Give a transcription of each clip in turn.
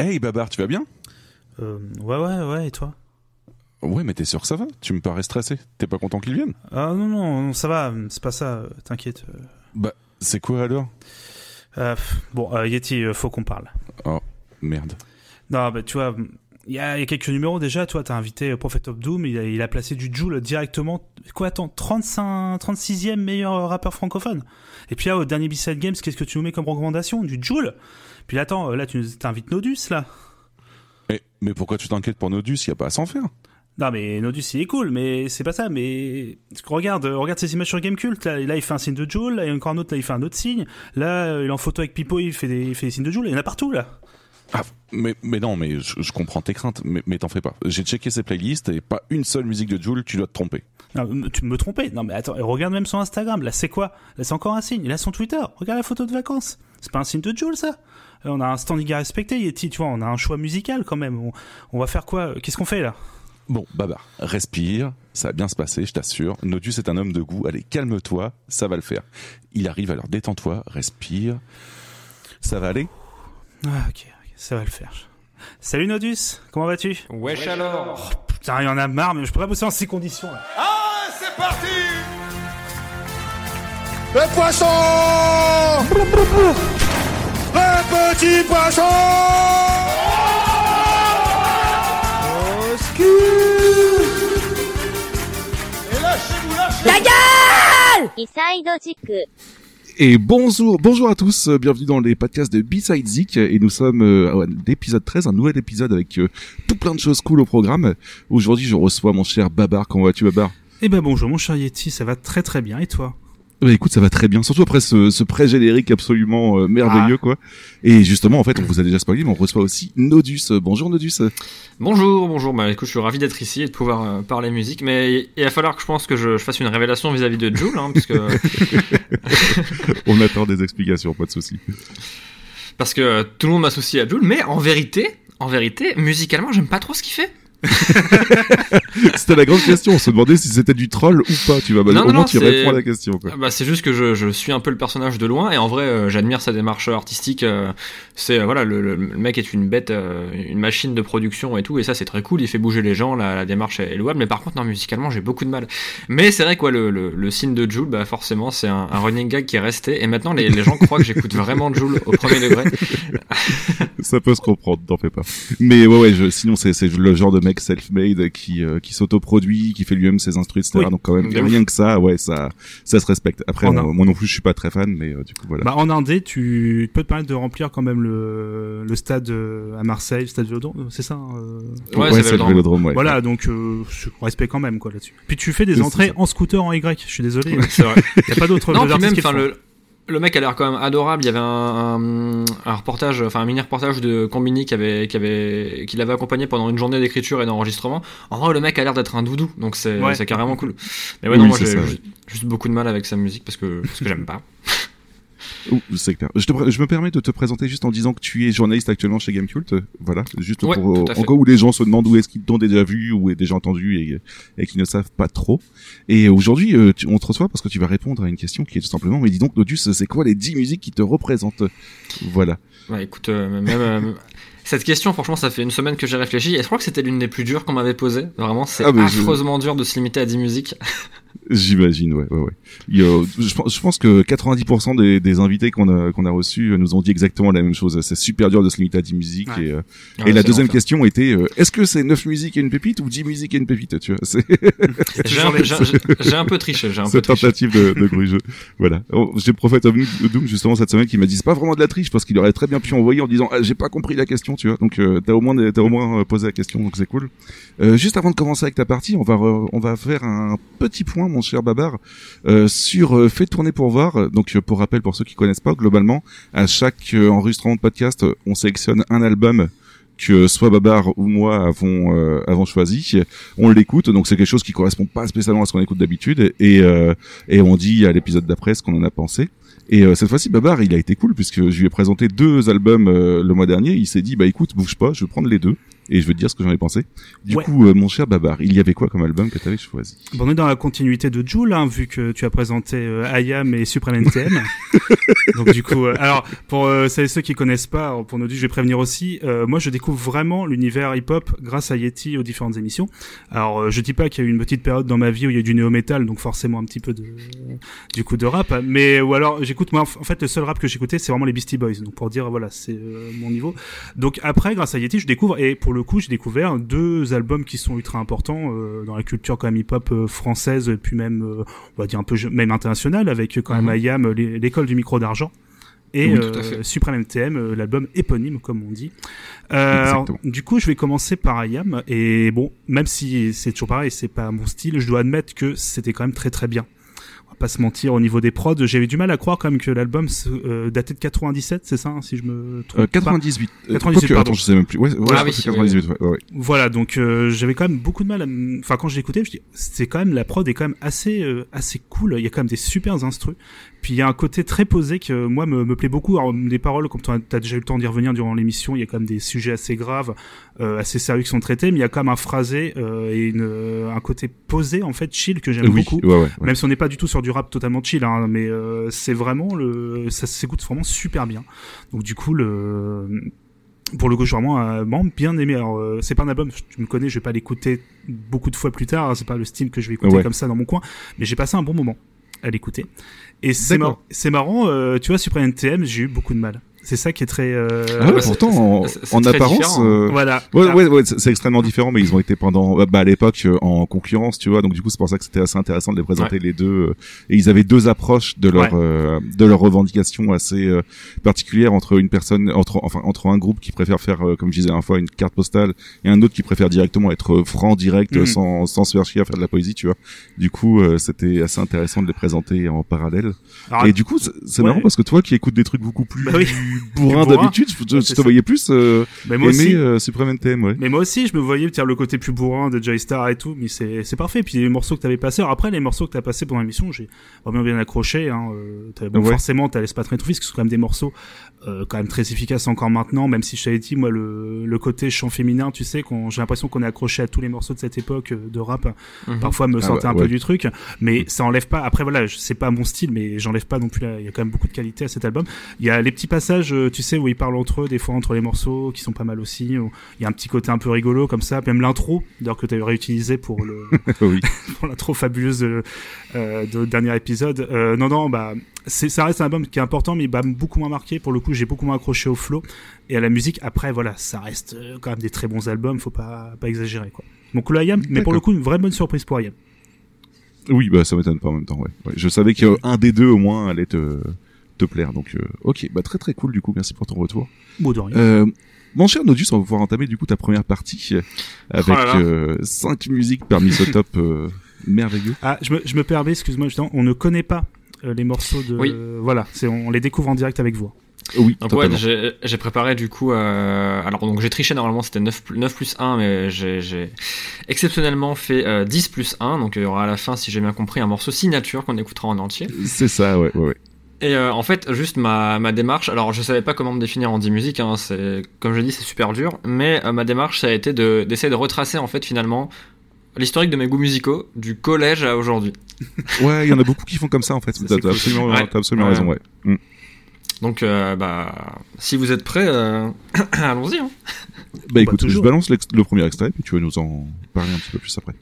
Hey Babar, tu vas bien? Euh, Ouais, ouais, ouais, et toi? Ouais, mais t'es sûr que ça va? Tu me parais stressé. T'es pas content qu'il vienne? Ah non, non, non, ça va, c'est pas ça, t'inquiète. Bah, c'est quoi alors? Euh, Bon, euh, Yeti, faut qu'on parle. Oh, merde. Non, bah tu vois, il y, a, y a quelques numéros déjà, toi, t'as invité Prophet of Doom, il a, il a placé du Joule directement, quoi, attends, 35, 36e meilleur rappeur francophone. Et puis là, au dernier B-Side Games, qu'est-ce que tu nous mets comme recommandation? Du Joule Puis là, attends, là, tu t'invites Nodus, là. Mais, mais pourquoi tu t'inquiètes pour Nodus? Il y a pas à s'en faire. Non mais Nodus il est cool, mais c'est pas ça. Mais regarde, regarde ces images sur Gamecult. Là, là il fait un signe de Joule. Là il y a encore un autre. Là il fait un autre signe. Là il est en photo avec Pipo. Il fait des, il fait des signes de Joule. Il y en a partout là. Ah, mais, mais non, mais je, je comprends tes craintes, mais, mais t'en fais pas. J'ai checké ses playlists et pas une seule musique de Joule, tu dois te tromper. Non, tu me trompais. Non, mais attends, regarde même son Instagram. Là, c'est quoi? Là, c'est encore un signe. Là, son Twitter. Regarde la photo de vacances. C'est pas un signe de Joule, ça On a un standing à respecter, Yeti, tu vois, on a un choix musical quand même. On, on va faire quoi? Qu'est-ce qu'on fait là? Bon, Babar, respire, ça va bien se passer, je t'assure. Nodus est un homme de goût, allez, calme-toi, ça va le faire. Il arrive, alors détends-toi, respire. Ça va aller? Ah, ok, ça va le faire. Salut Nodus, comment vas-tu? Wesh alors. oh, Putain, il y en a marre, mais je pourrais bosser en ces conditions là. Ah, c'est parti! Le poisson! Le petit poisson! Et lâchez-vous, lâchez La gueule! Et bonjour, bonjour à tous, euh, bienvenue dans les podcasts de B-Side Zik, et nous sommes euh, à l'épisode 13, un nouvel épisode avec euh, tout plein de choses cool au programme. Aujourd'hui, je reçois mon cher Babar, comment vas-tu Babar? Eh ben bonjour mon cher Yeti, ça va très très bien, et toi? Bah écoute, ça va très bien, surtout après ce, ce pré-générique absolument euh, merveilleux Ah. quoi. Et justement, en fait, on vous a déjà spoilé, mais on reçoit aussi Nodus. Bonjour Nodus. Bonjour, bonjour. Bah écoute, je suis ravi d'être ici et de pouvoir euh, parler musique, mais il va falloir que je pense que je, je fasse une révélation vis-à-vis de Jules, hein, parce que on attend des explications, pas de souci. parce que euh, tout le monde m'associe à Jules, mais en vérité, en vérité, musicalement, j'aime pas trop ce qu'il fait. C'était la grande question. On se demandait si c'était du troll ou pas. Tu vas, bah, Non, au non, moins tu réponds à la question. Quoi. Bah c'est juste que je, je suis un peu le personnage de loin et en vrai, euh, j'admire sa démarche artistique. euh, c'est euh, voilà, le, le- le mec est une bête, une machine de production et tout, et ça c'est très cool. Il fait bouger les gens, la, la démarche est louable. Mais par contre, non, musicalement, j'ai beaucoup de mal. Mais c'est vrai quoi, le, le, le signe de Jules, bah forcément, c'est un, un running gag qui est resté. Et maintenant, les, les gens croient que j'écoute vraiment Jules au premier degré. Ça peut se comprendre, t'en fais pas. Mais ouais, ouais. Je, sinon, c'est c'est le genre de mec self-made qui euh, qui s'autoproduit, qui fait lui-même ses instruments, etc. Oui. Donc quand même, rien que ça, ouais, ça ça se respecte. Après, on- moi non plus, je suis pas très fan, mais euh, du coup voilà. Bah en indé, tu peux te permettre de remplir quand même le, le stade euh, à Marseille, le stade Vélodrome, c'est ça hein, euh Ouais, c'est c'est le Vélodrome. Ouais. Voilà, donc euh, je respect quand même quoi là-dessus. Puis tu fais des entrées en scooter en Y, je suis désolé, C'est vrai. y a pas d'autre Non, même, enfin, le, le mec a l'air quand même adorable. Il y avait un, un, un reportage, enfin un mini reportage de Combini qui avait, qui avait, qui l'avait accompagné pendant une journée d'écriture et d'enregistrement. En vrai, le mec a l'air d'être un doudou, donc c'est, Ouais. carrément cool. Mais ouais, Oui, non, moi c'est j'ai juste beaucoup de mal avec sa musique parce que, parce que j'aime pas. C'est clair. Je, te, je me permets de te présenter juste en disant que tu es journaliste actuellement chez Gamecult. euh, Voilà, juste Ouais, pour fait. en cas où les gens se demandent où est-ce qu'ils t'ont déjà vu ou est déjà entendu et, et qu'ils ne savent pas trop. Et aujourd'hui, euh, on te reçoit parce que tu vas répondre à une question qui est tout simplement, mais dis donc, Nodus, c'est quoi les 10 musiques qui te représentent? Voilà. Ouais, écoute, euh, même, euh, cette question, franchement, ça fait une semaine que j'ai réfléchi et je crois que c'était l'une des plus dures qu'on m'avait posées. Vraiment, c'est Ah, je- affreusement dur de se limiter à 10 musiques. J'imagine, ouais, ouais, ouais. Je, pense- je pense que 90% des, des invités qu'on a qu'on a reçus euh, nous ont dit exactement la même chose. C'est super dur de se limiter à 10 musiques. Ouais. Et, euh, Ouais, et la deuxième l'enfer. question était euh, est-ce que c'est 9 musiques et une pépite ou 10 musiques et une pépite Tu vois, c'est J'ai un, peu- j'ai- j'ai- j'ai un peu triché, j'ai un peu cette triché. tentative de, de gruge. Voilà. Oh, J'ai le prophète of Doom justement cette semaine qui m'a dit c'est pas vraiment de la triche parce qu'il aurait très bien pu envoyer en disant ah, j'ai pas compris la question, tu vois. Donc t'as au moins t'as au moins posé la question, donc c'est cool. Juste avant de commencer avec ta partie, on va re- on va faire un petit point, mon cher Babar, euh, sur euh, fait tourner pour voir. Donc euh, pour rappel pour ceux qui connaissent pas, globalement à chaque euh, enregistrement de podcast, on sélectionne un album que soit Babar ou moi avons euh, avons choisi, on l'écoute, donc c'est quelque chose qui correspond pas spécialement à ce qu'on écoute d'habitude, et euh, et on dit à l'épisode d'après ce qu'on en a pensé. Et euh, cette fois-ci, Babar, il a été cool puisque je lui ai présenté deux albums euh, le mois dernier. Il s'est dit, bah écoute, bouge pas, je vais prendre les deux. Et je veux te dire ce que j'en ai pensé. Du Ouais. coup, euh, mon cher Babar, il y avait quoi comme album que t'avais choisi? Bon, on est dans la continuité de Joule, hein, vu que tu as présenté euh, IAM et Supreme NTM. Donc du coup, euh, alors pour euh, celles et ceux qui connaissent pas, pour nos dits, je vais prévenir aussi. moi, je découvre vraiment l'univers hip-hop grâce à Yeti aux différentes émissions. Alors, je dis pas qu'il y a eu une petite période dans ma vie où il y a eu du néo-metal, donc forcément un petit peu de du coup de rap. Mais ou alors, j'écoute moi. En fait, le seul rap que j'écoutais, c'est vraiment les Beastie Boys. Donc pour dire, voilà, c'est mon niveau. Donc après, grâce à Yeti, je découvre et pour le coup, j'ai découvert deux albums qui sont ultra importants euh, dans la culture quand même hip-hop euh, française, et puis même, euh, on va dire un peu même internationale, avec euh, quand même Mhm. L'é- l'école du micro d'argent. Et Oui, euh. Supreme MTM, euh, l'album éponyme comme on dit. Euh, alors, du coup, je vais commencer par IAM et bon, même si c'est toujours pareil, c'est pas mon style, je dois admettre que c'était quand même très très bien. Pas se mentir au niveau des prods, j'avais du mal à croire quand même que l'album euh, datait de 97, c'est ça, hein, si je me trompe euh, pas 98. Euh, 98, quoique, pardon. Attends, je sais même plus. Ouais, ouais, Ah oui, que c'est oui, 98. Ouais. Voilà, donc euh, j'avais quand même beaucoup de mal à enfin quand je l'écoutais, je dis c'est quand même la prod est quand même assez euh, assez cool, il y a quand même des super instrus. Puis il y a un côté très posé que moi me, me plaît beaucoup. Alors des paroles comme tu as déjà eu le temps d'y revenir durant l'émission, il y a quand même des sujets assez graves, euh, assez sérieux qui sont traités, mais il y a quand même un phrasé euh, et une, euh, un côté posé en fait chill que j'aime oui, beaucoup. ouais, ouais, ouais. Même si on n'est pas du tout sur du rap totalement chill, hein, mais euh, c'est vraiment le, ça s'écoute vraiment super bien. Donc du coup le, pour le coup, je suis vraiment, euh, vraiment bien aimé. Alors euh, c'est pas un album, tu me connais, je vais pas l'écouter beaucoup de fois plus tard. hein, c'est pas le style que je vais écouter Ouais. comme ça dans mon coin, mais j'ai passé un bon moment à l'écouter. Et c'est mar- marrant, euh, tu vois, Supreme NTM, j'ai eu beaucoup de mal. C'est ça qui est très. euh, Ah ouais, bah, pourtant, c'est- en, c'est- c'est en très apparence, euh, Voilà. Ouais, ouais, ouais, c'est c'est extrêmement différent, mais ils ont été pendant, bah, bah, à l'époque euh, en concurrence, tu vois. Donc du coup, c'est pour ça que c'était assez intéressant de les présenter les deux. euh, et ils avaient deux approches de leur, Ouais. euh, de leur revendication assez euh, particulières entre une personne, entre, enfin, entre un groupe qui préfère faire, euh, comme je disais un fois, une carte postale, et un autre qui préfère directement être franc, direct, Mhm. sans, sans se faire chier à faire de la poésie, tu vois. Du coup, euh, c'était assez intéressant de les présenter en parallèle. alors, et du coup, c'est c'est ouais. marrant parce que toi qui écoutes des trucs beaucoup plus Bah oui. Bourrin. d'habitude, je te, voyais plus euh, mais moi aimer aussi. euh, Supreme NTM, ouais. Mais moi aussi, je me voyais tiens, le côté plus bourrin de Joystar et tout, mais c'est c'est parfait. Puis les morceaux que t'avais passés, alors après les morceaux que t'as passés pendant l'émission, j'ai vraiment bien accroché. Hein, euh, t'avais- bon, Ouais. forcément, t'as l'espace rétrofis, qui sont quand même des morceaux euh, quand même très efficaces encore maintenant, même si je t'avais dit, moi, le, le côté chant féminin, tu sais, qu'on j'ai l'impression qu'on est accroché à tous les morceaux de cette époque euh, de rap, Mhm. parfois me Ah sortait bah, un peu du truc, mais ça enlève pas. Après voilà, c'est pas mon style, mais j'enlève pas non plus. Il y a quand même beaucoup de qualité à cet album. Il y a les petits passages, euh, tu sais, où ils parlent entre eux, des fois entre les morceaux, qui sont pas mal aussi. Il y a un petit côté un peu rigolo comme ça, même l'intro, d'ailleurs que tu as réutilisé pour le pour l'intro fabuleuse de, euh, de dernier épisode. Euh, non, non, bah, ça reste un album qui est important, mais m'a beaucoup moins marqué. Pour le coup, j'ai beaucoup moins accroché au flow et à la musique. Après, voilà, ça reste euh, quand même des très bons albums, faut pas, pas exagérer, quoi. Donc, le IAM, mais pour le coup, une vraie bonne surprise pour IAM. Oui, bah ça m'étonne pas en même temps. Ouais. Ouais, Je savais qu'un des deux au moins allait te te plaire. Donc euh, ok, bah très très cool du coup. Merci pour ton retour. Mot de rien. Euh, mon cher Nodus, on va pouvoir entamer du coup ta première partie avec Oh là là. euh, cinq musiques parmi ce top euh, merveilleux. Ah, je me, je me permets, excuse-moi, justement, on ne connaît pas euh, les morceaux de. Oui. voilà, c'est, on les découvre en direct avec vous. Oui, Donc ouais, j'ai préparé du coup. Euh, alors donc j'ai triché normalement c'était 9, plus- 9 plus 1, mais j'ai j'ai exceptionnellement fait euh, 10 plus 1. Donc il y aura à la fin, si j'ai bien compris, un morceau signature qu'on écoutera en entier. C'est ça, ouais, ouais, ouais. Et euh, en fait, juste ma, ma démarche, alors je savais pas comment me définir en 10 musiques, hein, c'est, comme je dis, c'est super dur, mais euh, ma démarche, ça a été de, d'essayer de retracer en fait finalement l'historique de mes goûts musicaux du collège à aujourd'hui. Ouais, il y en a beaucoup qui font comme ça en fait. T'as cool. absolument, Ouais. t'as absolument Ouais. raison, ouais. Mm. Donc, euh, bah, si vous êtes prêts, euh, allons-y. Hein. Bah écoute, toujours. je balance le premier extrait, puis tu vas nous en parler un petit peu plus après.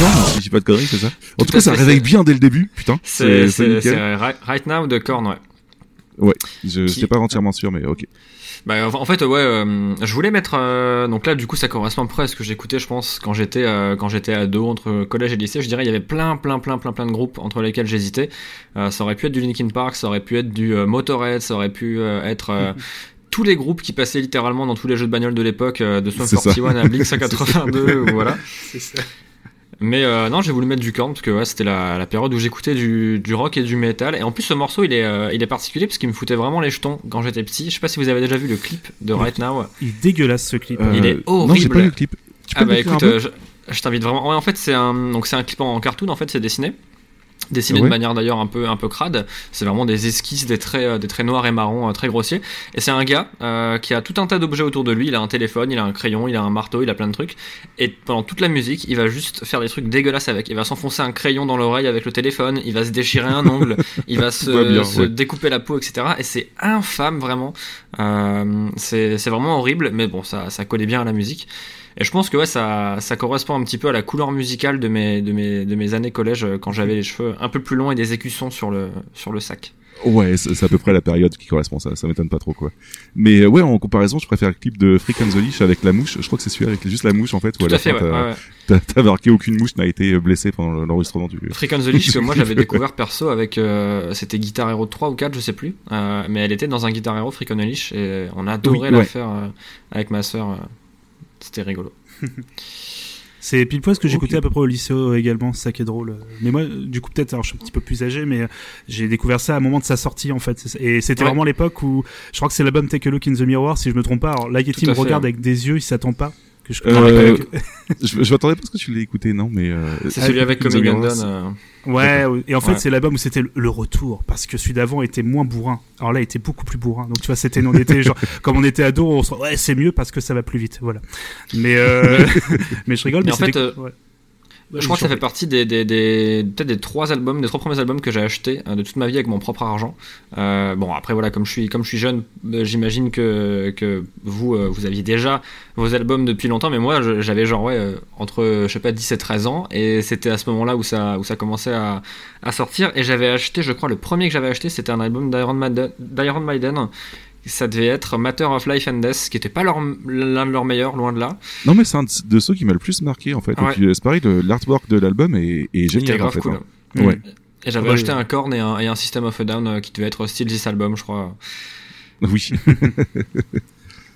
On y va doucement, si je dis pas de conneries, c'est ça En tout, cas, ça réveille bien dès le début, putain. C'est Right Now de Korn, ouais. Ouais, je Qui- n'étais pas entièrement sûr, mais ok. Bah, en fait, ouais, euh, je voulais mettre. euh, donc là, du coup, ça correspond à peu près à ce que j'écoutais, je pense, quand j'étais euh, quand j'étais ado, entre collège et lycée. Je dirais, il y avait plein, plein, plein, plein, plein de groupes entre lesquels j'hésitais. Euh, ça aurait pu être du Linkin Park, ça aurait pu être du euh, Motorhead, ça aurait pu euh, être. euh, tous les groupes qui passaient littéralement dans tous les jeux de bagnole de l'époque, de Sum C'est ça. 41 à Blink 182, ou voilà. C'est ça. Mais euh, non, j'ai voulu mettre du Korn parce que ouais, c'était la, la période où j'écoutais du, du rock et du metal. Et en plus, ce morceau, il est, euh, il est particulier parce qu'il me foutait vraiment les jetons quand j'étais petit. Je sais pas si vous avez déjà vu le clip de Right Now. Il est dégueulasse ce clip. Il est Euh, Non, j'ai horrible. pas vu le clip. Tu peux Ah bah écoute, euh, je, je t'invite vraiment. Ouais, en fait, c'est un donc c'est un clip en, en cartoon. En fait, c'est dessiné. Dessiné de manière d'ailleurs un peu un peu crade. C'est vraiment des esquisses, des traits, euh, des traits noirs et marrons euh, très grossiers. Et c'est un gars euh, qui a tout un tas d'objets autour de lui. Il a un téléphone, il a un crayon, il a un marteau, il a plein de trucs. Et pendant toute la musique, il va juste faire des trucs dégueulasses avec. Il va s'enfoncer un crayon dans l'oreille avec le téléphone. Il va se déchirer un ongle. il va se, bien, se ouais. découper la peau, etc. Et c'est infâme vraiment. Euh, c'est c'est vraiment horrible. Mais bon, ça ça collait bien à la musique. Et je pense que ouais, ça, ça correspond un petit peu à la couleur musicale de mes, de mes, de mes années collège euh, quand j'avais les cheveux un peu plus longs et des écussons sur le, sur le sac. Ouais, c'est à peu près la période qui correspond, ça, ça m'étonne pas trop, quoi. Mais euh, ouais, en comparaison, je préfère le clip de Freak and the Leash avec la mouche. Je crois que c'est celui avec juste la mouche, en fait, où Tout à la fait, fin, ouais. t'as- marqué aucune mouche n'a été blessée pendant l'enregistrement du... Freak on the Leash, que moi j'avais découvert perso avec. euh, C'était Guitar Hero 3 ou 4, je sais plus. Euh, mais elle était dans un Guitar Hero Freak on the Leash et on adorait Oui, la ouais. faire euh, avec ma soeur. C'était rigolo. C'est pile poil ce que j'écoutais à peu près au lycée également, c'est ça qui est drôle. Mais moi, du coup, peut-être, alors je suis un petit peu plus âgé, mais euh, j'ai découvert ça à un moment de sa sortie en fait. Et c'était Ouais. vraiment l'époque où je crois que c'est l'album Take a Look in the Mirror, si je me trompe pas. Alors là, Yeti me regarde avec des yeux, il s'attend pas. Que je... Euh, je je m'attendais pas à ce que tu l'aies écouté, non, mais... Euh, C'est celui avec Coming euh, Ouais, et en fait, Ouais. c'est l'album où c'était le- retour, parce que celui d'avant était moins bourrin. Alors là, il était beaucoup plus bourrin. Donc tu vois, c'était, on était genre, comme on était ado, on se ouais, c'est mieux parce que ça va plus vite, voilà. Mais, euh, mais je rigole, Mais mais, en fait, euh, ouais. Je crois que ça fait partie des, des, des peut-être des trois albums, des trois premiers albums que j'ai achetés euh, de toute ma vie avec mon propre argent. Euh, bon après voilà comme je suis comme je suis jeune, euh, j'imagine que que vous vous aviez déjà vos albums depuis longtemps, mais moi j'avais genre ouais entre je sais pas 10 et 13 ans et c'était à ce moment-là où ça où ça commençait à, à sortir et j'avais acheté je crois le premier que j'avais acheté c'était un album d'Iron Maiden. Ça devait être Matter of Life and Death, qui était pas l'un de leurs meilleurs, loin de là. Non, mais c'est un de ceux qui m'a le plus marqué, en fait. Ouais. Euh, c'est pareil, l'artwork de l'album est, génial, en grave fait. cool. hein. Ouais. Et j'avais acheté un Korn et un, et un System of a Down euh, qui devait être Still This Album, je crois. Oui.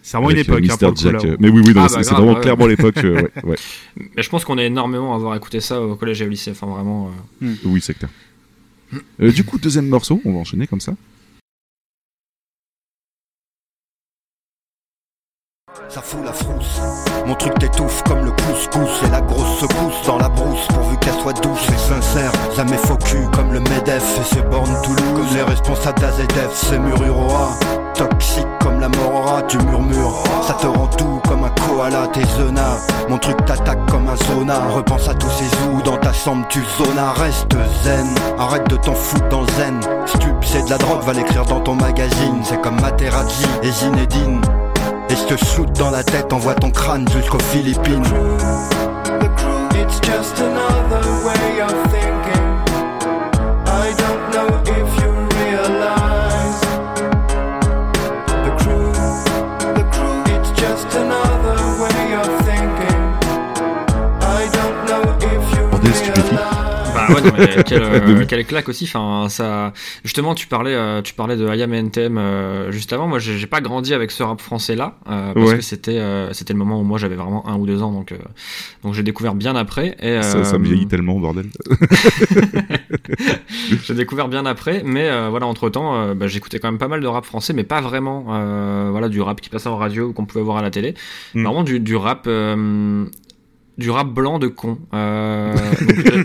C'est vraiment une Avec, euh, époque, hein, coup, Jack, là. Mais oui, oui, Ah, c'est bah, c'est vraiment ouais. clairement l'époque. euh, ouais, ouais. Mais je pense qu'on est énormément à avoir écouté ça au collège et au lycée. Enfin, vraiment. euh, Oui, c'est clair. Euh, du coup, deuxième morceau, on va enchaîner comme ça. Ça fout la frousse. Mon truc t'étouffe comme le couscous et la grosse secousse dans la brousse pourvu qu'elle soit douce et sincère. Faux cul comme le Medef et ses bornes Toulouse. Comme les responsables d'AZF, c'est Mururoa. Toxique comme la morora, tu murmures. Ça te rend tout comme un koala, tes zonas. Mon truc t'attaque comme un zona. Repense à tous ces zoos dans ta chambre, tu zonas. Reste zen, arrête de t'en foutre dans zen. Stup, c'est de la drogue, va l'écrire dans ton magazine. C'est comme Materazzi et Zinedine. Et je te shoot dans la tête, envoie ton crâne jusqu'aux Philippines. Bah ouais, non, mais quelle, euh, quelle claque aussi. Enfin, ça. Justement, tu parlais, euh, tu parlais de I Am NTM euh, juste avant. Moi, j'ai pas grandi avec ce rap français là, parce Ouais. que c'était, euh, c'était le moment où moi j'avais vraiment un ou deux ans, donc, euh, donc j'ai découvert bien après. Et, Ça, ça euh, me vieillit tellement, bordel. J'ai découvert bien après, mais euh, voilà, entre temps, j'écoutais quand même pas mal de rap français, mais pas vraiment, euh, voilà, du rap qui passait en radio ou qu'on pouvait voir à la télé. Mm. Vraiment du, du rap, euh, du rap blanc de con. Euh, donc, euh,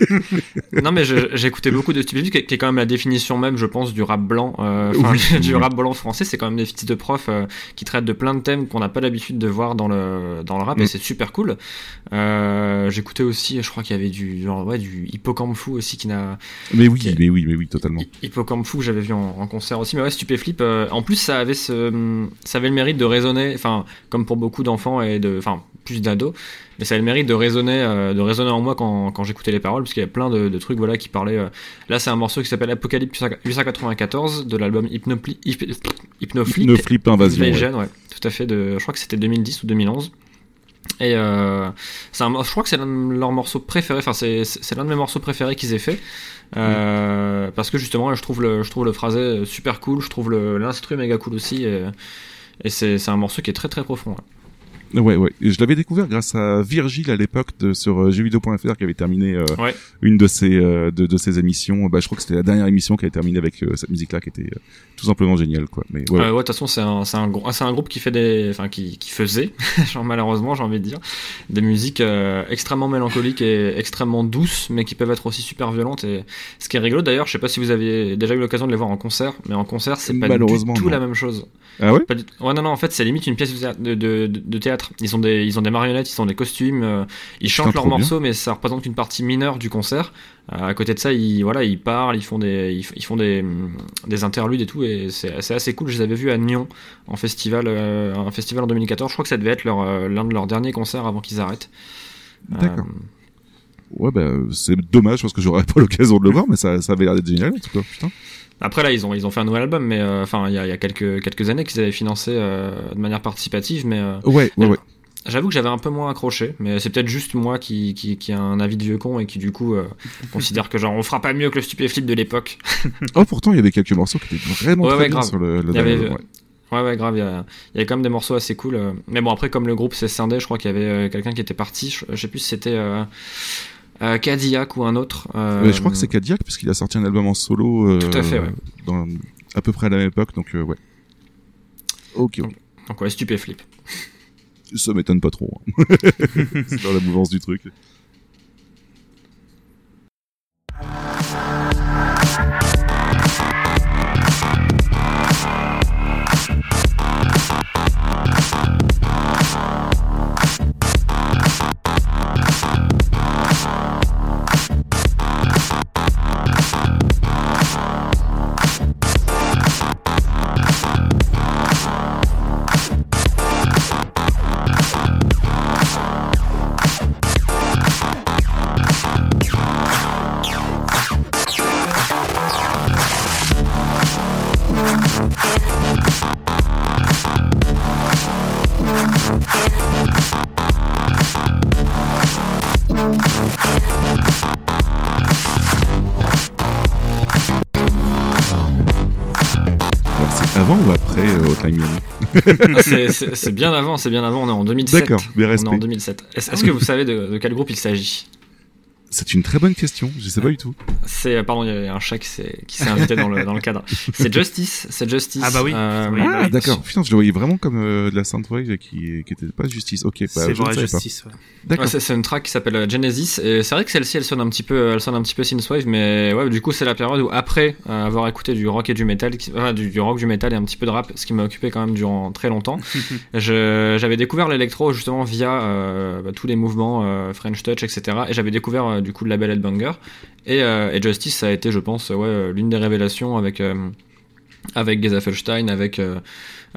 non mais j'écoutais beaucoup de Stupéfie, qui, est- qui est quand même la définition même, je pense, du rap blanc. euh, Oui, du rap blanc français, c'est quand même des fils de profs euh, qui traitent de plein de thèmes qu'on n'a pas l'habitude de voir dans le dans le rap, Mm. et c'est super cool. Euh, j'écoutais aussi, je crois qu'il y avait du genre ouais du hippocampe fou aussi qui n'a Mais oui, mais oui, mais oui, totalement. Hi- Hippocampe fou, j'avais vu en, en concert aussi, mais ouais, Stupéflip. euh, en plus, ça avait ce, ça avait le mérite de résonner, enfin, comme pour beaucoup d'enfants et de, enfin, plus d'ado, mais ça a le mérite de résonner, euh, de résonner en moi quand, quand j'écoutais les paroles, parce qu'il y a plein de, de trucs voilà qui parlaient. euh, Là, c'est un morceau qui s'appelle Apocalypse 894 de l'album Hypnopli... Hyp- Hypnoflip. Hypnoflip Invasion. Invasion, ouais. tout à fait. De, je crois que c'était 2010 ou 2011. Et euh, un, je crois que c'est l'un de leurs morceaux préférés. Enfin, c'est, l'un de mes morceaux préférés qu'ils aient fait. Euh, Parce que justement, je trouve le, je trouve le phrasé super cool. Je trouve l'instru méga cool aussi. Et, et c'est, c'est un morceau qui est très très profond. ouais. Ouais, ouais. Et je l'avais découvert grâce à Virgile à l'époque sur euh, jeuxvideo.fr qui avait terminé euh, Ouais. une de ses euh, de, de ses émissions. Bah, je crois que c'était la dernière émission qui avait terminé avec euh, cette musique-là qui était tout simplement géniale, quoi. Mais ouais. Ouais, de toute façon, c'est un, c'est un, grou- c'est un groupe qui fait des, enfin, qui, qui faisait, genre, malheureusement, j'ai envie de dire, des musiques extrêmement mélancoliques et extrêmement douces, mais qui peuvent être aussi super violentes. Et ce qui est rigolo, d'ailleurs, je sais pas si vous aviez déjà eu l'occasion de les voir en concert, mais en concert, c'est pas du tout non. la même chose. Ah ouais? Pas du- Ouais, non, non, en fait, c'est limite une pièce. De, de, de théâtre. Ils ont des, ils ont des marionnettes, ils ont des costumes, euh, ils chantent leurs bien. morceaux, mais ça représente qu'une partie mineure du concert. Euh, à côté de ça, ils, voilà, ils parlent, ils font des, ils, font des, hum, des interludes et tout, et c'est assez cool. Je les avais vus à Nyon en festival, euh, un festival en 2014. Je crois que ça devait être l'un de leurs derniers concerts avant qu'ils arrêtent. D'accord. Euh, Ouais, bah, c'est dommage parce que j'aurais pas l'occasion de le voir, mais ça, ça avait l'air d'être génial, en tout cas. Putain. Après là, ils ont ils ont fait un nouvel album, mais euh, enfin il y a, il y a quelques quelques années qu'ils avaient financé euh, de manière participative, mais euh, Ouais, ouais, ouais. J'avoue que j'avais un peu moins accroché, mais c'est peut-être juste moi qui, qui, qui a un avis de vieux con et qui du coup euh, considère que genre on fera pas mieux que le stupéflip de l'époque. Oh, pourtant, il y avait quelques morceaux qui étaient vraiment Ouais, très ouais, bien grave. sur le, le Il y avait, dernier, ouais. Ouais ouais grave, il y, a, il y avait quand même des morceaux assez cool. Mais bon après comme le groupe s'est scindé, je crois qu'il y avait quelqu'un qui était parti, je, je sais plus si c'était euh, euh, Cadillac ou un autre. euh, je crois que c'est Cadillac puisqu'il a sorti un album en solo. euh, Tout à fait, ouais. Dans, à peu près à la même époque, donc euh, ouais. Ok, ok. Donc ouais, stupéflip. Ça m'étonne pas trop. hein. c'est dans la mouvance du truc. Ah, c'est- bien avant, c'est bien avant, on est en 2007. D'accord, bien On est en respect. 2007. Est-ce est-ce que vous savez de, de quel groupe il s'agit? C'est une très bonne question, je sais pas du tout. C'est euh, pardon, il y a un chat qui s'est qui s'est invité dans le dans le cadre. C'est Justice, c'est Justice. Ah bah oui. Euh, Oui, Ah, oui. d'accord. Putain, je le voyais vraiment comme euh, de la Soundwave qui, qui était pas justice. Ok, bah, c'est ne vrai, justice. ouais. D'accord. Ouais, c'est c'est une track qui s'appelle Genesis et c'est vrai que celle-ci elle sonne un petit peu elle sonne un petit peu synthwave mais ouais du coup c'est la période où après avoir écouté du rock et du metal qui- enfin, du, du rock du metal et un petit peu de rap ce qui m'a occupé quand même durant très longtemps je- j'avais découvert l'électro justement via euh, bah, tous les mouvements euh, French Touch etc et j'avais découvert euh, du coup le label Headbanger et, euh, et Justice ça a été je pense ouais euh, l'une des révélations avec euh, avec Geza Felstein, avec euh,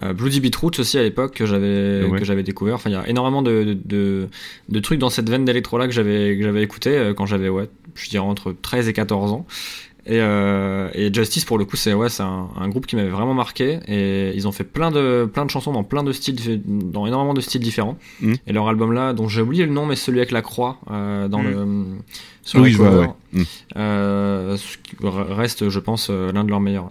euh, Bloody Beetroot aussi à l'époque que j'avais Ouais. que j'avais découvert. Enfin, il y a énormément de, de, de, de trucs dans cette veine d'électro là que j'avais que j'avais écouté euh, quand j'avais ouais, je dirais entre 13 et 14 ans. Et, euh, et Justice pour le coup c'est ouais un, un groupe qui m'avait vraiment marqué et ils ont fait plein de plein de chansons dans plein de styles dans énormément de styles différents Mhm. et leur album là dont j'ai oublié le nom mais celui avec la croix euh, dans le sur Oui, la cover, ouais. Mm. euh, reste je pense euh, l'un de leurs meilleurs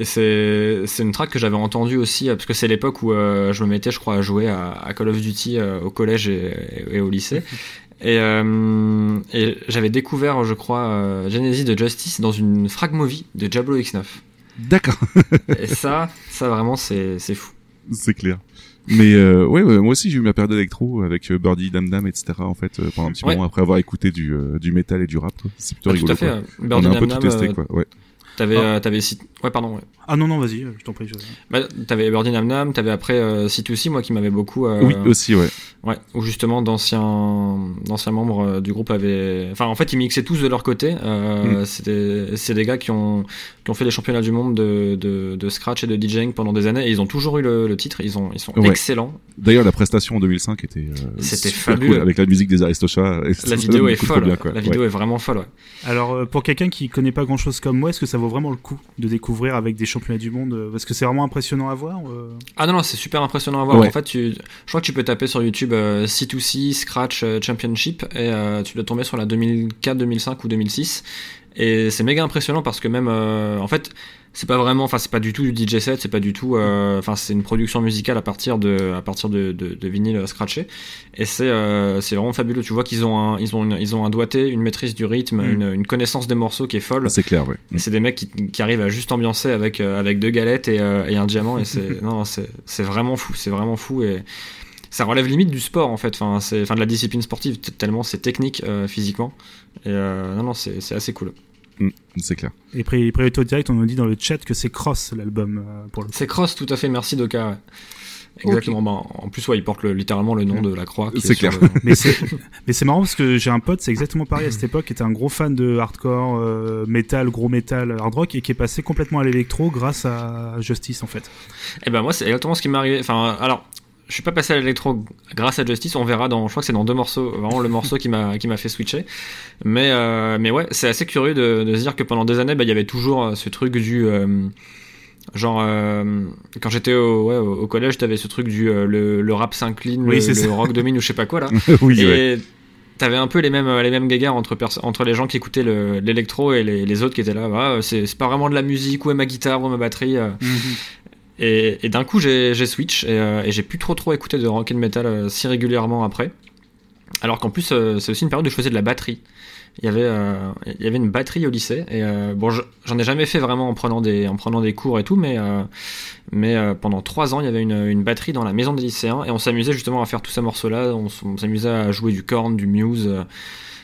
et c'est une track que j'avais entendue aussi euh, parce que c'est l'époque où euh, je me mettais je crois à jouer à, à Call of Duty euh, au collège et, et au lycée et, euh, et j'avais découvert je crois euh, Genesis de Justice dans une frag movie de Diablo X9 D'accord, et ça ça vraiment c'est c'est fou c'est clair. Mais euh, ouais, ouais, moi aussi j'ai eu ma période électro avec euh, Birdie, Dam Dam, etc. En fait, euh, pendant un petit Ouais. moment après avoir écécouté du, euh, du métal et du rap. C'est plutôt Ah, rigolo. tout à fait quoi. On a un peu tout testé, quoi. Ouais. T'avais, Ah. euh, t'avais, ouais, pardon, ouais. Ah non, non, vas-y, euh, je t'en prie. je- Bah, t'avais Birdie Nam Nam, t'avais après euh, C2C, moi qui m'avait beaucoup. euh, Oui, aussi, ouais. Ouais, où justement d'anciens d'anciens membres euh, du groupe avaient. Enfin, en fait, ils mixaient tous de leur côté. Euh, C'était c'est des gars qui ont qui ont fait les championnats du monde de, de, de scratch et de DJing pendant des années. Et ils ont toujours eu le, le titre. Ils ont ils sont Ouais. excellents. D'ailleurs, la prestation en 2005 était, euh, C'était fabuleux. cool, avec la musique des Aristochats. La vidéo est folle. bien. La Ouais. vidéo est vraiment folle. Ouais. Alors, euh, pour quelqu'un qui connaît pas grand chose comme moi, est-ce que ça vaut vraiment le coup de découvrir avec des championnats du monde euh, Parce que c'est vraiment impressionnant à voir. euh. Ah non non, c'est super impressionnant à voir. Ouais. En fait, tu, je crois que tu peux taper sur YouTube euh, C2C Scratch euh, Championship et euh, tu dois tomber sur la 2004, 2005 ou 2006. Et c'est méga impressionnant parce que même, euh, en fait, c'est pas vraiment, enfin c'est pas du tout du DJ set, c'est pas du tout, euh, enfin c'est une production musicale à partir de, à partir de, de, de vinyle euh, scratché. Et c'est, euh, c'est vraiment fabuleux. Tu vois qu'ils ont un, ils ont, une- ils ont un doigté, une maîtrise du rythme, Mm. une, une connaissance des morceaux qui est folle. Ah, C'est clair, ouais. Et c'est des mecs qui, qui arrivent à juste ambiancer avec, euh, avec deux galettes et, euh, et un diamant. Et c'est, non, c'est, c'est vraiment fou. C'est vraiment fou. Et ça relève limite du sport, en fait. Enfin, c'est, enfin de la discipline sportive, tellement c'est technique euh, physiquement. Et euh, non, non, c'est, c'est assez cool. Mm, C'est clair. Et Priorito Direct, on nous dit dans le chat que c'est Cross l'album euh, pour le. C'est Cross, tout à fait. Merci, Doka. ouais. Exactement. Bah, en plus, ouais, il porte le- littéralement le nom de la croix. qui C'est clair. le- mais c'est mais c'est marrant parce que j'ai un pote, c'est exactement pareil à cette époque, qui était un gros fan de hardcore, euh, metal, gros metal, hard rock, et qui est passé complètement à l'électro grâce à Justice en fait. Eh ben moi c'est exactement ce qui m'est arrivé. Enfin alors je suis pas passé à l'électro grâce à Justice, on verra dans je crois que c'est dans deux morceaux, vraiment le morceau qui m'a qui m'a fait switcher. Mais euh, mais ouais, c'est assez curieux de, de se dire que pendant des années bah, il y avait toujours euh, ce truc du euh, genre euh, quand j'étais au, ouais, au collège, t'avais ce truc du le, le rap s'incline, Oui, le, le rock domine ou je sais pas quoi là. oui, Et ouais. t'avais un peu les mêmes, les mêmes guéguerres entre, entre les gens qui écoutaient le- l'électro et les, les autres qui étaient là. Ah, c'est pas vraiment de la musique, où est ma guitare, où est ma batterie. euh. Et, d'un coup, j'ai switch et, euh, et j'ai plus trop trop écouté de rock and metal euh, si régulièrement après. Alors qu'en plus, euh, c'est aussi une période où je faisais de la batterie. Il y avait, il y avait une batterie au lycée et bon, je- j'en ai jamais fait vraiment en prenant des, en prenant des cours et tout, mais mais pendant trois ans, il y avait une, batterie dans la maison des lycéens et on s'amusait justement à faire tous ces morceaux-là. On, s'amusait à jouer du Korn, du Muse.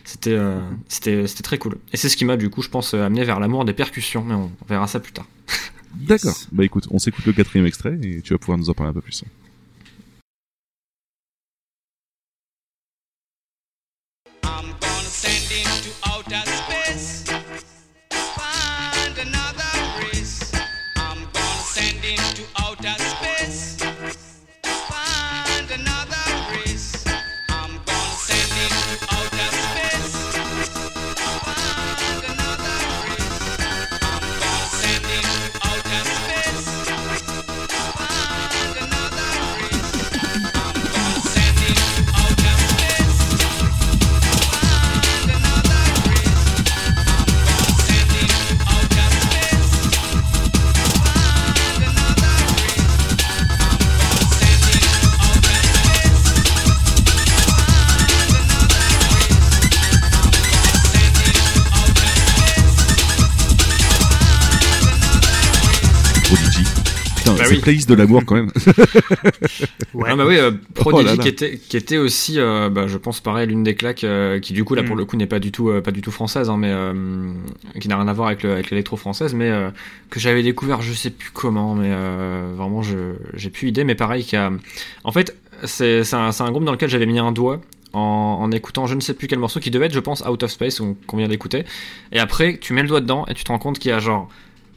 C'était, euh, c'était, très cool. Et c'est ce qui m'a du coup, je pense, amené vers l'amour des percussions. Mais on verra ça plus tard. D'accord. Bah écoute, on s'écoute le quatrième extrait et tu vas pouvoir nous en parler un peu plus. Playlist de l'amour quand même. Ouais. Ah bah oui, euh, Prodigy Oh là là. qui était qui était aussi, euh, bah, je pense pareil, l'une des claques euh, qui du coup là pour Mm. le coup n'est pas du tout euh, pas du tout française, hein, mais euh, qui n'a rien à voir avec le- avec l'électro française, mais euh, que j'avais découvert, je sais plus comment, mais euh, vraiment je j'ai plus idée, mais pareil qui a, en fait c'est c'est un, groupe dans lequel j'avais mis un doigt. En, en écoutant je ne sais plus quel morceau qui devait être je pense Out of Space qu'on vient d'écouter et après tu mets le doigt dedans et tu te rends compte qu'il y a genre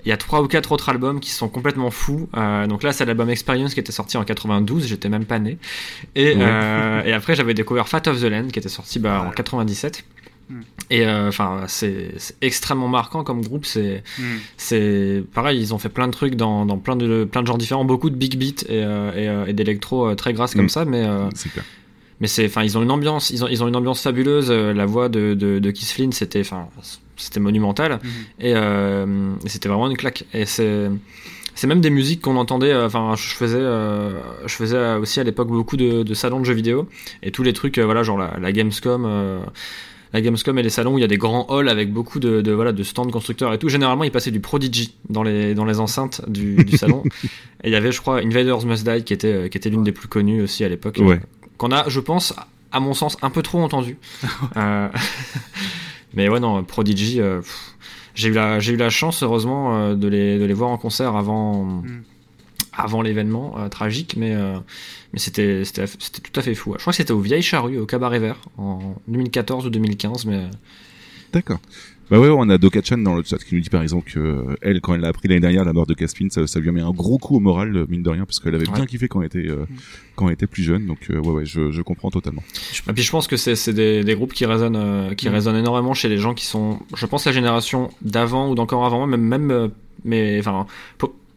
il y a trois ou quatre autres albums qui sont complètement fous. Euh, donc là, c'est l'album Experience qui était sorti en 92. J'étais même pas né. Et, Ouais. euh, et après, j'avais découvert Fat of the Land qui était sorti bah, en Voilà. 97. Mm. Et euh, enfin, c'est c'est extrêmement marquant comme groupe. C'est Mm. c'est pareil. Ils ont fait plein de trucs dans, dans plein de plein de genres différents, beaucoup de big beat et, euh, et, et d'électro très grasse comme Mm. ça. Mais euh, mais c'est, enfin, ils ont une ambiance, ils ont, ils ont une ambiance fabuleuse. La voix de, de, de Keith Flynn, c'était, enfin, c'était monumental. Mhm. Et, euh, et c'était vraiment une claque. Et c'est, c'est même des musiques qu'on entendait. euh, Enfin, je faisais, euh, je faisais aussi à l'époque beaucoup de, de salons de jeux vidéo et tous les trucs, voilà, genre la, la Gamescom. la Gamescom et les salons où il y a des grands halls avec beaucoup de, de, voilà de stands constructeurs et tout. Généralement, ils passaient du Prodigy dans les dans les enceintes du, du salon. et il y avait, je crois, Invaders Must Die qui était qui était l'une des plus connues aussi à l'époque. Ouais. Qu'on a, je pense, à mon sens, un peu trop entendu. Euh, mais ouais, non, Prodigy. euh, pff. j'ai eu la j'ai eu la chance heureusement euh, de les de les voir en concert avant Mm. avant l'événement euh, tragique, mais euh, mais c'était c'était c'était tout à fait fou. Je crois que c'était au Vieille Charrue au Cabaret Vert en 2014 ou 2015, mais D'accord. Bah ouais, on a Dokachan dans le chat qui nous dit par exemple que euh, elle, quand elle l'a appris l'année dernière, la mort de Caspin, ça, ça lui a mis un gros coup au moral, euh, mine de rien, parce qu'elle avait bien Ouais. kiffé quand elle était euh, quand elle était plus jeune. Donc euh, ouais, ouais, je, je comprends totalement. Et puis je pense que c'est c'est des, des groupes qui résonnent, euh, qui Mm. résonnent énormément chez les gens qui sont, je pense, la génération d'avant ou d'encore avant, moi, même, même euh, mais enfin,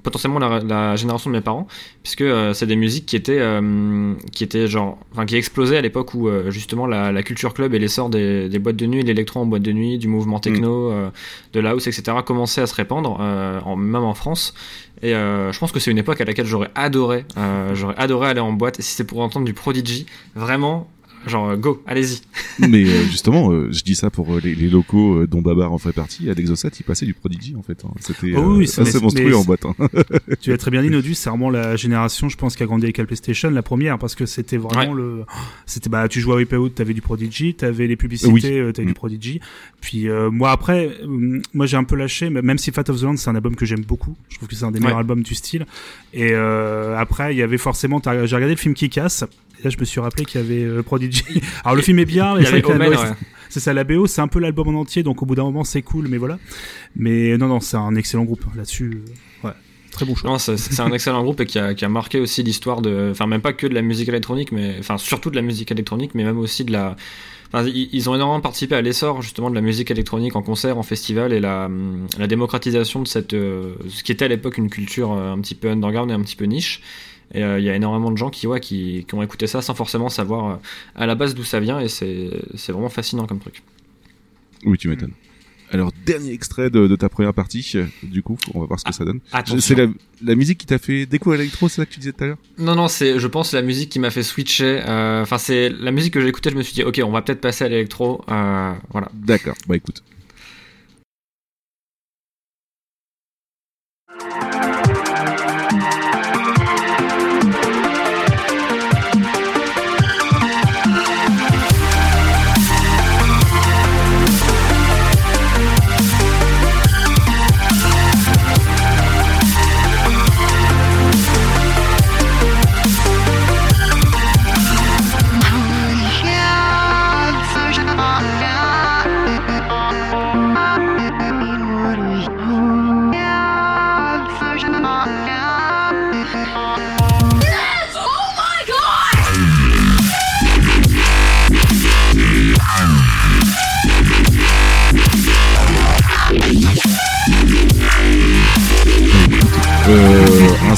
potentiellement la, la génération de mes parents, puisque euh, c'est des musiques qui étaient, euh, qui étaient genre, enfin, qui explosaient à l'époque où euh, justement la, la culture club et l'essor des, des boîtes de nuit, l'électro en boîte de nuit, du mouvement techno, euh, de la house, etc., commençait à se répandre, euh, en, même en France. Et euh, je pense que c'est une époque à laquelle j'aurais adoré, euh, j'aurais adoré aller en boîte. Et si c'est pour entendre du Prodigy, vraiment, genre euh, go, allez-y. Mais euh, justement, euh, je dis ça pour euh, les, les locaux euh, dont Babar en fait partie. À l'Exocet, il passait du Prodigy en fait. hein. C'était Oh oui, euh, assez monstrueux mais- en boîte. Hein. Tu l'as très bien dit, Nodus, c'est vraiment la génération, je pense, qui a grandi avec la PlayStation, la première, parce que c'était vraiment le, c'était bah, tu jouais à Wipeout, t'avais du Prodigy, t'avais les publicités, Oui. t'avais Mm. du Prodigy. Puis euh, moi après, euh, moi j'ai un peu lâché, mais même si Fat of the Land c'est un album que j'aime beaucoup, je trouve que c'est un des meilleurs albums du style. Et euh, après, il y avait forcément, j'ai regardé le film qui casse. Et là, je me suis rappelé qu'il y avait euh, Alors le film est bien, mais c'est la ouais. ça, la BO, c'est un peu l'album en entier, donc au bout d'un moment c'est cool, mais voilà. Mais non, non, c'est un excellent groupe là-dessus. euh, ouais, très bon choix. C'est un excellent groupe et qui a, qui a marqué aussi l'histoire de, enfin même pas que de la musique électronique, mais enfin surtout de la musique électronique, mais même aussi de la, enfin ils, ont énormément participé à l'essor justement de la musique électronique en concert, en festival et la, la démocratisation de cette, euh, ce qui était à l'époque une culture euh, un petit peu underground et un petit peu niche. Et euh, il y a énormément de gens qui, ouais, qui, qui ont écouté ça sans forcément savoir euh, à la base d'où ça vient et c'est vraiment fascinant comme truc. Oui, tu m'étonnes. Alors dernier extrait de, de ta première partie. Du coup, on va voir ce que ça donne. C'est la, la musique qui t'a fait découvrir l'électro, c'est ça que tu disais tout à l'heure? Non, non, c'est, je pense, la musique qui m'a fait switcher. euh, Enfin, c'est la musique que j'ai écoutée. Je me suis dit, ok, on va peut-être passer à l'électro. euh, voilà. D'accord. Bah écoute.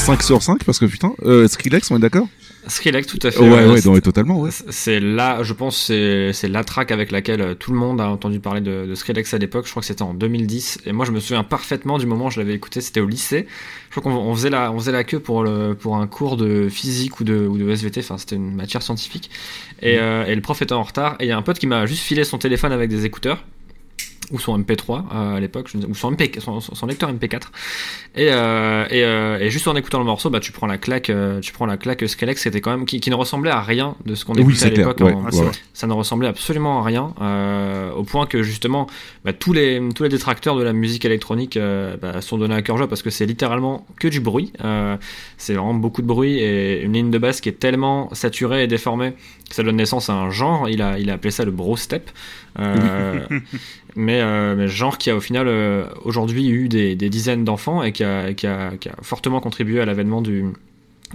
5 sur 5 parce que putain, euh, Skrillex, on est d'accord Skrillex, tout à fait. Ouais, ouais, ouais, c'est- non, mais totalement, ouais. C'est là, je pense, c'est la track avec laquelle euh, tout le monde a entendu parler de, de Skrillex à l'époque. Je crois que c'était en 2010. Et moi, je me souviens parfaitement du moment où je l'avais écouté. C'était au lycée. Je crois qu'on on faisait la, on faisait la queue pour le, pour un cours de physique ou de, ou de SVT. Enfin, c'était une matière scientifique. Et, euh, et le prof était en retard. Et il y a un pote qui m'a juste filé son téléphone avec des écouteurs ou son MP3 euh, à l'époque, ou son, MP, son, lecteur MP4. Et, euh, et, euh, et juste en écoutant le morceau, bah tu prends la claque, tu prends la claque Skrillex, c'était quand même qui, qui ne ressemblait à rien de ce qu'on Oui, écoutait à l'époque. Ouais, c'est ouais. vrai. ça ne ressemblait absolument à rien, au point que justement bah, tous les tous les détracteurs de la musique électronique bah, sont donnés à cœur joie parce que c'est littéralement que du bruit. C'est vraiment beaucoup de bruit et une ligne de basse qui est tellement saturée et déformée que ça donne naissance à un genre. Il a il a appelé ça le bro step. Mais, euh, mais genre qui a au final euh, aujourd'hui eu des, des dizaines d'enfants et qui a, qui, a, qui a fortement contribué à l'avènement du,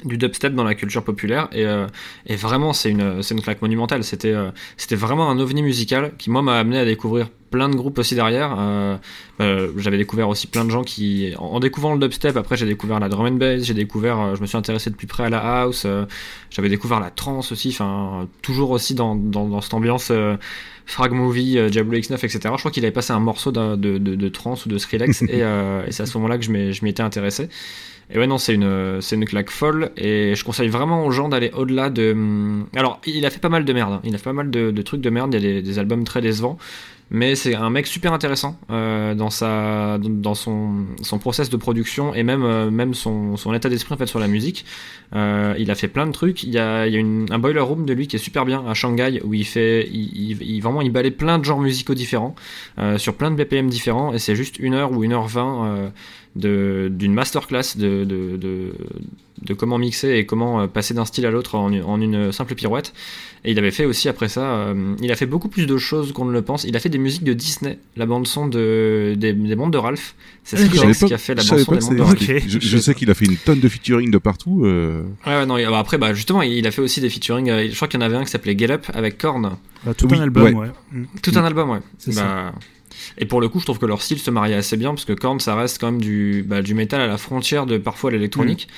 du dubstep dans la culture populaire et, euh, et vraiment c'est une, une claque monumentale c'était euh, c'était vraiment un ovni musical qui moi m'a amené à découvrir plein de groupes aussi derrière euh, j'avais découvert aussi plein de gens qui en, en découvrant le dubstep après j'ai découvert la drum and bass j'ai découvert je me suis intéressé de plus près à la house j'avais découvert la trance aussi enfin toujours aussi dans, dans, dans cette ambiance Frag Movie, Diablo X9, etc. Je crois qu'il avait passé un morceau de, de, de trance ou de Skrillex et, euh, et c'est à ce moment-là que je m'y étais intéressé. Et ouais, non, c'est une, c'est une claque folle et je conseille vraiment aux gens d'aller au-delà de. hum, Alors, il a fait pas mal de merde, hein. il a fait pas mal de, trucs de merde, il y a des albums très décevants, mais c'est un mec super intéressant euh, dans sa dans son son process de production et même euh, même son, son état d'esprit en fait sur la musique. Euh, il a fait plein de trucs. Il y a, il y a un boiler room de lui qui est super bien à Shanghai où il fait il, il, vraiment il balaye plein de genres musicaux différents sur plein de BPM différents et c'est juste une heure ou une heure vingt d'une masterclass de, de de comment mixer et comment euh, passer d'un style à l'autre en, en une simple pirouette. Et il avait fait aussi après ça, euh, il a fait beaucoup plus de choses qu'on ne le pense. Il a fait des musiques de Disney, la bande son de des, des mondes de Ralph. C'est Skrillex pas- qui a fait la je bande son des de Ralph. Je, je sais qu'il a fait une tonne de featuring de partout. euh, Ouais, ouais, non, et, bah, après, bah, justement, il a fait aussi des featuring. euh, je crois qu'il y en avait un qui s'appelait Get Up avec Korn. Bah, tout Oui, un album, ouais. ouais. Mm. Tout un album, ouais. C'est Bah, Et pour le coup, je trouve que leur style se mariait assez bien parce que Korn, ça reste quand même du, bah, du métal à la frontière de parfois l'électronique.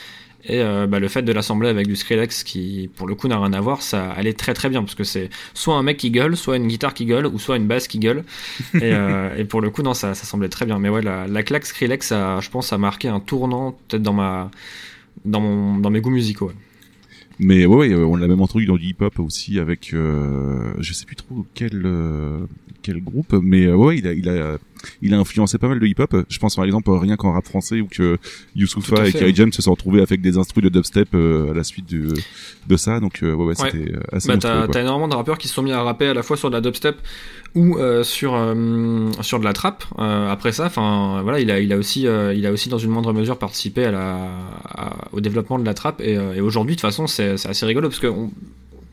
Et euh, bah, le fait de l'assembler avec du Skrillex qui, pour le coup, n'a rien à voir, ça allait très très bien parce que c'est soit un mec qui gueule, soit une guitare qui gueule, ou soit une basse qui gueule. et, euh, et pour le coup, non, ça, ça semblait très bien. Mais ouais, la, la claque Skrillex, ça, je pense, a marqué un tournant peut-être dans ma, dans mon, dans mes goûts musicaux. ouais. Mais ouais, ouais, on l'a même entendu dans du hip-hop aussi avec, euh, je sais plus trop quel euh, quel groupe, mais ouais, il a il a il a influencé pas mal de hip-hop. Je pense par exemple rien qu'en rap français où que Youssoufa et Kerry. James se sont retrouvés avec des instrus de dubstep euh, à la suite de de ça. Donc euh, ouais, ouais, c'était euh, assez Bah, t'as, t'as énormément de rappeurs qui se sont mis à rapper à la fois sur de la dubstep ou sur sur de la trap. Après ça, enfin voilà, il a il a aussi il a aussi dans une moindre mesure participé à la à- au développement de la trap et, et aujourd'hui de toute façon c'est, c'est assez rigolo parce que on,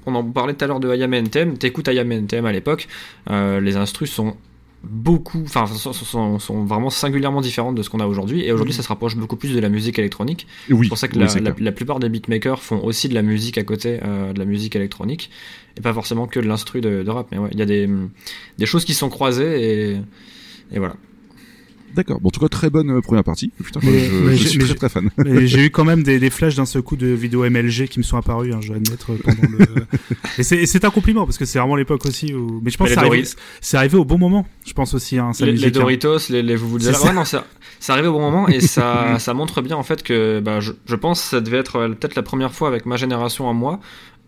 on en parlait tout à l'heure de Ayam NTM. T'écoutes Ayam NTM à l'époque, euh, les instrus sont beaucoup, enfin sont, sont, sont vraiment singulièrement différentes de ce qu'on a aujourd'hui et aujourd'hui ça se rapproche beaucoup plus de la musique électronique. Oui, C'est pour ça que oui, la, la, la plupart des beatmakers font aussi de la musique à côté, euh, de la musique électronique, et pas forcément que de l'instru de, de rap. Mais ouais, il y a des, des choses qui sont croisées et, et voilà. D'accord. Bon, en tout cas, très bonne euh, première partie. Putain, Mais- je, mais je j'ai- suis mais très fan. J'ai eu quand même des, des flashs d'un seul coup de vidéos MLG qui me sont apparus, hein, je dois admettre, pendant le... et c'est c'est un compliment, parce que c'est vraiment l'époque aussi où... Mais je pense Mais que c'est arrivé, c'est arrivé au bon moment, je pense aussi, hein, Les, musique, les hein. Doritos, les, les vous vous C'est Ouais, ça. non, ça, ça arrivait au bon moment et ça, ça montre bien en fait que bah, je, je pense que ça devait être euh, peut-être la première fois avec ma génération à moi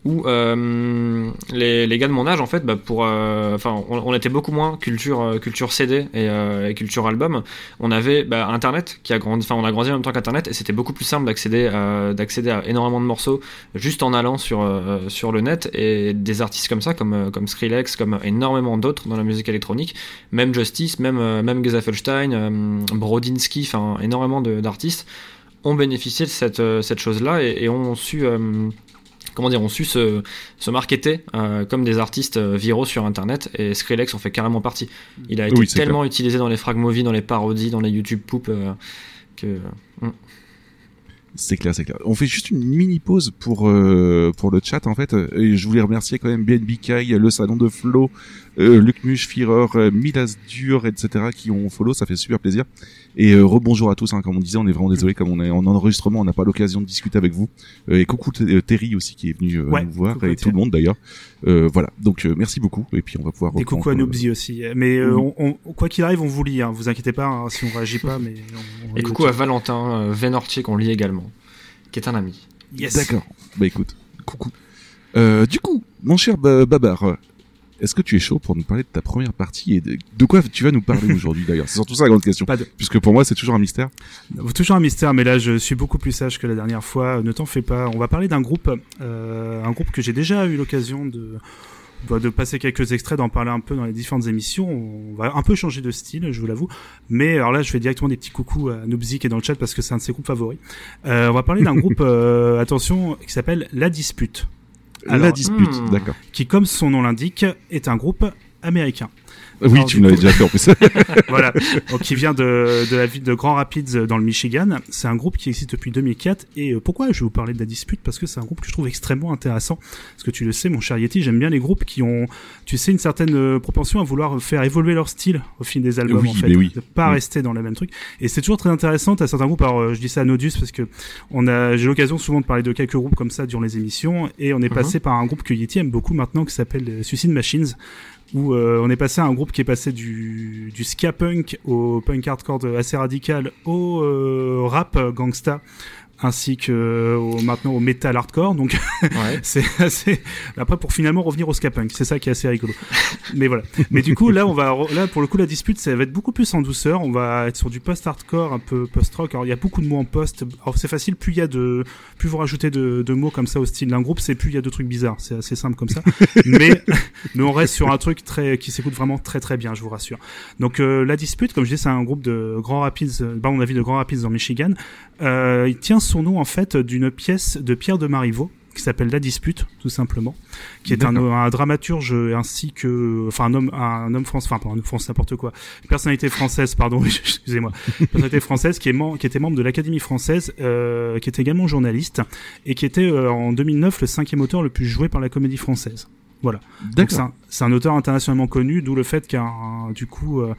où euh, les, gars de mon âge en fait bah, pour euh, on, était beaucoup moins culture euh, culture CD et, culture album. On avait bah, internet qui a grandi on a grandi en même temps qu'internet et c'était beaucoup plus simple d'accéder à, d'accéder à énormément de morceaux juste en allant sur le net. Et des artistes comme ça comme Skrillex comme énormément d'autres dans la musique électronique même Justice même même Gezafelstein Brodinski enfin énormément d'artistes ont bénéficié de cette euh, cette chose là et, ont su comment dire, ont su se, se marketer euh, comme des artistes euh, viraux sur internet et Skrillex en fait carrément partie. Il a été Oui, tellement utilisé dans les frag movies, dans les parodies, dans les YouTube poop euh, que mm. C'est clair, c'est clair. On fait juste une mini pause pour euh, pour le chat en fait. Et je voulais remercier quand même BNB Kai, le salon de Flo, euh, Luc Muche, Führer, euh, Milas Dur, etc. qui ont follow, ça fait super plaisir. Et euh, rebonjour à tous, hein, comme on disait, on est vraiment désolé, comme on est en enregistrement, on n'a pas l'occasion de discuter avec vous. Euh, et coucou Terry aussi qui est venu euh, Ouais, nous voir et tout le monde d'ailleurs. Euh, voilà, donc euh, merci beaucoup et puis on va pouvoir Et coucou à euh, Noobsy aussi. Mais euh, oui. on, on- quoi qu'il arrive, on vous lit, hein, vous inquiétez pas hein, si on réagit pas, mais on, on et coucou à. Valentin euh, Vénortier qu'on lit également, qui est un ami. Yes. D'accord. Bah écoute, coucou. Euh, du coup, mon cher Ba- Babar, euh, est-ce que tu es chaud pour nous parler de ta première partie et de, de quoi tu vas nous parler aujourd'hui d'ailleurs C'est surtout ça la grande question. De- Puisque pour moi c'est toujours un mystère. Toujours un mystère, mais là je suis beaucoup plus sage que la dernière fois. Ne t'en fais pas. On va parler d'un groupe, euh, un groupe que j'ai déjà eu l'occasion de bah, de passer quelques extraits, d'en parler un peu dans les différentes émissions. On va un peu changer de style, je vous l'avoue. Mais alors là, je fais directement des petits coucous à Noobzy qui est dans le chat parce que c'est un de ses groupes favoris. Euh, on va parler d'un groupe, euh, attention, qui s'appelle La Dispute, la Alors, dispute, hmm. d'accord. qui, comme son nom l'indique, est un groupe américain. Oui, Alors, tu me l'avais déjà fait en plus. voilà, donc qui vient de, de la ville de Grand Rapids euh, dans le Michigan. C'est un groupe qui existe depuis 2004. Et euh, pourquoi je vais vous parler de la dispute? Parce que c'est un groupe que je trouve extrêmement intéressant. Parce que tu le sais, mon cher Yeti, j'aime bien les groupes qui ont, tu sais, une certaine euh, propension à vouloir faire évoluer leur style au fil des albums, Oui, en fait. oui. De pas Oui. rester dans le même truc. Et c'est toujours très intéressant. T'as certains groupes, alors je dis ça à Nodus parce que on a, j'ai l'occasion souvent de parler de quelques groupes comme ça durant les émissions. Et on est Mhm. passé par un groupe que Yeti aime beaucoup maintenant qui s'appelle Suicide Machines où euh, on est passé à un groupe qui est passé du, du ska punk au punk hardcore assez radical au euh, rap gangsta ainsi que au- maintenant au metal hardcore. Donc Ouais. c'est assez. Après, pour finalement revenir au ska punk, c'est ça qui est assez rigolo. Mais voilà. Mais du coup, là, on va là pour le coup la dispute, ça va être beaucoup plus en douceur. On va être sur du post-hardcore, un peu post-rock. Alors il y a beaucoup de mots en post. Alors c'est facile. Plus il y a de, plus vous rajoutez de, de mots comme ça au style d'un groupe, c'est plus il y a de trucs bizarres. C'est assez simple comme ça. mais mais on reste sur un truc très qui s'écoute vraiment très très bien, je vous rassure. Donc euh, la dispute, comme je dis, c'est un groupe de Grand Rapids, euh, bah, on a vu de Grand Rapids dans Michigan. Euh, il tient son nom en fait d'une pièce de Pierre de Marivaux qui s'appelle La Dispute, tout simplement, qui est un, dramaturge ainsi que, enfin un homme, un homme français, enfin pas un homme français, n'importe quoi, une personnalité française, pardon, excusez-moi, une personnalité française qui est mem- qui était membre de l'Académie française, euh, qui était également journaliste et qui était euh, en 2009 le cinquième auteur le plus joué par la Comédie Française. Voilà. Donc c'est un, auteur internationalement connu, d'où le fait qu'un du coup euh,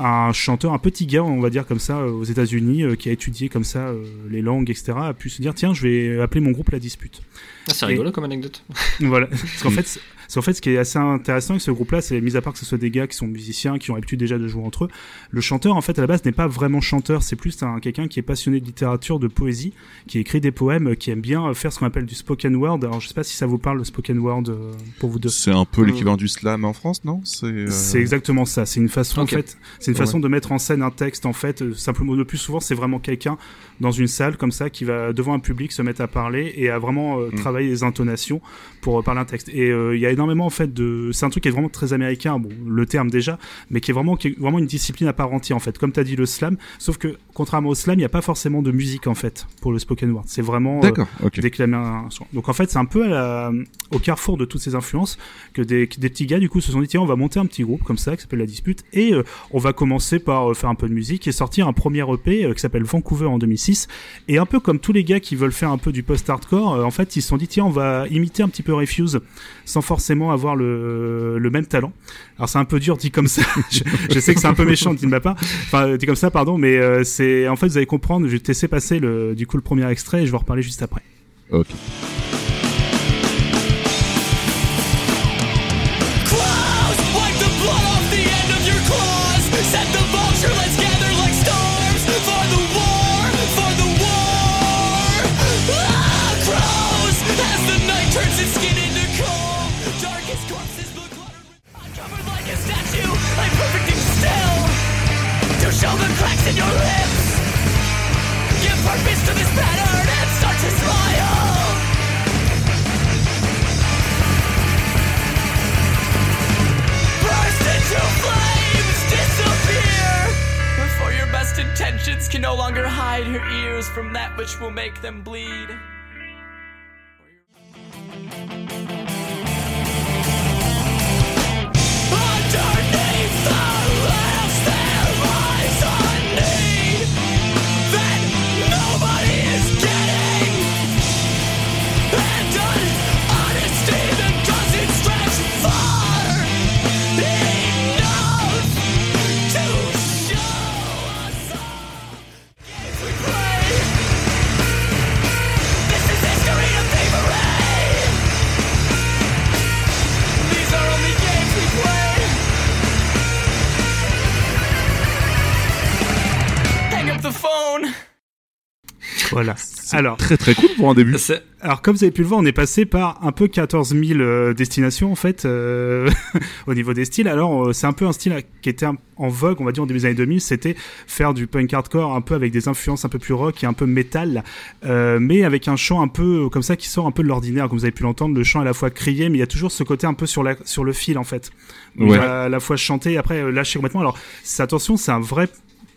un chanteur, un petit gars, on va dire comme ça, euh, aux États-Unis, euh, qui a étudié comme ça euh, les langues, etc., a pu se dire tiens, je vais appeler mon groupe La Dispute. Ah, c'est rigolo comme anecdote. voilà. Parce qu'en fait, en fait ce qui est assez intéressant avec ce groupe-là, c'est mis à part que ce soit des gars qui sont musiciens, qui ont l'habitude déjà de jouer entre eux, le chanteur en fait à la base n'est pas vraiment chanteur, c'est plus un quelqu'un qui est passionné de littérature, de poésie, qui écrit des poèmes, euh, qui aime bien faire ce qu'on appelle du spoken word. Alors je sais pas si ça vous parle le spoken word euh, pour vous deux. C'est un peu l'équivalent du slam en France, non? C'est. euh, C'est exactement ça. C'est une façon, en fait, c'est une Ouais. façon de mettre en scène un texte, en fait. euh, simplement, le plus souvent, c'est vraiment quelqu'un dans une salle comme ça qui va devant un public se mettre à parler et à vraiment euh, Mm. travailler les intonations pour euh, parler un texte. Et euh, il y a énormément, en fait, de. C'est un truc qui est vraiment très américain, bon, le terme déjà, mais qui est vraiment, qui est vraiment une discipline à part entière, en fait. Comme tu as dit le slam, sauf que contrairement au slam, il n'y a pas forcément de musique, en fait, pour le spoken word. C'est vraiment. euh, D'accord. Ok. déclamer un son. Donc en fait, c'est un peu à la- au carrefour de toutes ces influences que des, que des petits gars du coup se sont dit tiens, on va monter un petit groupe comme ça qui s'appelle La Dispute et on va commencer par faire un peu de musique et sortir un premier EP qui s'appelle Vancouver en 2006 et un peu comme tous les gars qui veulent faire un peu du post-hardcore, euh, en fait, ils se sont dit tiens, on va imiter un petit peu Refuse sans forcément avoir le, même talent. Alors c'est un peu dur dit comme ça. je, sais que c'est un peu méchant dit de ma part. Enfin, dit comme ça, pardon, mais euh, c'est en fait vous allez comprendre. Je vais te laisser passer le du coup le premier extrait et je vais en reparler juste après. Ok. Make them bleed. Alors, Très très cool pour un début. Alors comme vous avez pu le voir, on est passé par un peu 14 000 euh, destinations en fait euh, au niveau des styles. Alors euh, c'est un peu un style qui était en vogue, on va dire en début des années 2000, c'était faire du punk hardcore un peu avec des influences un peu plus rock et un peu métal, euh, mais avec un chant un peu comme ça qui sort un peu de l'ordinaire, comme vous avez pu l'entendre. Le chant est à la fois crié, mais il y a toujours ce côté un peu sur la sur le fil en fait. Ouais. à la fois chanter et après lâcher complètement. Alors attention, c'est un vrai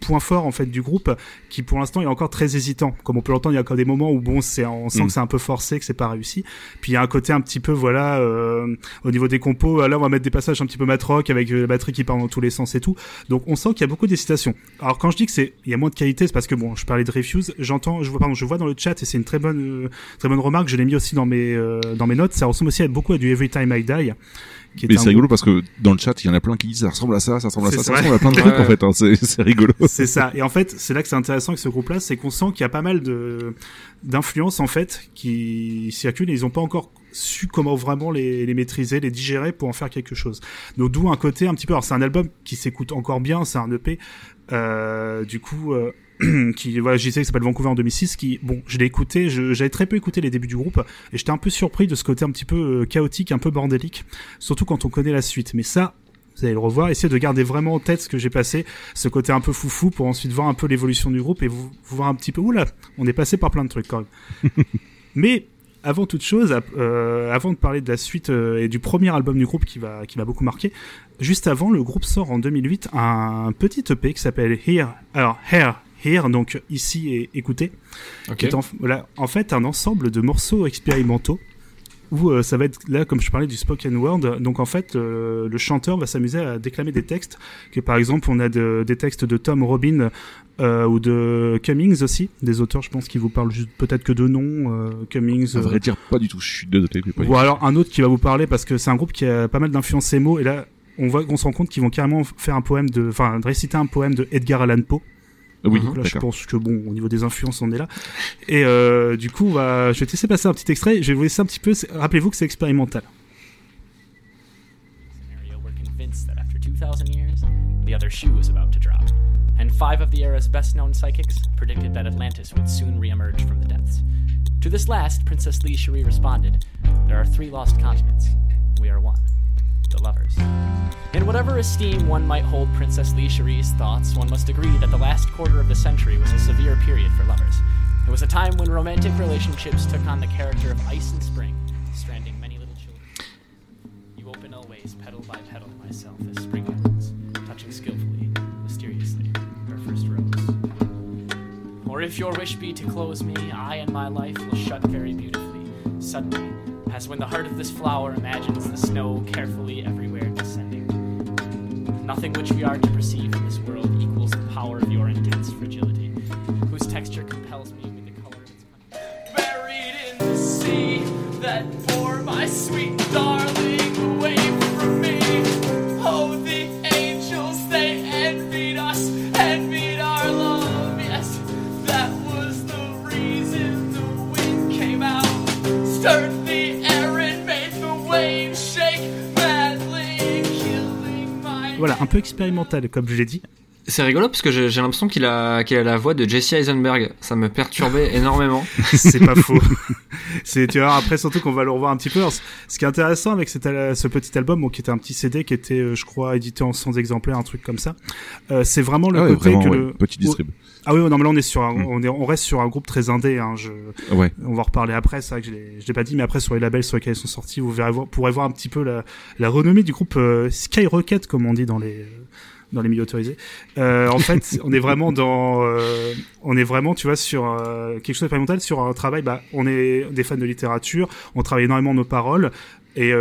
point fort en fait du groupe qui pour l'instant est encore très hésitant. Comme on peut l'entendre il y a encore des moments où bon c'est on sent Mm. que c'est un peu forcé que c'est pas réussi. Puis il y a un côté un petit peu voilà euh, au niveau des compos là on va mettre des passages un petit peu matrock avec euh, la batterie qui part dans tous les sens et tout. Donc on sent qu'il y a beaucoup d'hésitation. Alors quand je dis que c'est il y a moins de qualité c'est parce que bon je parlais de Refuse j'entends je vois pardon je vois dans le chat et c'est une très bonne euh, très bonne remarque je l'ai mis aussi dans mes euh, dans mes notes ça ressemble aussi à beaucoup à du Every Time I Die qui Mais c'est rigolo parce que dans le chat, il y en a plein qui disent ça ressemble à ça, ça ressemble à ça, ça ressemble à plein de trucs en fait. hein. C'est c'est rigolo. C'est ça. Et en fait, c'est là que c'est intéressant avec ce groupe-là, c'est qu'on sent qu'il y a pas mal de d'influences en fait qui circulent et ils ont pas encore su comment vraiment les, les maîtriser, les digérer pour en faire quelque chose. Donc d'où un côté un petit peu. Alors c'est un album qui s'écoute encore bien, c'est un EP. Euh, du coup, euh, qui voilà, je disais ça s'appelle Vancouver en 2006, qui bon, je l'ai écouté, j'avais très peu écouté les débuts du groupe et j'étais un peu surpris de ce côté un petit peu euh, chaotique, un peu bordélique, surtout quand on connaît la suite. Mais ça, vous allez le revoir, essayez de garder vraiment en tête ce que j'ai passé, ce côté un peu foufou pour ensuite voir un peu l'évolution du groupe et vous, vous voir un petit peu, oula, on est passé par plein de trucs quand même. Mais avant toute chose, euh, avant de parler de la suite euh, et du premier album du groupe qui va qui m'a beaucoup marqué, juste avant, le groupe sort en 2008 un petit EP qui s'appelle Here. Alors Here, Here, donc ici et écoutez, Ok. qui est en, fait un ensemble de morceaux expérimentaux où euh, ça va être là comme je parlais du spoken word donc en fait euh, le chanteur va s'amuser à déclamer des textes que par exemple on a de- des textes de Tom Robin euh, ou de Cummings aussi des auteurs je pense qui vous parlent juste peut-être que de nom euh, Cummings À vrai dire, pas du tout. Je suis désolé, ou alors un autre qui va vous parler parce que c'est un groupe qui a pas mal d'influence émo et là on voit on se rend compte qu'ils vont carrément faire un poème de enfin réciter un poème de Edgar Allan Poe. Oui, donc là, je pense que bon, au niveau des influences, on est là. Et euh, du coup, va, je vais te laisser passer un petit extrait. Je vais vous laisser un petit peu. Rappelez-vous que c'est expérimental. scenario, we're convinced that after 2,000 years, the other shoe was about to drop. And five of the era's best known psychics predicted that Atlantis would soon reemerge from the depths. To this last, Princess Li Cherie responded There are three lost continents. We are one. The lovers. In whatever esteem one might hold Princess Li Cherie's thoughts, one must agree that the last quarter of the century was a severe period for lovers. It was a time when romantic relationships took on the character of ice and spring, stranding many little children. You open always, petal by petal, myself as spring opens, touching skillfully, mysteriously, her first rose. Or if your wish be to close me, I and my life will shut very beautifully, suddenly, as when the heart of this flower imagines the snow carefully everywhere descending. Nothing which we are to perceive in this world equals the power of your intense fragility, whose texture compels me with the color of its country. Buried in the sea that bore my sweet darling away from me. Oh, the Voilà, un peu expérimental, comme je l'ai dit. C'est rigolo parce que j'ai j'ai l'impression qu'il a, qu'il a la voix de Jesse Eisenberg. Ça me perturbait énormément. c'est pas faux. c'est tu vois après surtout qu'on va le revoir un petit peu. Alors, ce qui est intéressant avec cet ce petit album, bon, qui était un petit CD qui était, euh, je crois, édité en 100 exemplaires, un truc comme ça. euh, c'est vraiment le Ah ouais, côté vraiment, que ouais, le petit distrib. ah oui, non mais là on est sur un, Mm. on est on reste sur un groupe très indé. Hein, je Ouais. on va reparler après, c'est vrai que je l'ai, je l'ai pas dit, mais après sur les labels sur lesquels ils sont sortis, vous verrez, voir- pourrez voir un petit peu la, la renommée du groupe euh, Skyrocket, comme on dit dans les dans les milieux autorisés. Euh, en fait, on est vraiment dans, euh, on est vraiment, tu vois, sur euh, quelque chose d'expérimental, sur un travail. Bah, on est des fans de littérature, on travaille énormément nos paroles. Et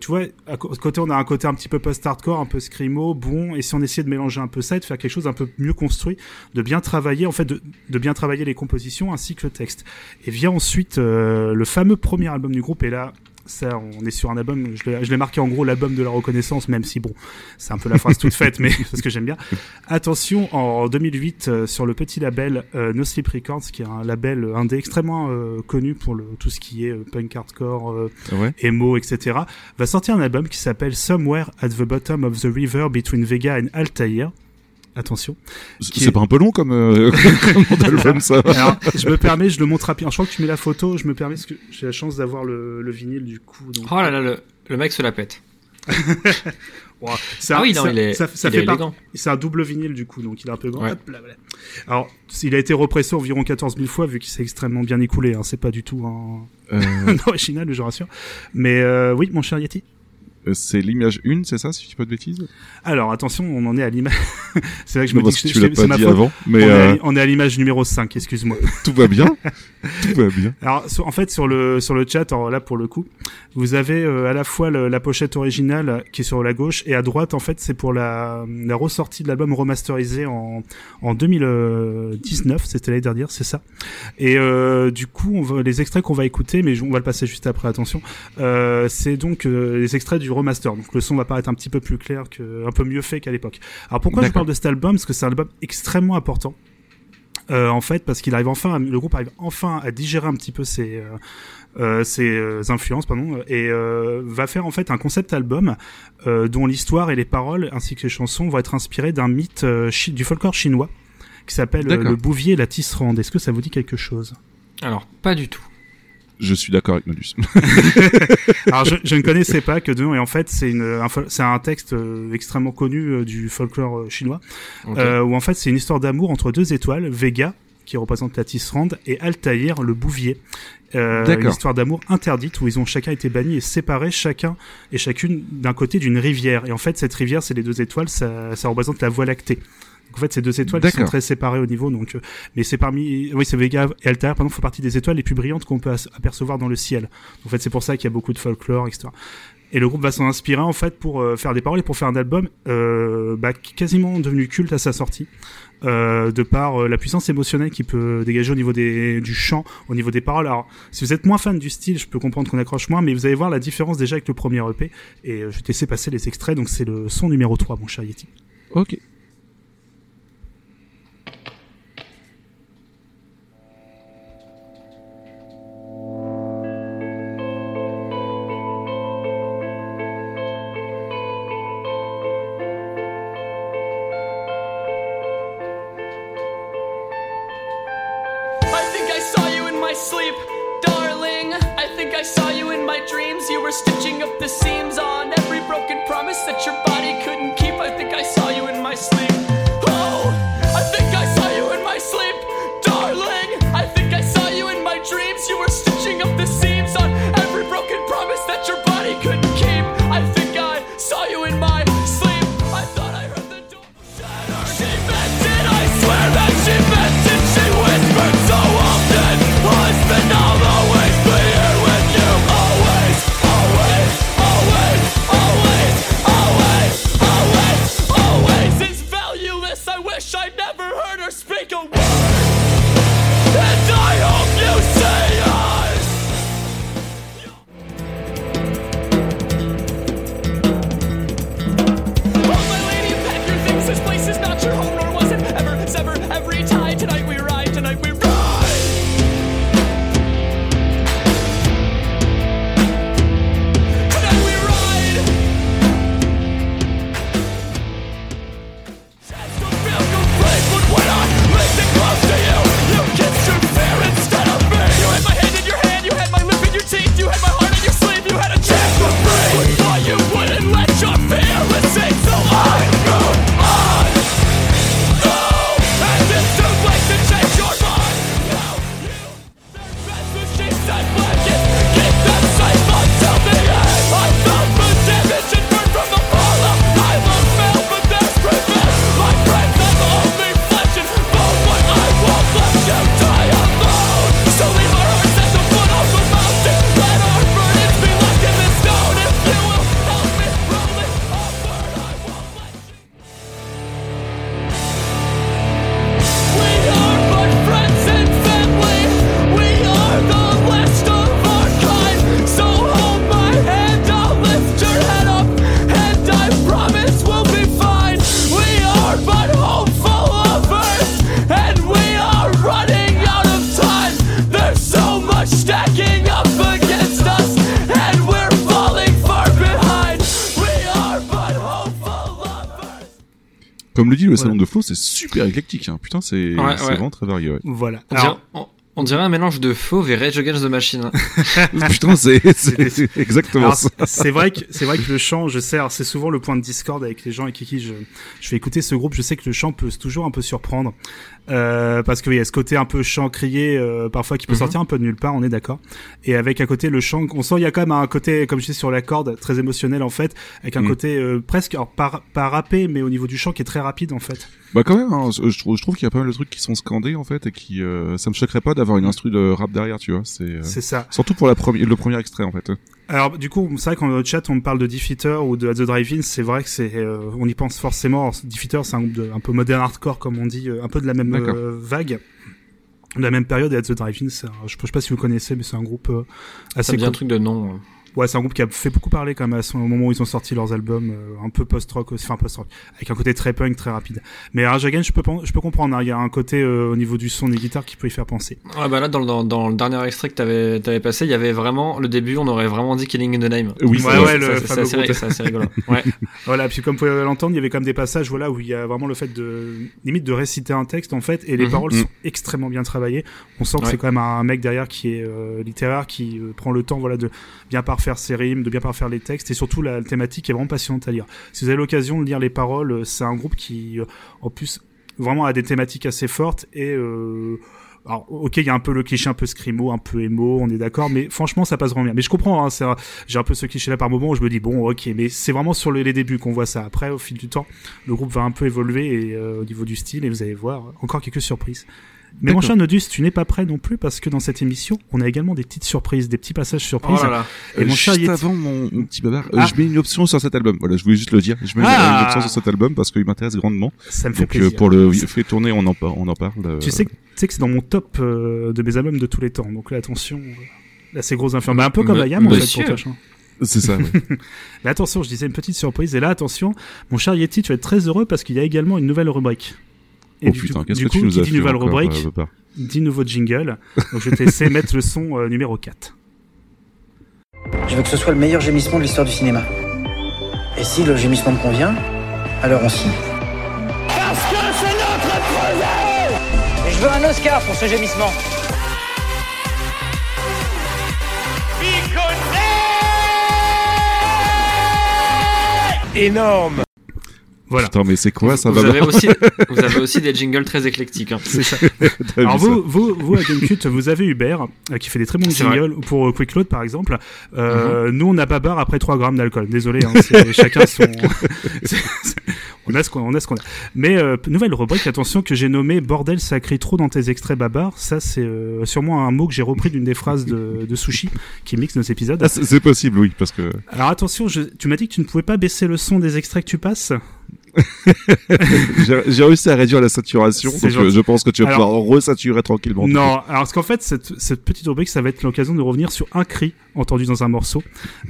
tu vois, à côté on a un côté un petit peu post-hardcore, un peu scrimo, bon. Et si on essayait de mélanger un peu ça, et de faire quelque chose un peu mieux construit, de bien travailler, en fait, de, de bien travailler les compositions ainsi que le texte. Et vient ensuite le fameux premier album du groupe. Et là, ça, on est sur un album. Je l'ai- marqué en gros l'album de la reconnaissance, même si bon, c'est un peu la phrase toute faite, mais parce que j'aime bien. Attention, en 2008, euh, sur le petit label euh, No Sleep Records, qui est un label indé extrêmement euh, connu pour le, tout ce qui est euh, punk hardcore, euh, Ouais. emo, etc., va sortir un album qui s'appelle Somewhere at the Bottom of the River Between Vega and Altair. Attention. Qui C'est est- pas un peu long comme, euh, comme ça. Alors, je me permets, je le montre rapidement. Je crois que tu mets la photo, je me permets parce que j'ai la chance d'avoir le, le vinyle du coup. Donc, Oh là là, le, le mec se la pète. Ah un- oui, non, ça- il est, ça, ça il fait est par- élégant. C'est un double vinyle du coup, donc il est un peu grand. Ouais. Hop là, voilà. Alors, il a été repressé environ 14 000 fois vu qu'il s'est extrêmement bien écoulé. Hein. C'est pas du tout un, Euh, un original, je rassure. Mais euh, oui, mon cher Yeti. Euh, c'est l'image 1, c'est ça, si je dis pas de bêtises? Alors attention, on en est à l'image. c'est vrai que je Non, me dis que que tu l'as pas ma dit faute. avant, mais on, est euh, à, on est à l'image numéro 5, excuse-moi. tout va bien. tout va bien. Alors sur- en fait sur le sur le chat, alors là pour le coup, vous avez euh, à la fois le- la pochette originale qui est sur la gauche et à droite en fait c'est pour la, la ressortie de l'album remasterisé en en 2019, c'était l'année dernière, c'est ça. Et euh, du coup on va, les extraits qu'on va écouter, mais on va le passer juste après, attention. Euh, c'est donc euh, les extraits du remaster. Donc le son va paraître un petit peu plus clair que un peu mieux fait qu'à l'époque. Alors pourquoi je parle de cet album? Parce que c'est un album extrêmement important. Euh, en fait, parce qu'il arrive enfin, à- le groupe arrive enfin à digérer un petit peu ses, euh, euh, ses influences, pardon, et euh, va faire en fait un concept album euh, dont l'histoire et les paroles ainsi que les chansons vont être inspirées d'un mythe euh, du folklore chinois qui s'appelle euh. Le Bouvier et la Tisserande. Est-ce que ça vous dit quelque chose? Alors, pas du tout. Je suis d'accord avec Nodus. Alors je, je ne connaissais pas que deux et en fait c'est une un fol- c'est un texte euh, extrêmement connu euh, du folklore euh, chinois euh, où en fait c'est une histoire d'amour entre deux étoiles, Vega qui représente la tisserande et Altaïr le bouvier. Euh, une histoire d'amour interdite où ils ont chacun été bannis et séparés chacun et chacune d'un côté d'une rivière et en fait cette rivière c'est les deux étoiles ça, ça représente la voie lactée. Donc, en fait, ces deux étoiles qui sont très séparées au niveau, donc, euh, mais c'est parmi, oui, c'est Vega et Altair, pardon, font partie des étoiles les plus brillantes qu'on peut apercevoir dans le ciel. En fait, c'est pour ça qu'il y a beaucoup de folklore, etc. Et le groupe va s'en inspirer en fait pour euh, faire des paroles et pour faire un album euh, bah, quasiment devenu culte à sa sortie, euh, de par la puissance émotionnelle qu'il peut dégager au niveau des, du chant, au niveau des paroles. Alors, si vous êtes moins fan du style, je peux comprendre qu'on accroche moins, mais vous allez voir la différence déjà avec le premier EP. Et je vais te laisser passer les extraits. Donc c'est le son numéro 3, mon cher Yeti. ok. C'est super éclectique. Hein. Putain, c'est Ouais, c'est ouais. vraiment très varié. Ouais. Voilà. On Alors, dirait, on, on dirait un mélange de Fauve et Rage Against the Machine. Putain, c'est exactement Alors, ça. c'est- vrai que c'est vrai que le chant, je sais, c'est souvent le point de discorde avec les gens avec qui je je fais écouter ce groupe. Je sais que le chant peut toujours un peu surprendre euh, parce qu'il y a ce côté un peu chant crié euh, parfois qui peut Mhm. sortir un peu de nulle part. On est d'accord. Et avec à côté le chant, on sent il y a quand même un côté comme je dis sur la corde très émotionnel en fait, avec un Mhm. côté euh, presque alors pas pas rappé mais au niveau du chant qui est très rapide en fait. Bah quand même, hein, je, je trouve, je trouve qu'il y a pas mal de trucs qui sont scandés en fait et qui, euh, ça me choquerait pas d'avoir une instru de rap derrière, tu vois. C'est euh, C'est ça. surtout pour la le premier extrait en fait. Alors du coup, c'est vrai qu'en chat on me parle de Defeater ou de The Drive-In, c'est vrai que c'est, euh, on y pense forcément. Defeater, c'est un groupe de, un peu modern hardcore comme on dit, euh, un peu de la même euh, vague, de la même période. Et The Drive-In, c'est, un- je, sais pas si vous connaissez, mais c'est un groupe euh, assez me dit un truc de nom. Ouais, c'est un groupe qui a fait beaucoup parler quand même à ce moment où ils ont sorti leurs albums, euh, un peu post-rock aussi, enfin post-rock, avec un côté très punk, très rapide. Mais Rage Against, je peux, je peux comprendre, hein, il y a un côté euh, au niveau du son des guitares qui peut y faire penser. Ouais, bah là, dans, le- dans, dans le dernier extrait que t'avais avais passé, il y avait vraiment, le début, on aurait vraiment dit Killing in the Name. Oui, Ouais, c'est ouais, le c'est- assez, assez rigolo. Ouais. Voilà, puis comme vous pouvez l'entendre, il y avait quand même des passages, voilà, où il y a vraiment le fait de, limite de réciter un texte, en fait, et les Mhm. paroles sont extrêmement bien travaillées. On sent que Ouais. c'est quand même un mec derrière qui est euh, littéraire, qui euh, prend le temps, voilà, de bien parfaire ses rimes, de bien parfaire les textes, et surtout la thématique est vraiment passionnante à lire. Si vous avez l'occasion de lire les paroles, euh, c'est un groupe qui, euh, en plus, vraiment a des thématiques assez fortes et euh, alors, ok, il y a un peu le cliché un peu scrimo, un peu émo, on est d'accord, mais franchement, ça passe vraiment bien. Mais je comprends, hein, j'ai un peu ce cliché-là par moment où je me dis, bon, ok, mais c'est vraiment sur le- les débuts qu'on voit ça. Après, au fil du temps, le groupe va un peu évoluer au niveau du style, et vous allez voir, encore quelques surprises. Mais mon cher Nodus, tu n'es pas prêt non plus parce que dans cette émission, on a également des petites surprises, des petits passages surprises. Oh là là. Et mon Euh, cher juste Yeti- avant mon, mon petit babar, euh, Ah. je mets une option sur cet album. Voilà, je voulais juste le dire. Je mets une- Ah. une option sur cet album parce qu'il m'intéresse grandement. ça me fait Donc euh, plaisir. pour le fait tourner, on en parle. On en parle. euh, Tu sais, que- tu sais que c'est dans mon top euh, de mes albums de tous les temps. Donc là, attention, euh, là, c'est gros infirme. Bah, un peu comme Me- Ayam, en fait, monsieur. pour toi, Chan. c'est ça. ouais. Mais attention, je disais une petite surprise. Et là, attention, mon cher Yeti, tu vas être très heureux parce qu'il y a également une nouvelle rubrique. Et oh du, putain, du qu'est-ce que coup, tu nous qui as dit nouvelle encore, rubrique, euh, dit nouveau jingle. Donc je vais te laisser mettre le son euh, numéro 4. Je veux que ce soit le meilleur gémissement de l'histoire du cinéma. Et si le gémissement me convient, alors on signe. Parce que c'est notre projet Et je veux un Oscar pour ce gémissement. Énorme Voilà. Putain, mais c'est quoi ça vous, va avez aussi, vous avez aussi des jingles très éclectiques. hein. C'est ça. T'as Alors vu ça vous, vous, vous à GameCube, vous avez Hubert euh, qui fait des très bons vrai. jingles pour euh, Quick Load par exemple. Mhm. Euh, Nous, on n'a pas barre après 3 grammes d'alcool. Désolé, hein, chacun son. on a ce qu'on on a. Ce qu'on a. Mais euh, nouvelle rubrique, attention que j'ai nommé bordel, ça crie trop dans tes extraits babar. Ça, c'est euh, sûrement un mot que j'ai repris d'une des phrases de, de Sushi qui mixe nos épisodes. Ah, c'est c'est possible, oui, parce que Alors attention, je, tu m'as dit que tu ne pouvais pas baisser le son des extraits que tu passes? j'ai réussi à réduire la saturation, donc je pense que tu vas Alors- pouvoir resaturer tranquillement. Non, alors parce qu'en fait, cette, cette petite rubrique, ça va être l'occasion de revenir sur un cri entendu dans un morceau,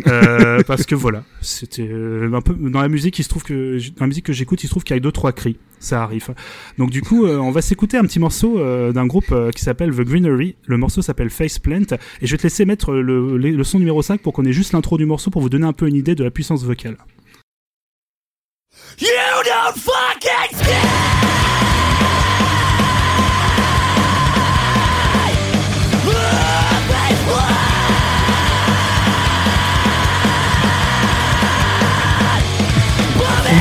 euh, parce que voilà, c'était euh, un peu dans la musique. Il se trouve que dans la musique que j'écoute, il se trouve qu'il y a deux trois cris, ça arrive. Donc du coup, euh, on va s'écouter un petit morceau euh, d'un groupe euh, qui s'appelle The Greenery. Le morceau s'appelle Faceplant, et je vais te laisser mettre le, le, le son numéro 5 pour qu'on ait juste l'intro du morceau pour vous donner un peu une idée de la puissance vocale. You don't fucking scare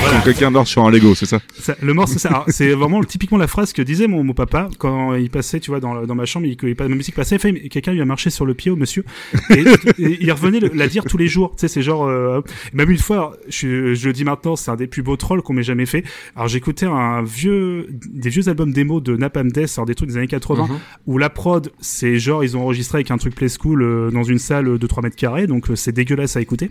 Quand quelqu'un marche sur un Lego, c'est ça Ça, le morceau, ça- alors, c'est vraiment typiquement la phrase que disait mon, mon papa quand il passait, tu vois, dans, dans ma chambre, il, il, la musique passait, quelqu'un lui a marché sur le pied au monsieur, et, et il revenait le- la dire tous les jours. Tu sais, c'est genre, euh, même une fois, je, je le dis maintenant, c'est un des plus beaux trolls qu'on m'ait jamais fait. Alors j'écoutais un vieux, des vieux albums démo de Napalm Death, alors des trucs des années 80, Mhm. où la prod, c'est genre, ils ont enregistré avec un truc Play School euh, dans une salle de 3 mètres carrés, donc euh, c'est dégueulasse à écouter.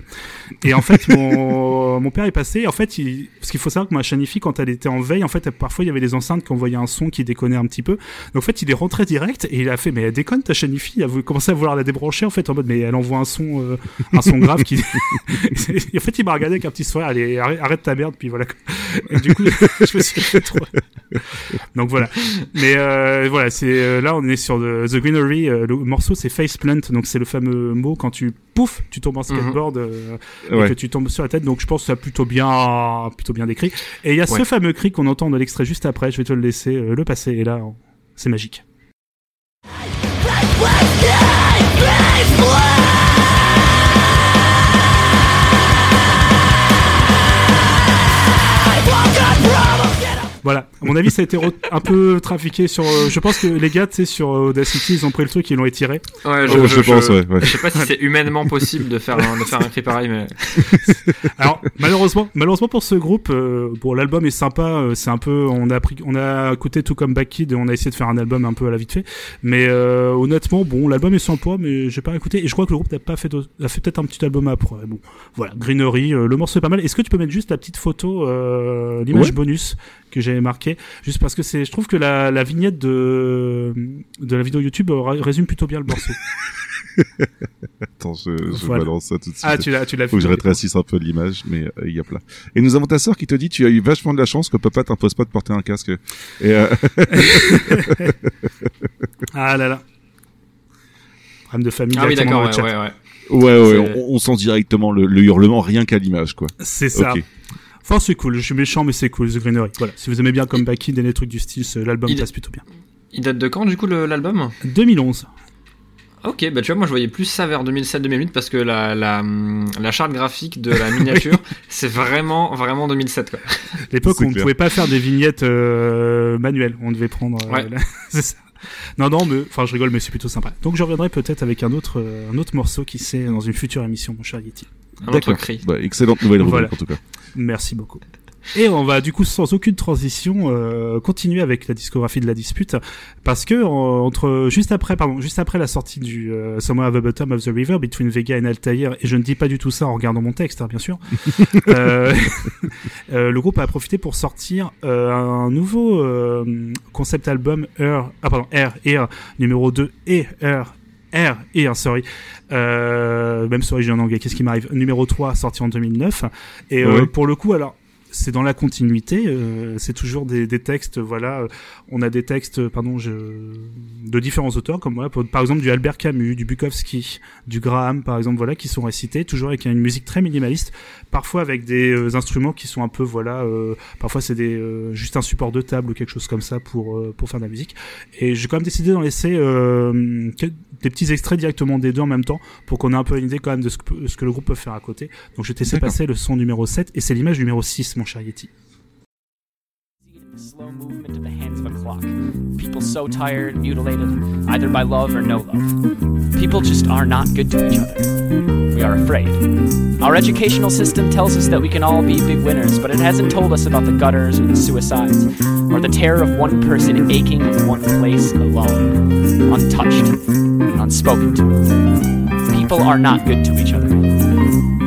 Et en fait, mon, mon père est passé, et en fait, il, parce qu'il faut savoir que ma chaîne IFI, quand elle était en veille, en fait, parfois, il y avait des enceintes qui envoyaient un son qui déconnait un petit peu. Donc, en fait, il est rentré direct, et il a fait, mais elle déconne ta chaîne IFI, il a commencé à vouloir la débrancher, en fait, en mode, mais elle envoie un son, euh, un son grave qui, en fait, il m'a regardé avec un petit sourire, allez, arrête, ta merde, puis voilà. Et du coup, je me suis fait trop. Donc voilà. Mais euh, voilà, c'est euh, là on est sur The, The Greenery. le morceau c'est Faceplant, donc c'est le fameux mot quand tu pouf, tu tombes en skateboard euh, et Ouais. que tu tombes sur la tête. Donc je pense que ça a plutôt bien, plutôt bien décrit. Et il y a ce fameux cri qu'on entend de l'extrait juste après. Je vais te le laisser euh, le passer. Et là, c'est magique. Voilà. À mon avis, ça a été un peu trafiqué sur. euh, je pense que les gars, tu sais, sur euh, Audacity, ils ont pris le truc, ils l'ont étiré. Ouais, Oh, je pense, ouais, ouais. Je sais pas si c'est humainement possible de faire un, de faire un cri pareil, mais Alors malheureusement, malheureusement pour ce groupe, euh, bon l'album est sympa, euh, c'est un peu, on a pris, on a écouté tout comme Back Kid et on a essayé de faire un album un peu à la vite fait, mais euh, honnêtement bon l'album est sympa, mais j'ai pas écouté et je crois que le groupe n'a pas fait, a fait peut-être un petit album après. Bon voilà, Greenery, euh, le morceau est pas mal. Est-ce que tu peux mettre juste la petite photo, euh, l'image Ouais. bonus que j'avais marqué, juste parce que c'est, je trouve que la, la vignette de de la vidéo YouTube euh, ré- résume plutôt bien le morceau. Attends, je, je Voilà. balance ça tout de suite. Ah, tu l'as, tu l'as Faut que je rétrécisse un peu l'image, mais euh, il y a plein. Et nous avons ta sœur qui te dit tu as eu vachement de la chance que papa t'impose pas de porter un casque. Et euh, Ah là là. Problème de famille. Ah oui, d'accord, ouais, ouais, ouais. ouais, ouais, on, on sent directement le, le hurlement rien qu'à l'image, quoi. C'est ça. Ok. Enfin, c'est cool. Je suis méchant, mais c'est cool. The Greenery. Voilà. Si vous aimez bien comme Backend et les trucs du style, l'album Il- passe plutôt bien. Il date de quand du coup l'album? 2011. Ok, bah tu vois, moi je voyais plus ça vers 2007-2008 parce que la, la, la charte graphique de la miniature, c'est vraiment, vraiment 2007 quoi. L'époque où on ne pouvait pas faire des vignettes euh, manuelles. On devait prendre. euh, Ouais. la- c'est ça. Non, non, mais enfin, je rigole, mais c'est plutôt sympa. Donc, je reviendrai peut-être avec un autre, euh, un autre morceau qui c'est dans une future émission, mon cher Yeti. Un autre D'accord. cri. Bah, excellente nouvelle rubrique Voilà. en tout cas. Merci beaucoup. Et on va du coup sans aucune transition euh, continuer avec la discographie de la dispute parce que euh, entre juste après pardon juste après la sortie du euh, Somewhere at the Bottom of the River between Vega and Altair et je ne dis pas du tout ça en regardant mon texte hein, bien sûr euh, euh, le groupe a profité pour sortir euh, un nouveau euh, concept album Air ah pardon Air Air numéro 2 et Air Air Air sorry. Euh, même sorry j'ai en anglais qu'est-ce qui m'arrive? Numéro 3 sorti en 2009 et euh, pour le coup alors c'est dans la continuité, euh, c'est toujours des, des textes, voilà, euh, on a des textes, euh, pardon, je, de différents auteurs, comme voilà, pour- par exemple du Albert Camus, du Bukowski, du Graham, par exemple, voilà, qui sont récités, toujours avec une musique très minimaliste, parfois avec des euh, instruments qui sont un peu, voilà, euh, parfois c'est des euh, juste un support de table ou quelque chose comme ça pour euh, pour faire de la musique. Et j'ai quand même décidé d'en laisser euh, des petits extraits directement des deux en même temps pour qu'on ait un peu une idée quand même de ce que, ce que le groupe peut faire à côté. Donc je t'ai passer le son numéro 7 et c'est l'image numéro 6, mon cher Yeti. Slow movement of the hands of a clock. People so tired, mutilated, either by love or no love. People just are not good to each other. We are afraid. Our educational system tells us that we can all be big winners, but it hasn't told us about the gutters or the suicides, or the terror of one person aching in one place alone, untouched unspoken to. People are not good to each other.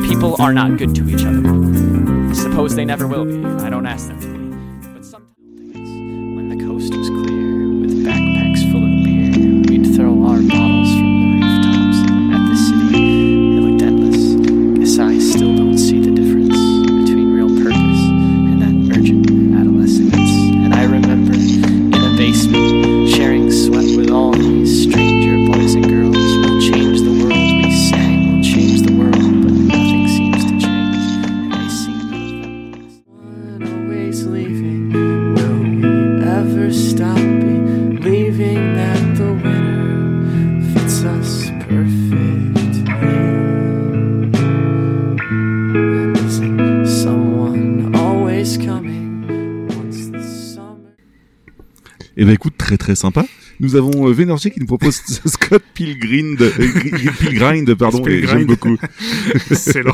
People are not good to each other. Suppose they never will be. I don't ask them to be. But sometimes, when the coast was clear, with backpacks full of beer, we'd throw our bottles très très sympa. Nous avons euh, Vénergie qui nous propose Scott Pilgrim, de, euh, Gr- Pilgrind, pardon, Pilgrind. j'aime beaucoup. Excellent.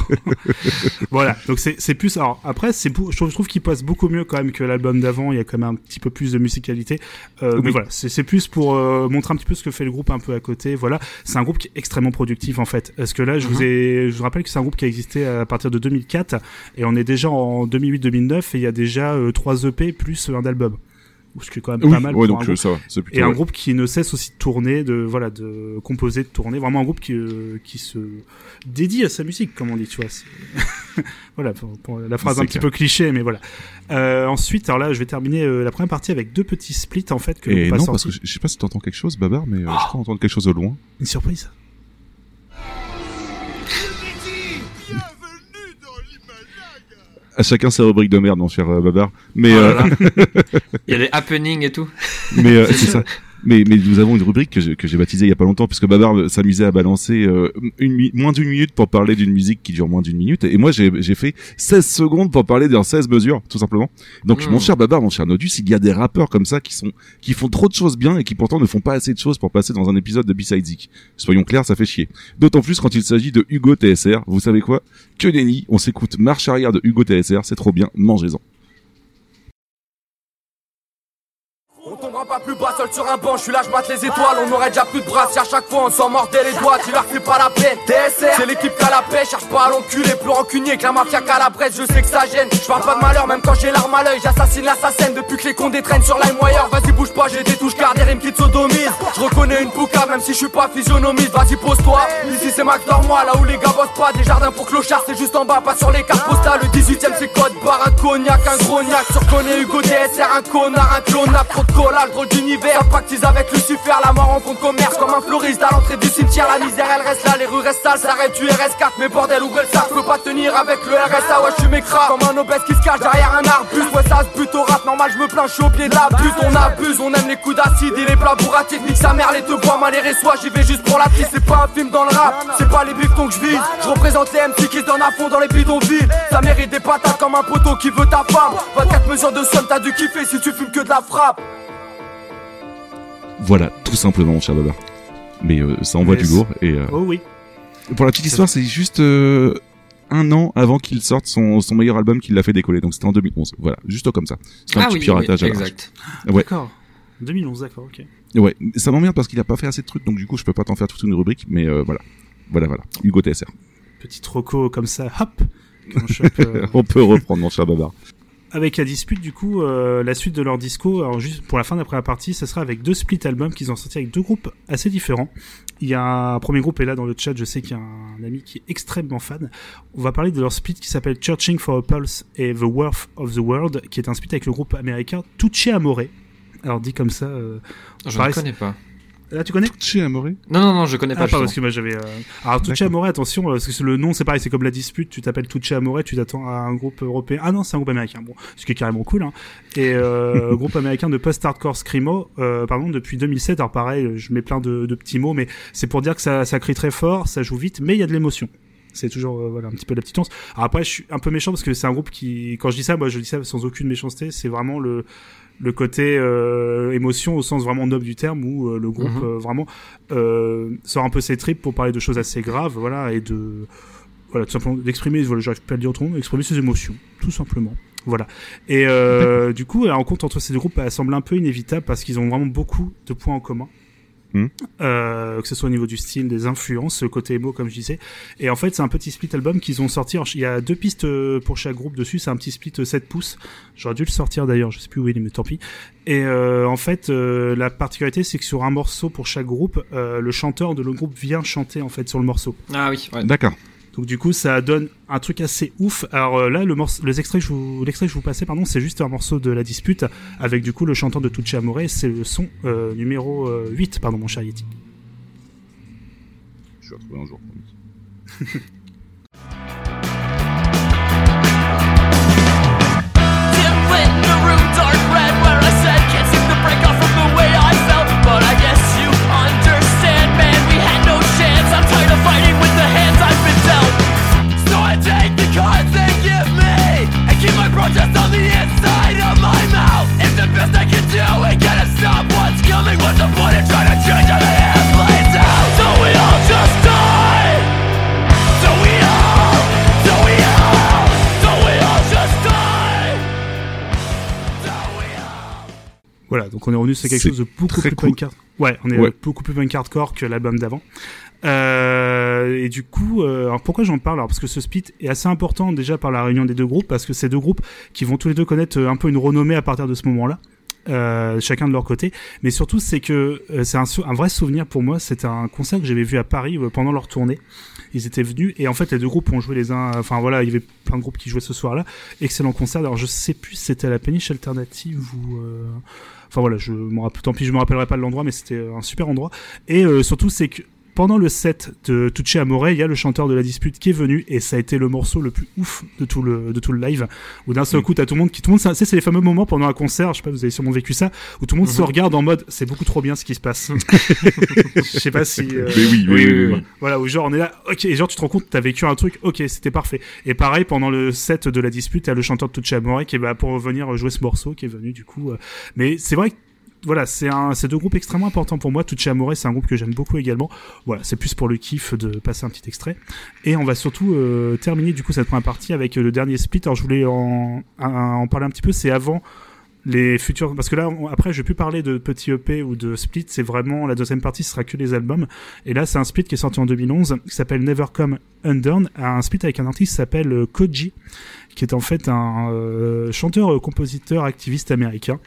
voilà. Donc c'est plus. Alors après, c'est je trouve, je trouve qu'il passe beaucoup mieux quand même que l'album d'avant. Il y a quand même un petit peu plus de musicalité. Euh, Oui. Mais voilà, c'est plus pour euh, montrer un petit peu ce que fait le groupe un peu à côté. Voilà, c'est un groupe qui est extrêmement productif en fait. Parce que là, je vous ai, je vous rappelle que c'est un groupe qui a existé à partir de 2004 et on est déjà en 2008-2009 et il y a déjà euh, trois EP plus un album. Ce qui est quand même Oui, pas mal. ouais, donc un euh, ça va, plutôt. Et un ouais. groupe qui ne cesse aussi de tourner, de voilà, de composer, de tourner. Vraiment un groupe qui euh, qui se dédie à sa musique, comme on dit, tu vois. voilà, pour, pour la phrase un petit peu cliché, mais voilà. Euh, ensuite, alors là, je vais terminer euh, la première partie avec deux petits splits en fait que Et non, parce que je, sais pas si t'entends quelque chose, Babar, mais euh, je crois entendre quelque chose au loin. Une surprise. À chacun ses rubriques de merde, mon cher euh, Babar. Mais, là euh. Il y a des happenings et tout. mais euh, c'est ça. Mais, mais nous avons une rubrique que j'ai que j'ai baptisée il y a pas longtemps puisque Babar s'amusait à balancer euh, une, moins d'une minute pour parler d'une musique qui dure moins d'une minute et moi j'ai j'ai fait 16 secondes pour parler d'un 16 mesures tout simplement. Donc Mm. mon cher Babar, mon cher Nodus, il y a des rappeurs comme ça qui sont qui font trop de choses bien et qui pourtant ne font pas assez de choses pour passer dans un épisode de B-Side. Soyons clairs, ça fait chier. D'autant plus quand il s'agit de Hugo TSR. Vous savez quoi? Que nenni, on s'écoute marche arrière de Hugo TSR, c'est trop bien, mangez-en. Pas plus bas, seul sur un banc, je suis là, je batte les étoiles. On aurait déjà plus de bras si à chaque fois on s'en mordait les doigts. Tu leur fais pas la peine. DSR, c'est l'équipe qui a la paix, cherche pas à l'enculer, plus rancunier que la mafia qu'à la bresse, je sais que ça gêne. Je parle pas de malheur, même quand j'ai l'arme à l'œil, j'assassine l'assassin depuis que les condés traînent sur LimeWire. Vas-y, bouge pas, j'ai des touches car des rimes qui te sodomisent. Je reconnais une pouca, même si je suis pas physionomiste. Vas-y, pose-toi. Ici, c'est Max moi là où les gars bossent pas. Des jardins pour clochards, c'est juste en bas, pas sur les cartes postales. Le 18ème, c'est code barre, un cognac, un grognac. Surconnais Hugo DSR, un connard, un trop de collage, drôle d'univers. Ça pactise avec Lucifer, la mort en fond de commerce, comme un fleuriste à l'entrée du cimetière. La misère, elle reste là, les rues restent sales, ça reste du RS4. Mais bordel, le sac, je peux pas tenir avec le RSA. Ouais, je suis mécra, comme un obèse qui se cache derrière un arbuste. Ouais, ça se bute au rap, normal, je me plains, je suis au pied de la butte. On abuse, on aime les coups d'acide et les plats. Nique sa mère, les te bois, mal et j'y vais juste pour la piste. C'est pas un film dans le rap, c'est pas les bifetons que je vise. Je représente les MC qui se donnent à fond dans les bidonvilles. Ça mérite des patates comme un poteau qui veut ta femme. 24 mesures de somme, t'as dû kiffer si tu fumes que de la frappe. Voilà, tout simplement, mon cher Baba. Mais euh, ça envoie Yes. du lourd. Et euh, Oh oui. pour la petite histoire, c'est juste euh, un an avant qu'il sorte son, son meilleur album qu'il l'a fait décoller. Donc c'était en 2011. Voilà, juste comme ça. C'est un Ah petit oui, oui, piratage à exact. Ouais. D'accord. 2011, d'accord, ok. Ouais, ça m'emmerde parce qu'il a pas fait assez de trucs, donc du coup je peux pas t'en faire toute une rubrique, mais voilà. Voilà, voilà. Hugo TSR. Petit roco comme ça, hop. chope, euh, On peut reprendre mon cher Babar. Avec la dispute, du coup, euh, la suite de leur disco, alors juste pour la fin d'après la partie, ça sera avec deux split albums qu'ils ont sortis avec deux groupes assez différents. Il y a un premier groupe, et là dans le chat, je sais qu'il y a un ami qui est extrêmement fan. On va parler de leur split qui s'appelle Churching for a Pulse et The Worth of the World, qui est un split avec le groupe américain Tucci Amore. Alors dit comme ça, euh, Je ne connais pas. Là, tu connais Chez Amoré Non, non, non, je connais pas. Ah, pardon, justement. excuse-moi, j'avais. euh, Alors, Tucci. Amore, attention, euh, parce que c'est- le nom, c'est pareil, c'est comme la dispute. Tu t'appelles Tucci Amore, tu t'attends à un groupe européen. Ah non, c'est un groupe américain. Bon, ce qui est carrément cool. Hein. Et euh, groupe américain de post-hardcore screamo, euh, pardon, depuis 2007. Alors pareil, je mets plein de, de petits mots, mais c'est pour dire que ça, ça crie très fort, ça joue vite, mais il y a de l'émotion. C'est toujours euh, voilà un petit peu la petite once. Alors après, je suis un peu méchant parce que c'est un groupe qui, quand je dis ça, moi je dis ça sans aucune méchanceté. C'est vraiment le le côté euh, émotion au sens vraiment noble du terme où euh, le groupe Mhm. euh, vraiment euh, sort un peu ses tripes pour parler de choses assez graves, voilà, et de voilà tout simplement d'exprimer, voilà, j'arrive pas à le dire autrement, d'exprimer ses émotions, tout simplement. Voilà. Et euh, du coup, la rencontre entre ces deux groupes elle semble un peu inévitable parce qu'ils ont vraiment beaucoup de points en commun. Mhm. Euh, que ce soit au niveau du style, des influences, le côté émo comme je disais. Et en fait, c'est un petit split album qu'ils ont sorti. Alors, Il y a deux pistes euh, pour chaque groupe dessus. C'est un petit split euh, 7 pouces. J'aurais dû le sortir d'ailleurs. Je sais plus où il est, mais tant pis. Et euh, en fait, euh, la particularité, c'est que sur un morceau pour chaque groupe, euh, le chanteur de le groupe vient chanter en fait sur le morceau. Ah oui, ouais. D'accord. Donc du coup, ça donne un truc assez ouf. Alors euh, là, le morceau, les extraits que je vous, l'extrait que je vous passais, pardon, c'est juste un morceau de la dispute avec du coup le chanteur de Tucci Amore. C'est le son euh, numéro euh, 8, pardon, mon cher Yeti. Je vais retrouver un jour. the best I can do. We gotta stop what's coming What's the point in trying to change how the hand plays out. So we all just die? So we all? So we all? So we all just die? So we all? Voilà, donc on est revenu sur quelque chose de beaucoup plus cool. punk Ouais, on est Ouais. beaucoup plus punk hardcore que l'album d'avant. Euh, et du coup, euh, alors pourquoi j'en parle? Alors Parce que ce split est assez important déjà par la réunion des deux groupes, parce que c'est deux groupes qui vont tous les deux connaître euh, un peu une renommée à partir de ce moment-là. Euh, chacun de leur côté, mais surtout c'est que euh, c'est un, vrai souvenir pour moi. C'était un concert que j'avais vu à Paris euh, pendant leur tournée. Ils étaient venus et en fait les deux groupes ont joué les uns. Enfin voilà, il y avait plein de groupes qui jouaient ce soir-là. Excellent concert. Alors je sais plus si c'était à la péniche alternative ou. euh, Enfin voilà, je me rappelle, tant pis, je me rappellerai pas de l'endroit, mais c'était un super endroit. Et surtout, c'est que pendant le set de Tucci Amore, il y a le chanteur de la dispute qui est venu et ça a été le morceau le plus ouf de tout le de tout le live. Où d'un seul coup, t'as tout le monde qui tout le monde, c'est c'est les fameux moments pendant un concert. Je sais pas, vous avez sûrement vécu ça, où tout le monde se Mhm. regarde en mode, c'est beaucoup trop bien ce qui se passe. Je sais pas si. euh, Mais oui, oui, oui, voilà, où genre on est là, ok, et genre tu te rends compte, t'as vécu un truc, ok, c'était parfait. Et pareil, pendant le set de la dispute, t'as le chanteur de Tucci Amore qui est bah, pour venir jouer ce morceau, qui est venu du coup. euh, Mais c'est vrai que voilà, c'est un, c'est deux groupes extrêmement importants pour moi. Tucci Amore, c'est un groupe que j'aime beaucoup également. Voilà, c'est plus pour le kiff de passer un petit extrait. Et on va surtout euh, terminer du coup cette première partie avec euh, le dernier split. Alors je voulais en, en, parler un petit peu. C'est avant les futurs parce que là après je vais plus parler de petits EP ou de split c'est vraiment la deuxième partie ce sera que les albums et là c'est un split qui est sorti en 2011 qui s'appelle Never Come Undone un split avec un artiste qui s'appelle euh, Koji qui est en fait un euh, chanteur compositeur activiste américain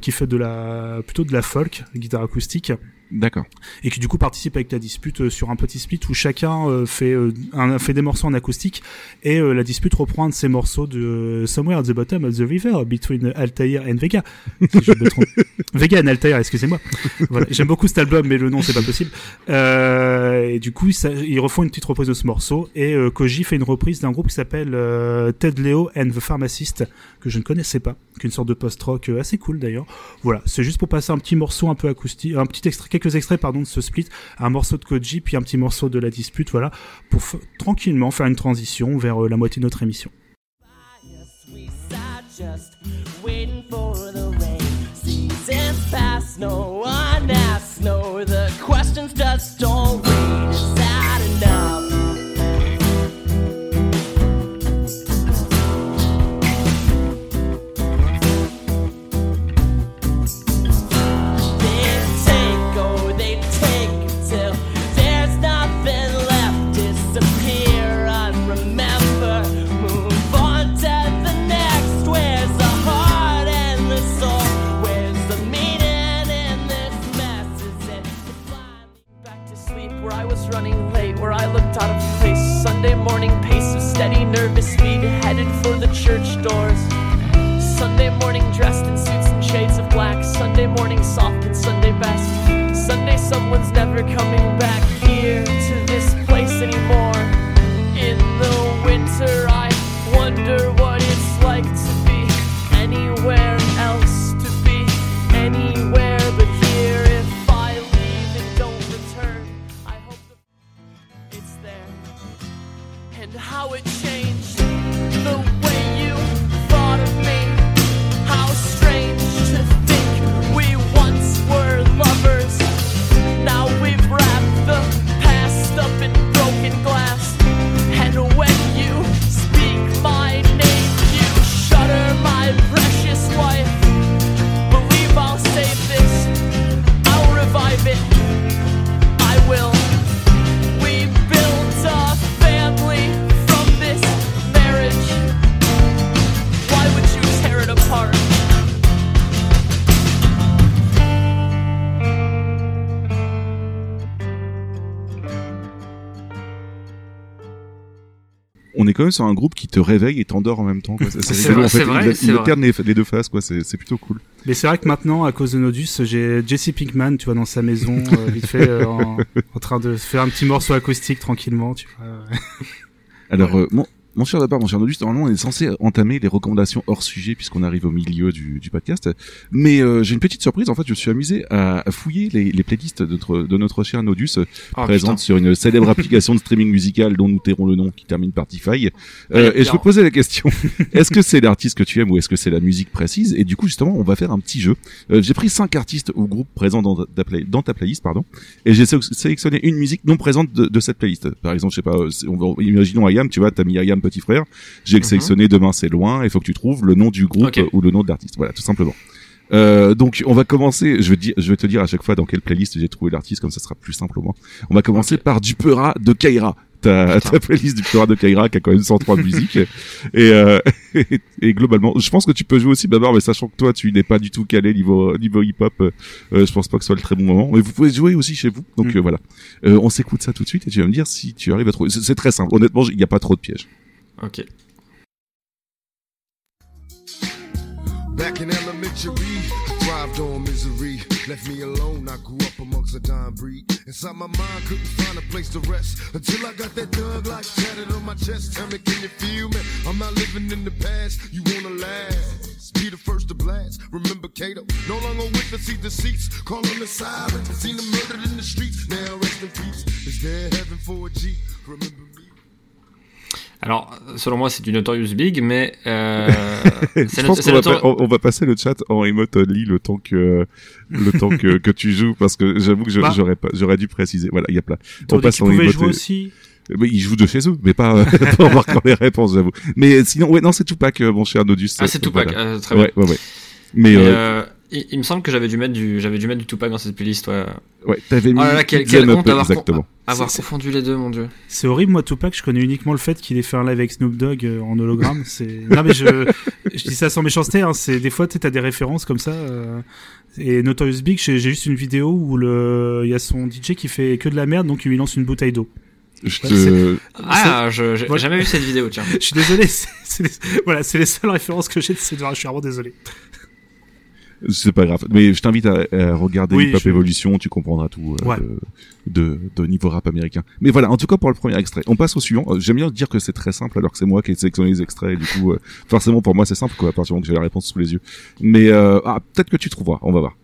qui fait de la plutôt de la folk guitare acoustique D'accord. et qui du coup participe avec la dispute euh, sur un petit split où chacun euh, fait euh, un, fait des morceaux en acoustique et la dispute reprend un de ces morceaux de Somewhere at the Bottom of the River between Altair and Vega. Si je me trompe. Vega and Altair, excusez-moi. Voilà. J'aime beaucoup cet album mais le nom c'est pas possible. Euh, et du coup ça- ils refont une petite reprise de ce morceau et euh, Koji fait une reprise d'un groupe qui s'appelle euh, Ted Leo and the Pharmacist que je ne connaissais pas, qui est une sorte de post-rock assez cool d'ailleurs. Voilà, c'est juste pour passer un petit morceau un peu acoustique, un petit extrait, quelques extraits pardon de ce split, un morceau de Koji puis un petit morceau de la dispute, voilà, pour tranquillement faire une transition vers euh, la moitié de notre émission. Morning pace of steady, nervous speed, headed for the church doors. Sunday morning dressed in suits and shades of black. Sunday morning soft and Sunday best. Sunday someone's never coming back here to this place anymore. In the On est quand même sur un groupe qui te réveille et t'endort en même temps. C'est vrai, en fait. vrai, Il- c'est il vrai. alterne les, les deux faces, quoi. C'est plutôt cool. Mais c'est vrai que maintenant, à cause de Nodus, j'ai Jesse Pinkman, tu vois, dans sa maison, euh, vite fait, euh, en, en train de faire un petit morceau acoustique tranquillement, tu vois. Alors, euh, mon, mon cher Lapard, mon cher Nodus, normalement, on est censé entamer les recommandations hors sujet puisqu'on arrive au milieu du, du podcast. Mais euh, j'ai une petite surprise. En fait, je me suis amusé à, à fouiller les, les playlists de notre, de notre cher Nodus, euh, Ah, présente sur une célèbre application de streaming musical dont nous tairons le nom, qui termine par Tify. Euh, a et je me posais la question est-ce que c'est l'artiste que tu aimes ou est-ce que c'est la musique précise? Et du coup, justement, on va faire un petit jeu. Euh, j'ai pris cinq artistes ou groupes présents dans ta, play- dans ta playlist, pardon, et j'ai sé- sélectionné une musique non présente de, de cette playlist. Par exemple, je sais pas, euh, c'est- on va, imaginons Ayam, tu vois, t'as mis Ayam petit frère. J'ai Mhm. sélectionné Demain c'est loin. Il faut que tu trouves le nom du groupe ou le nom de l'artiste. Voilà, tout simplement. Euh, donc on va commencer. Je vais, te dire, je vais te dire à chaque fois dans quelle playlist j'ai trouvé l'artiste, comme ça sera plus simple au moins. On va commencer par Dupera de Kaira. Ta, ta playlist Dupera de Kaira qui a quand même 103 musiques et, euh, et, et globalement, je pense que tu peux jouer aussi Babar, mais sachant que toi tu n'es pas du tout calé niveau niveau hip hop, euh, je pense pas que ce soit le très bon moment. Mais vous pouvez jouer aussi chez vous. Donc Mm. euh, voilà, Euh, on s'écoute ça tout de suite et tu vas me dire si tu arrives à trouver. C'est très simple. Honnêtement, il n'y a pas trop de pièges. Ok. Back in elementary, thrived on misery. Left me alone, I grew up amongst a dying breed. Inside my mind, couldn't find a place to rest. Until I got that thug like tatted on my chest. Tell me, can you feel me? I'm not living in the past, you wanna last. Be the first to blast. Remember Cato, no longer with the see deceits. Call on the siren, seen them murdered in the streets. Now rest in peace. Is there heaven for a G? Remember me? Alors, selon moi, c'est du Notorious Big, mais euh, Je pense qu'on va, pa- on, on va passer le chat en remote only le temps que le temps que, que tu joues parce que j'avoue que Bah. j'aurais pas j'aurais dû préciser. Voilà, il y a plein. Que tu en remote jouer et- aussi. Mais ils jouent de chez eux, mais pas, pas en marquant les réponses, j'avoue. Mais sinon, ouais, non, c'est Tupac, euh, mon cher Nodus. Ah, c'est Euh, Tupac, voilà. euh, très bien. Ouais, ouais, ouais. Mais, Mais, euh, euh, il, il me semble que j'avais dû mettre du, j'avais dû mettre du Tupac dans cette playlist, ouais. ouais, t'avais mis Oh là là, quel, quel honte con- exactement. avoir C'est- confondu les deux, mon dieu. C'est horrible, moi, Tupac, je connais uniquement le fait qu'il ait fait un live avec Snoop Dogg euh, en hologramme. C'est... Non, mais je, je dis ça sans méchanceté, hein. C'est, des fois, tu as des références comme ça. euh, Et Notorious Big, j'ai, j'ai juste une vidéo où le, il y a son DJ qui fait que de la merde, donc il lui lance une bouteille d'eau. Je Ouais, te... Ah, je, j'ai Voilà. jamais vu cette vidéo, tiens. Je suis désolé, c'est, c'est les... voilà, c'est les seules références que j'ai de ces deux. Je suis vraiment désolé. C'est pas grave. Mais je t'invite à, à regarder Oui, Hip Hop je- Evolution, tu comprendras tout euh, Ouais. de, de, niveau rap américain. Mais voilà, en tout cas pour le premier extrait. On passe au suivant. Euh, J'aime bien dire que c'est très simple alors que c'est moi qui ai sélectionné les extraits. Et du coup, euh, forcément pour moi c'est simple quoi, à partir du moment que j'ai la réponse sous les yeux. Mais euh, ah, peut-être que tu trouveras, on va voir.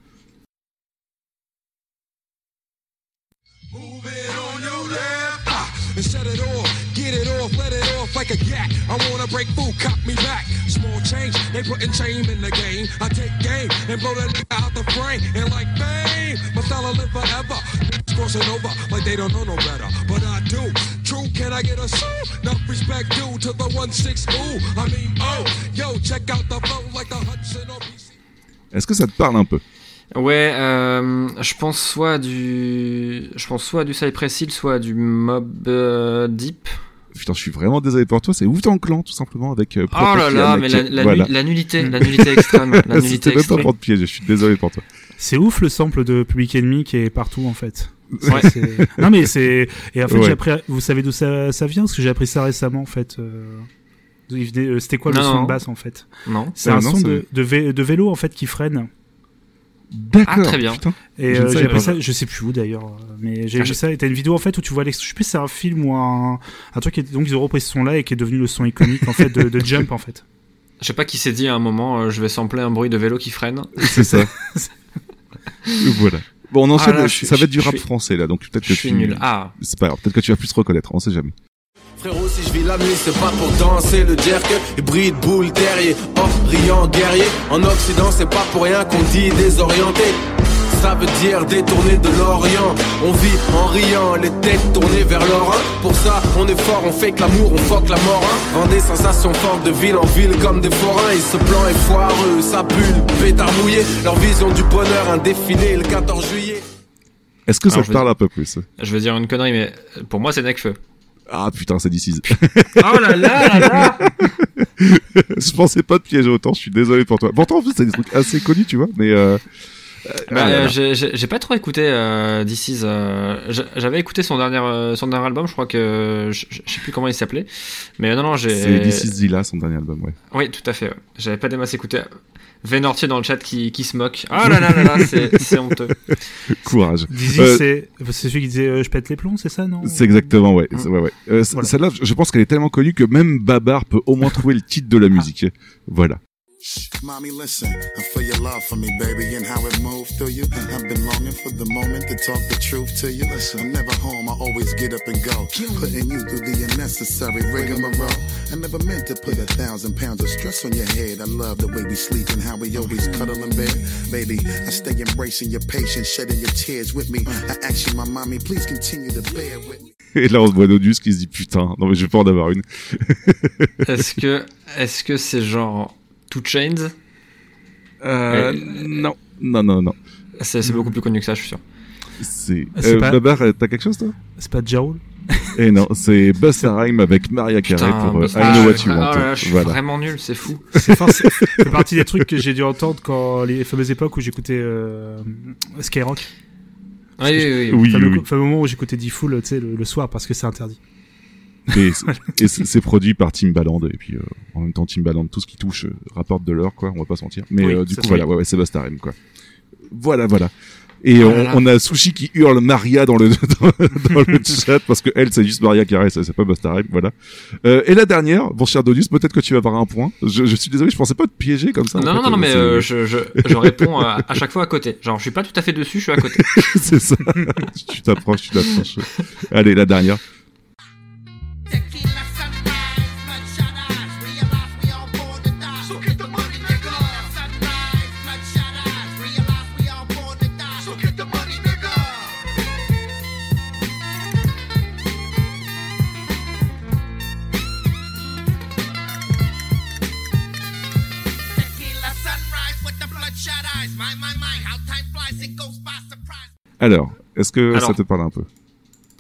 They putting shame in the game. I take game and blow that nigga out the frame. And like fame, my style will live forever. Crossing over like they don't know no better. But I do. True, can I get a soul? Enough respect due to the 1-6 ooh. I mean, oh, yo, check out the flow like the Hudson or BC. Est-ce que ça te parle un peu? Ouais, euh, je pense soit du, je pense soit du Cypress Hill, soit du Mob euh, Deep. Putain, je suis vraiment désolé pour toi. C'est Wu-Tang Clan tout simplement avec. Euh, Oh là là, mais la, la, Voilà. la nullité, la nullité extrême, la nullité C'était même pas extrême. pour te piéger. Je suis désolé pour toi. C'est ouf le sample de Public Enemy qui est partout en fait. Ouais. C'est- Non mais c'est et en fait Ouais. j'ai appris vous savez d'où ça, ça vient? Parce que j'ai appris ça récemment en fait. euh, euh, C'était quoi le Non, son non. de basse en fait? Non. C'est un non, son de, de, vé- de vélo en fait qui freine. D'accord. Ah, très bien. Putain. Et Je euh, ça, je sais plus où d'ailleurs, euh, mais j'ai Ah, vu je- ça. Et t'as une vidéo en fait où tu vois. Je sais plus si c'est un film ou un, un truc. Qui est, donc ils ont repris ce son là et qui est devenu le son iconique en fait de, de Jump en fait. Je sais pas qui s'est dit à un moment, euh, je vais sampler un bruit de vélo qui freine. C'est ça. voilà. Bon, on enchaîne. Ah là, je suis- ça va être du rap suis- français là, donc peut-être que Je suis tu. nul. Ah. C'est pas grave. Peut-être que tu vas plus te reconnaître. On sait jamais. Frérot, si je vis la nuit, c'est pas pour danser le jerk. Hybride, boule, terrier, orient, guerrier. En Occident, c'est pas pour rien qu'on dit désorienté. Ça veut dire détourné de l'Orient. On vit en riant, les têtes tournées vers l'Orient. Pour ça, on est fort, on fait que l'amour, on fuck la mort. Hein. Vend des sensations fortes de ville en ville comme des forains. Et ce plan est foireux, ça pue, pétard mouillé. Leur vision du bonheur, un défilé le 14 juillet. Est-ce que ça Alors, te parle un peu plus? Je veux dire une connerie, mais pour moi c'est Necfeu. Ah putain, c'est d'ici. Oh là là là là je pensais pas te piéger autant. Je suis désolé pour toi. Pourtant, en plus, c'est des trucs assez connus, tu vois. Mais euh... Bah, ah euh, j'ai- pas trop écouté euh, This Is, euh, j'a- J'avais écouté son dernier, euh, son dernier album, je crois que je, je sais plus comment il s'appelait. Mais non, non, j'ai. c'est This Is Zilla, son dernier album, ouais. Oui, tout à fait. ouais. J'avais pas des masses écouté. Vénortier dans le chat qui, qui se moque. Ah là là là là, c'est c'est honteux. Courage. Dizzy, Euh, c'est c'est celui qui disait euh, je pète les plombs, c'est ça non? C'est exactement, ouais. C'est- ouais, ouais. Euh, Voilà. Celle-là, je pense qu'elle est tellement connue que même Babar peut au moins trouver le titre de la musique. Voilà. Mommy, listen, I feel your love for me, baby, and how it moved through you. I've been longing for the moment to talk the truth to you. Listen, I'm never home, I always get up and go. Putting you through the unnecessary rigmarole. I never meant to put a thousand pounds of stress on your head. I love the way we sleep and how we always cuddle in bed. Baby, I stay embracing your patience, shedding your tears with me. I ask you, my mommy, please continue to bear with me. Et là, on se voit Nodus qui se dit putain, non mais je vais pas en avoir une. Est-ce que est-ce que c'est genre Two Chains? Euh, non, non, non, non. C'est beaucoup plus connu que ça, je suis sûr. C'est. C'est Euh, pas- Babar, euh, t'as quelque chose toi? C'est pas Jaoul Et non, c'est Busta Rhymes avec Maria Carey Putain, pour euh, Busta- I ah, Know What ah You là Want. là, je suis Voilà. vraiment nul, c'est fou. C'est partie des trucs que j'ai dû entendre quand les fameuses époques où j'écoutais euh, Skyrock. Oui, oui, oui. Oui, fameux, oui, oui. fameux moment où j'écoutais D-Fool, tu sais, le, le soir parce que c'est interdit. Et c'est- produit par Timbaland et puis euh, en même temps Timbaland tout ce qui touche euh, rapporte de l'or quoi on va pas se mentir. Mais Oui, euh, du coup voilà ouais, ouais c'est Busta Rhymes quoi. Voilà voilà. Et Oh on, on a Sushi qui hurle Maria dans le dans, dans le chat parce que elle c'est juste Maria ça c'est pas Busta Rhymes voilà. Euh, et la dernière bon cher Dodus peut-être que tu vas avoir un point. Je, je suis désolé je pensais pas te piéger comme ça en Non, fait, non, non, non, euh, mais euh, je, je, je réponds à, à chaque fois à côté. Genre, je suis pas tout à fait dessus, je suis à côté. c'est ça. Tu t'approches tu t'approches. Allez la dernière Alors, est-ce que ça te parle un peu?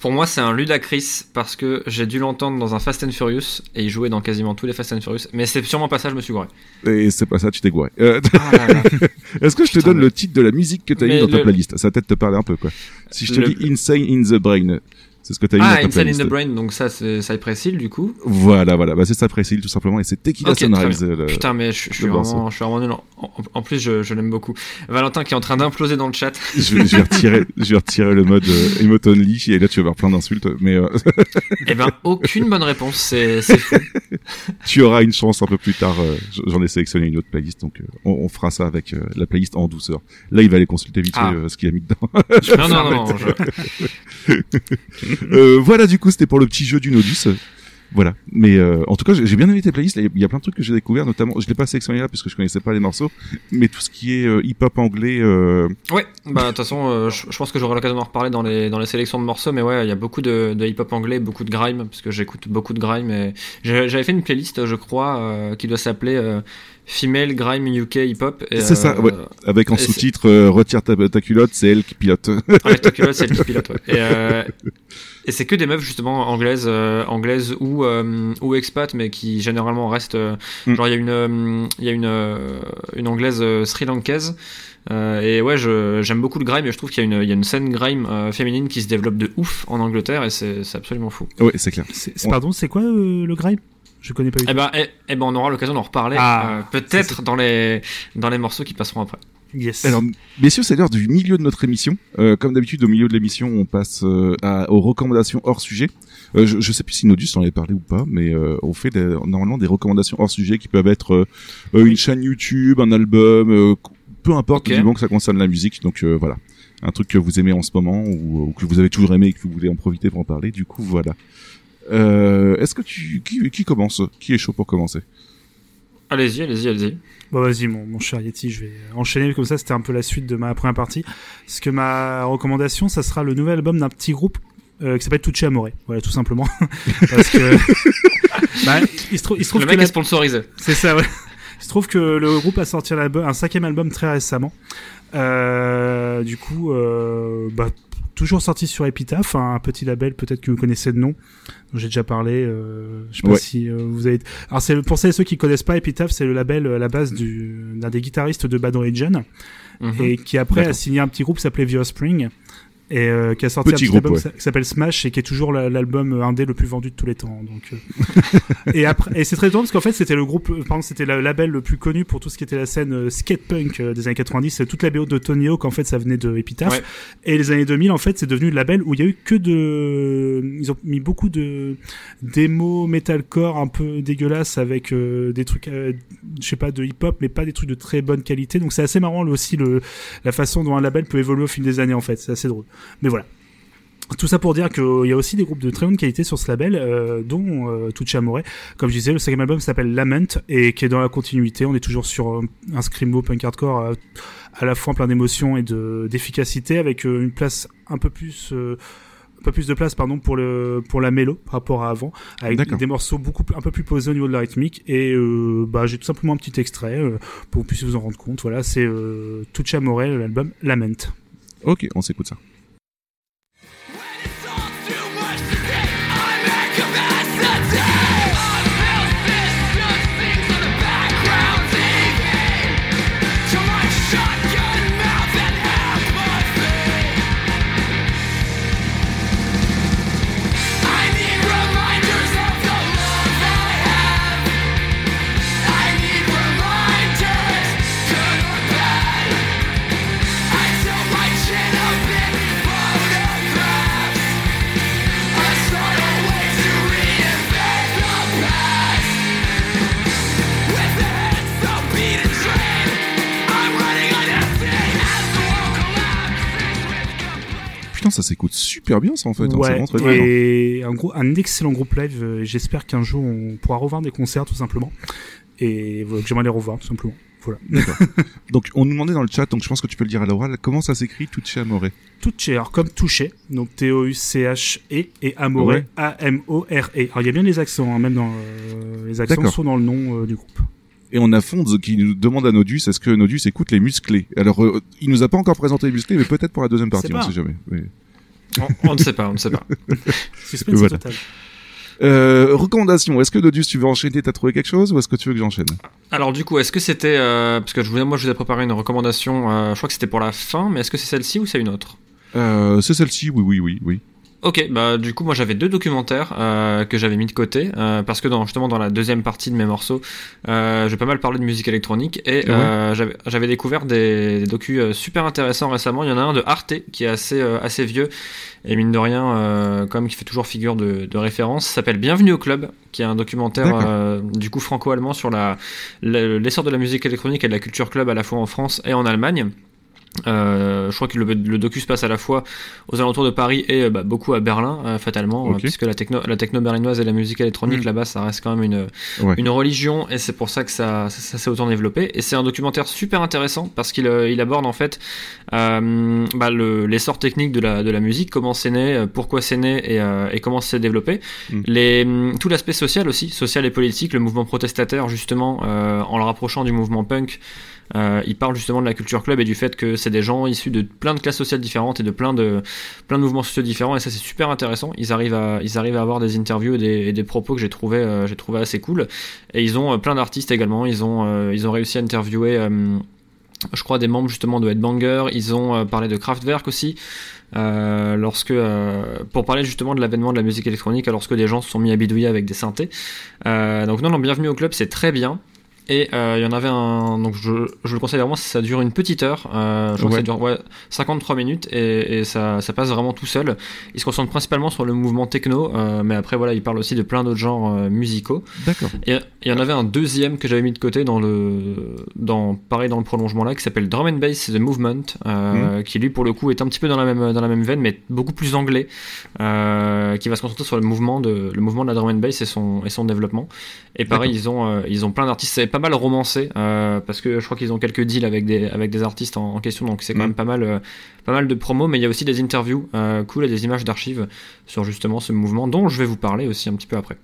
Pour moi, c'est un Ludacris parce que j'ai dû l'entendre dans un Fast and Furious et il jouait dans quasiment tous les Fast and Furious. Mais c'est sûrement pas ça, je me suis gouré. Et c'est pas ça, tu t'es gouré. Euh, Ah. Est-ce que je te Putain, donne mais- le titre de la musique que t'as mis dans ta playlist? Ça peut-être te parler un peu, quoi. Si je te Le- dis Insane in the Brain, c'est ce que t'as mis Ah, dans ta Insane in the Brain, donc ça, c'est Cypress Hill du coup. Voilà, voilà. Bah, c'est ça, Précile, tout simplement. Et c'est Tequila Ok, très Sunrise. le- Putain, mais je, je suis vraiment, je suis vraiment nul. En, plus, je, je l'aime beaucoup. Valentin qui est en train d'imploser dans le chat. je, vais- je vais retirer, je vais retirer le mode euh, emote only et là tu vas avoir plein d'insultes, mais euh, Eh ben, aucune bonne réponse, c'est fou. tu auras une chance un peu plus tard. euh, J'en ai sélectionné une autre playlist, donc euh, on, on fera ça avec euh, la playlist en douceur. Là, il va aller consulter vite Ah. ce qu'il a mis dedans. Non, non, non, non, je- voilà, du coup, c'était pour le petit jeu du Nodus. Voilà. Mais euh, en tout cas, j'ai bien aimé tes playlists. Il y a plein de trucs que j'ai découvert, notamment, je l'ai pas sélectionné là parce que je connaissais pas les morceaux, mais tout ce qui est euh, hip-hop anglais. Euh... Ouais, bah de toute façon, euh, je, pense que j'aurai l'occasion d'en reparler dans les dans les sélections de morceaux, mais ouais, il y a beaucoup de, de hip-hop anglais, beaucoup de grime, parce que j'écoute beaucoup de grime. Et j'avais fait une playlist, je crois, euh, qui doit s'appeler Female Grime UK Hip Hop. C'est ça, ouais. Avec en sous-titre retire ta, ta culotte, c'est elle qui pilote. Avec ta culotte, c'est le qui pilote, ouais. Et, euh, et c'est que des meufs justement anglaises, euh, anglaises ou euh, ou expat, mais qui généralement restent. euh, Mm. Genre il y a une euh, il y a une euh, une anglaise euh, sri-lankaise. euh, et ouais, je- j'aime beaucoup le grime, et je trouve qu'il y a une il y a une scène grime euh, féminine qui se développe de ouf en Angleterre, et c'est c'est absolument fou. ouais, c'est clair. C'est- c'est- Pardon, c'est quoi euh, le grime? Je connais pas du Eh ben, eh, eh ben, on aura l'occasion d'en reparler. Ah, euh, Peut-être dans les dans les morceaux qui passeront après. Yes. Alors, messieurs, c'est l'heure du milieu de notre émission. Euh, comme d'habitude, au milieu de l'émission, on passe euh, à- aux recommandations hors sujet. Euh, je, je sais plus si Nodus en avait parlé ou pas, mais euh, on fait des- normalement des recommandations hors sujet qui peuvent être euh, euh, une chaîne YouTube, un album, euh, peu importe, Ok. du moment que ça concerne la musique. Donc euh, voilà, un truc que vous aimez en ce moment ou, ou que vous avez toujours aimé et que vous voulez en profiter pour en parler. Du coup, voilà. Euh, Est-ce que tu qui, qui commence? Qui est chaud pour commencer? Allez-y, allez-y, allez-y. Bon, vas-y, mon, mon cher Yeti, je vais enchaîner comme ça. C'était un peu la suite de ma première partie. Parce que ma recommandation, ça sera le nouvel album d'un petit groupe euh, qui s'appelle Tucci Amore. Voilà, tout simplement. Parce que. bah, il se, trou- il se trouve Le que mec la- est sponsorisé. C'est ça, ouais. Il se trouve que le groupe a sorti un, album- un cinquième album très récemment. Euh, du coup, euh, bah, toujours sorti sur Epitaph, un petit label peut-être que vous connaissez de nom. dont J'ai déjà parlé. Euh, je sais pas si euh, vous avez. Alors c'est le- pour celles et ceux qui connaissent pas Epitaph, c'est le label euh, à la base du d'un des guitaristes de Bad Origin Mhm. et qui après a signé un petit groupe qui s'appelait The Offspring et euh, qui a sorti Petit un petit groupe, album ouais. qui s'a- qui s'appelle Smash et qui est toujours la- l'album euh, indé le plus vendu de tous les temps. Donc euh. et après et c'est très drôle parce qu'en fait c'était le groupe, par exemple c'était le label le plus connu pour tout ce qui était la scène euh, skatepunk euh, des années 90. euh, Toute la BO de Tony Hawk en fait ça venait de Epitaph. Ouais. Et les années 2000 en fait c'est devenu le label où il y a eu que de, ils ont mis beaucoup de démos metalcore un peu dégueulasses avec des trucs, je sais pas de hip hop mais pas des trucs de très bonne qualité. Donc c'est assez marrant aussi le la façon dont un label peut évoluer au fil des années en fait. C'est assez drôle. Mais voilà. Tout ça pour dire qu'il y a aussi des groupes de très bonne qualité sur ce label, euh, dont euh, Amore. Comme je disais, le cinquième album s'appelle Lament et qui est dans la continuité. On est toujours sur euh, un screamo punk hardcore euh, à la fois plein d'émotions et de d'efficacité, avec euh, une place un peu plus euh, un peu plus de place pardon pour le pour la mélo par rapport à avant avec des morceaux beaucoup un peu plus posés au niveau de la rythmique et euh, bah j'ai tout simplement un petit extrait euh, pour que vous puissiez vous en rendre compte voilà c'est euh, Amore l'album Lament Ok, on s'écoute ça. Ça s'écoute super bien ça en fait. hein, c'est Ouais, vraiment très bien. et un, gros, un excellent groupe live. euh, J'espère qu'un jour on pourra revoir des concerts tout simplement. Et voilà, j'aimerais les revoir tout simplement. Voilà. Donc on nous demandait dans le chat, donc je pense que tu peux le dire à l'oral, comment ça s'écrit Tucci Amore Touché, alors comme touché, donc T-O-U-C-H-E et Amore, Ouais. A-M-O-R-E. Alors il y a bien les accents, hein, même dans euh, les accents sont dans le nom euh, du groupe. Et on a Fonds qui nous demande à Nodus est-ce que Nodus écoute les musclés? Alors, euh, il nous a pas encore présenté les musclés, mais peut-être pour la deuxième partie, C'est on pas. sait jamais. Mais- On, on ne sait pas, on ne sait pas. Suspense Voilà. total. Euh, recommandation. Est-ce que Nodus, tu veux enchaîner T'as trouvé quelque chose ou est-ce que tu veux que j'enchaîne? Alors du coup, est-ce que c'était euh, parce que je voulais, moi je vous ai préparé une recommandation, euh, je crois que c'était pour la fin, mais est-ce que c'est celle-ci ou c'est une autre? Euh, C'est celle-ci. Oui, oui, oui, oui. Ok, bah du coup moi j'avais deux documentaires euh, que j'avais mis de côté euh, parce que dans, justement dans la deuxième partie de mes morceaux, euh, j'ai pas mal parlé de musique électronique et euh, j'avais- j'avais découvert des, des docus euh, super intéressants récemment. Il y en a un de Arte qui est assez euh, assez vieux et mine de rien euh, quand même qui fait toujours figure de, de référence. S'appelle Bienvenue au club, qui est un documentaire euh, du coup franco-allemand sur la- l'essor de la musique électronique et de la culture club à la fois en France et en Allemagne. Euh, je crois que le, le docu se passe à la fois aux alentours de Paris et euh, bah, beaucoup à Berlin, euh, fatalement, euh, puisque la techno, la techno berlinoise et la musique électronique Mm. là-bas, ça reste quand même une, Ouais. une religion, et c'est pour ça que ça, ça, ça s'est autant développé. Et c'est un documentaire super intéressant parce qu'il euh, il aborde en fait euh, bah, le- l'essor technique de la, de la musique, comment c'est né, pourquoi c'est né et, euh, et comment c'est développé. Mm. Les, hum, tout l'aspect social aussi, social et politique, le mouvement protestataire justement, euh, en le rapprochant du mouvement punk. Euh, il parle justement de la culture club et du fait que c'est des gens issus de plein de classes sociales différentes et de plein de, mouvements sociaux différents et ça c'est super intéressant. Ils arrivent à, avoir des interviews et des, propos que j'ai trouvé, euh, j'ai trouvé assez cool. Et ils ont euh, plein d'artistes également. Ils ont, euh, réussi à interviewer, je crois, des membres justement de Headbanger. Ils ont parlé de Kraftwerk aussi. Lorsque pour parler justement de l'avènement de la musique électronique alors que des gens se sont mis à bidouiller avec des synthés donc non non bienvenue au club c'est très bien et euh, il y en avait un, donc je, je le conseille vraiment, ça dure une petite heure, euh, je ça dure ouais, 53 minutes et, et ça, ça passe vraiment tout seul. Il se concentre principalement sur le mouvement techno, euh, mais après voilà, il parle aussi de plein d'autres genres euh, musicaux. D'accord. Et il y en avait un deuxième que j'avais mis de côté dans le, dans, pareil dans le prolongement là, qui s'appelle Drum and Bass The Movement, euh, qui lui pour le coup est un petit peu dans la même, dans la même veine, mais beaucoup plus anglais, qui va se concentrer sur le mouvement de, le mouvement de la drum and bass et son, et son développement. Et pareil, ils ont, ils ont plein d'artistes, pas mal romancé, euh, parce que je crois qu'ils ont quelques deals avec des, avec des artistes en, en question, donc c'est quand Mhm. même pas mal, euh, pas mal de promos, mais il y a aussi des interviews euh, cool et des images d'archives sur justement ce mouvement, dont je vais vous parler aussi un petit peu après.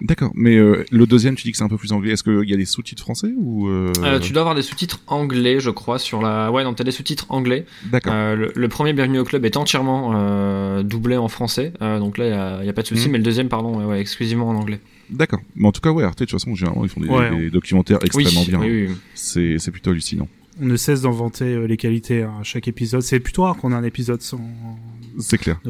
D'accord. Mais euh, le deuxième, tu dis que c'est un peu plus anglais. Est-ce qu'il y a des sous-titres français ou euh... Euh, tu dois avoir des sous-titres anglais, je crois, sur la. Ouais, non, t'as des sous-titres anglais. D'accord. Le, le premier Bienvenue au club est entièrement doublé en français, donc là, il y a, pas de souci. Mhm. Mais le deuxième, pardon, ouais, exclusivement en anglais. D'accord. Mais en tout cas, ouais, Arte, de toute façon, généralement, ils font des, Ouais, des documentaires extrêmement Oui, bien. oui, oui. C'est, c'est plutôt hallucinant. On ne cesse d'en vanter euh, les qualités à chaque épisode. C'est plutôt rare qu'on ait un épisode sans. C'est clair.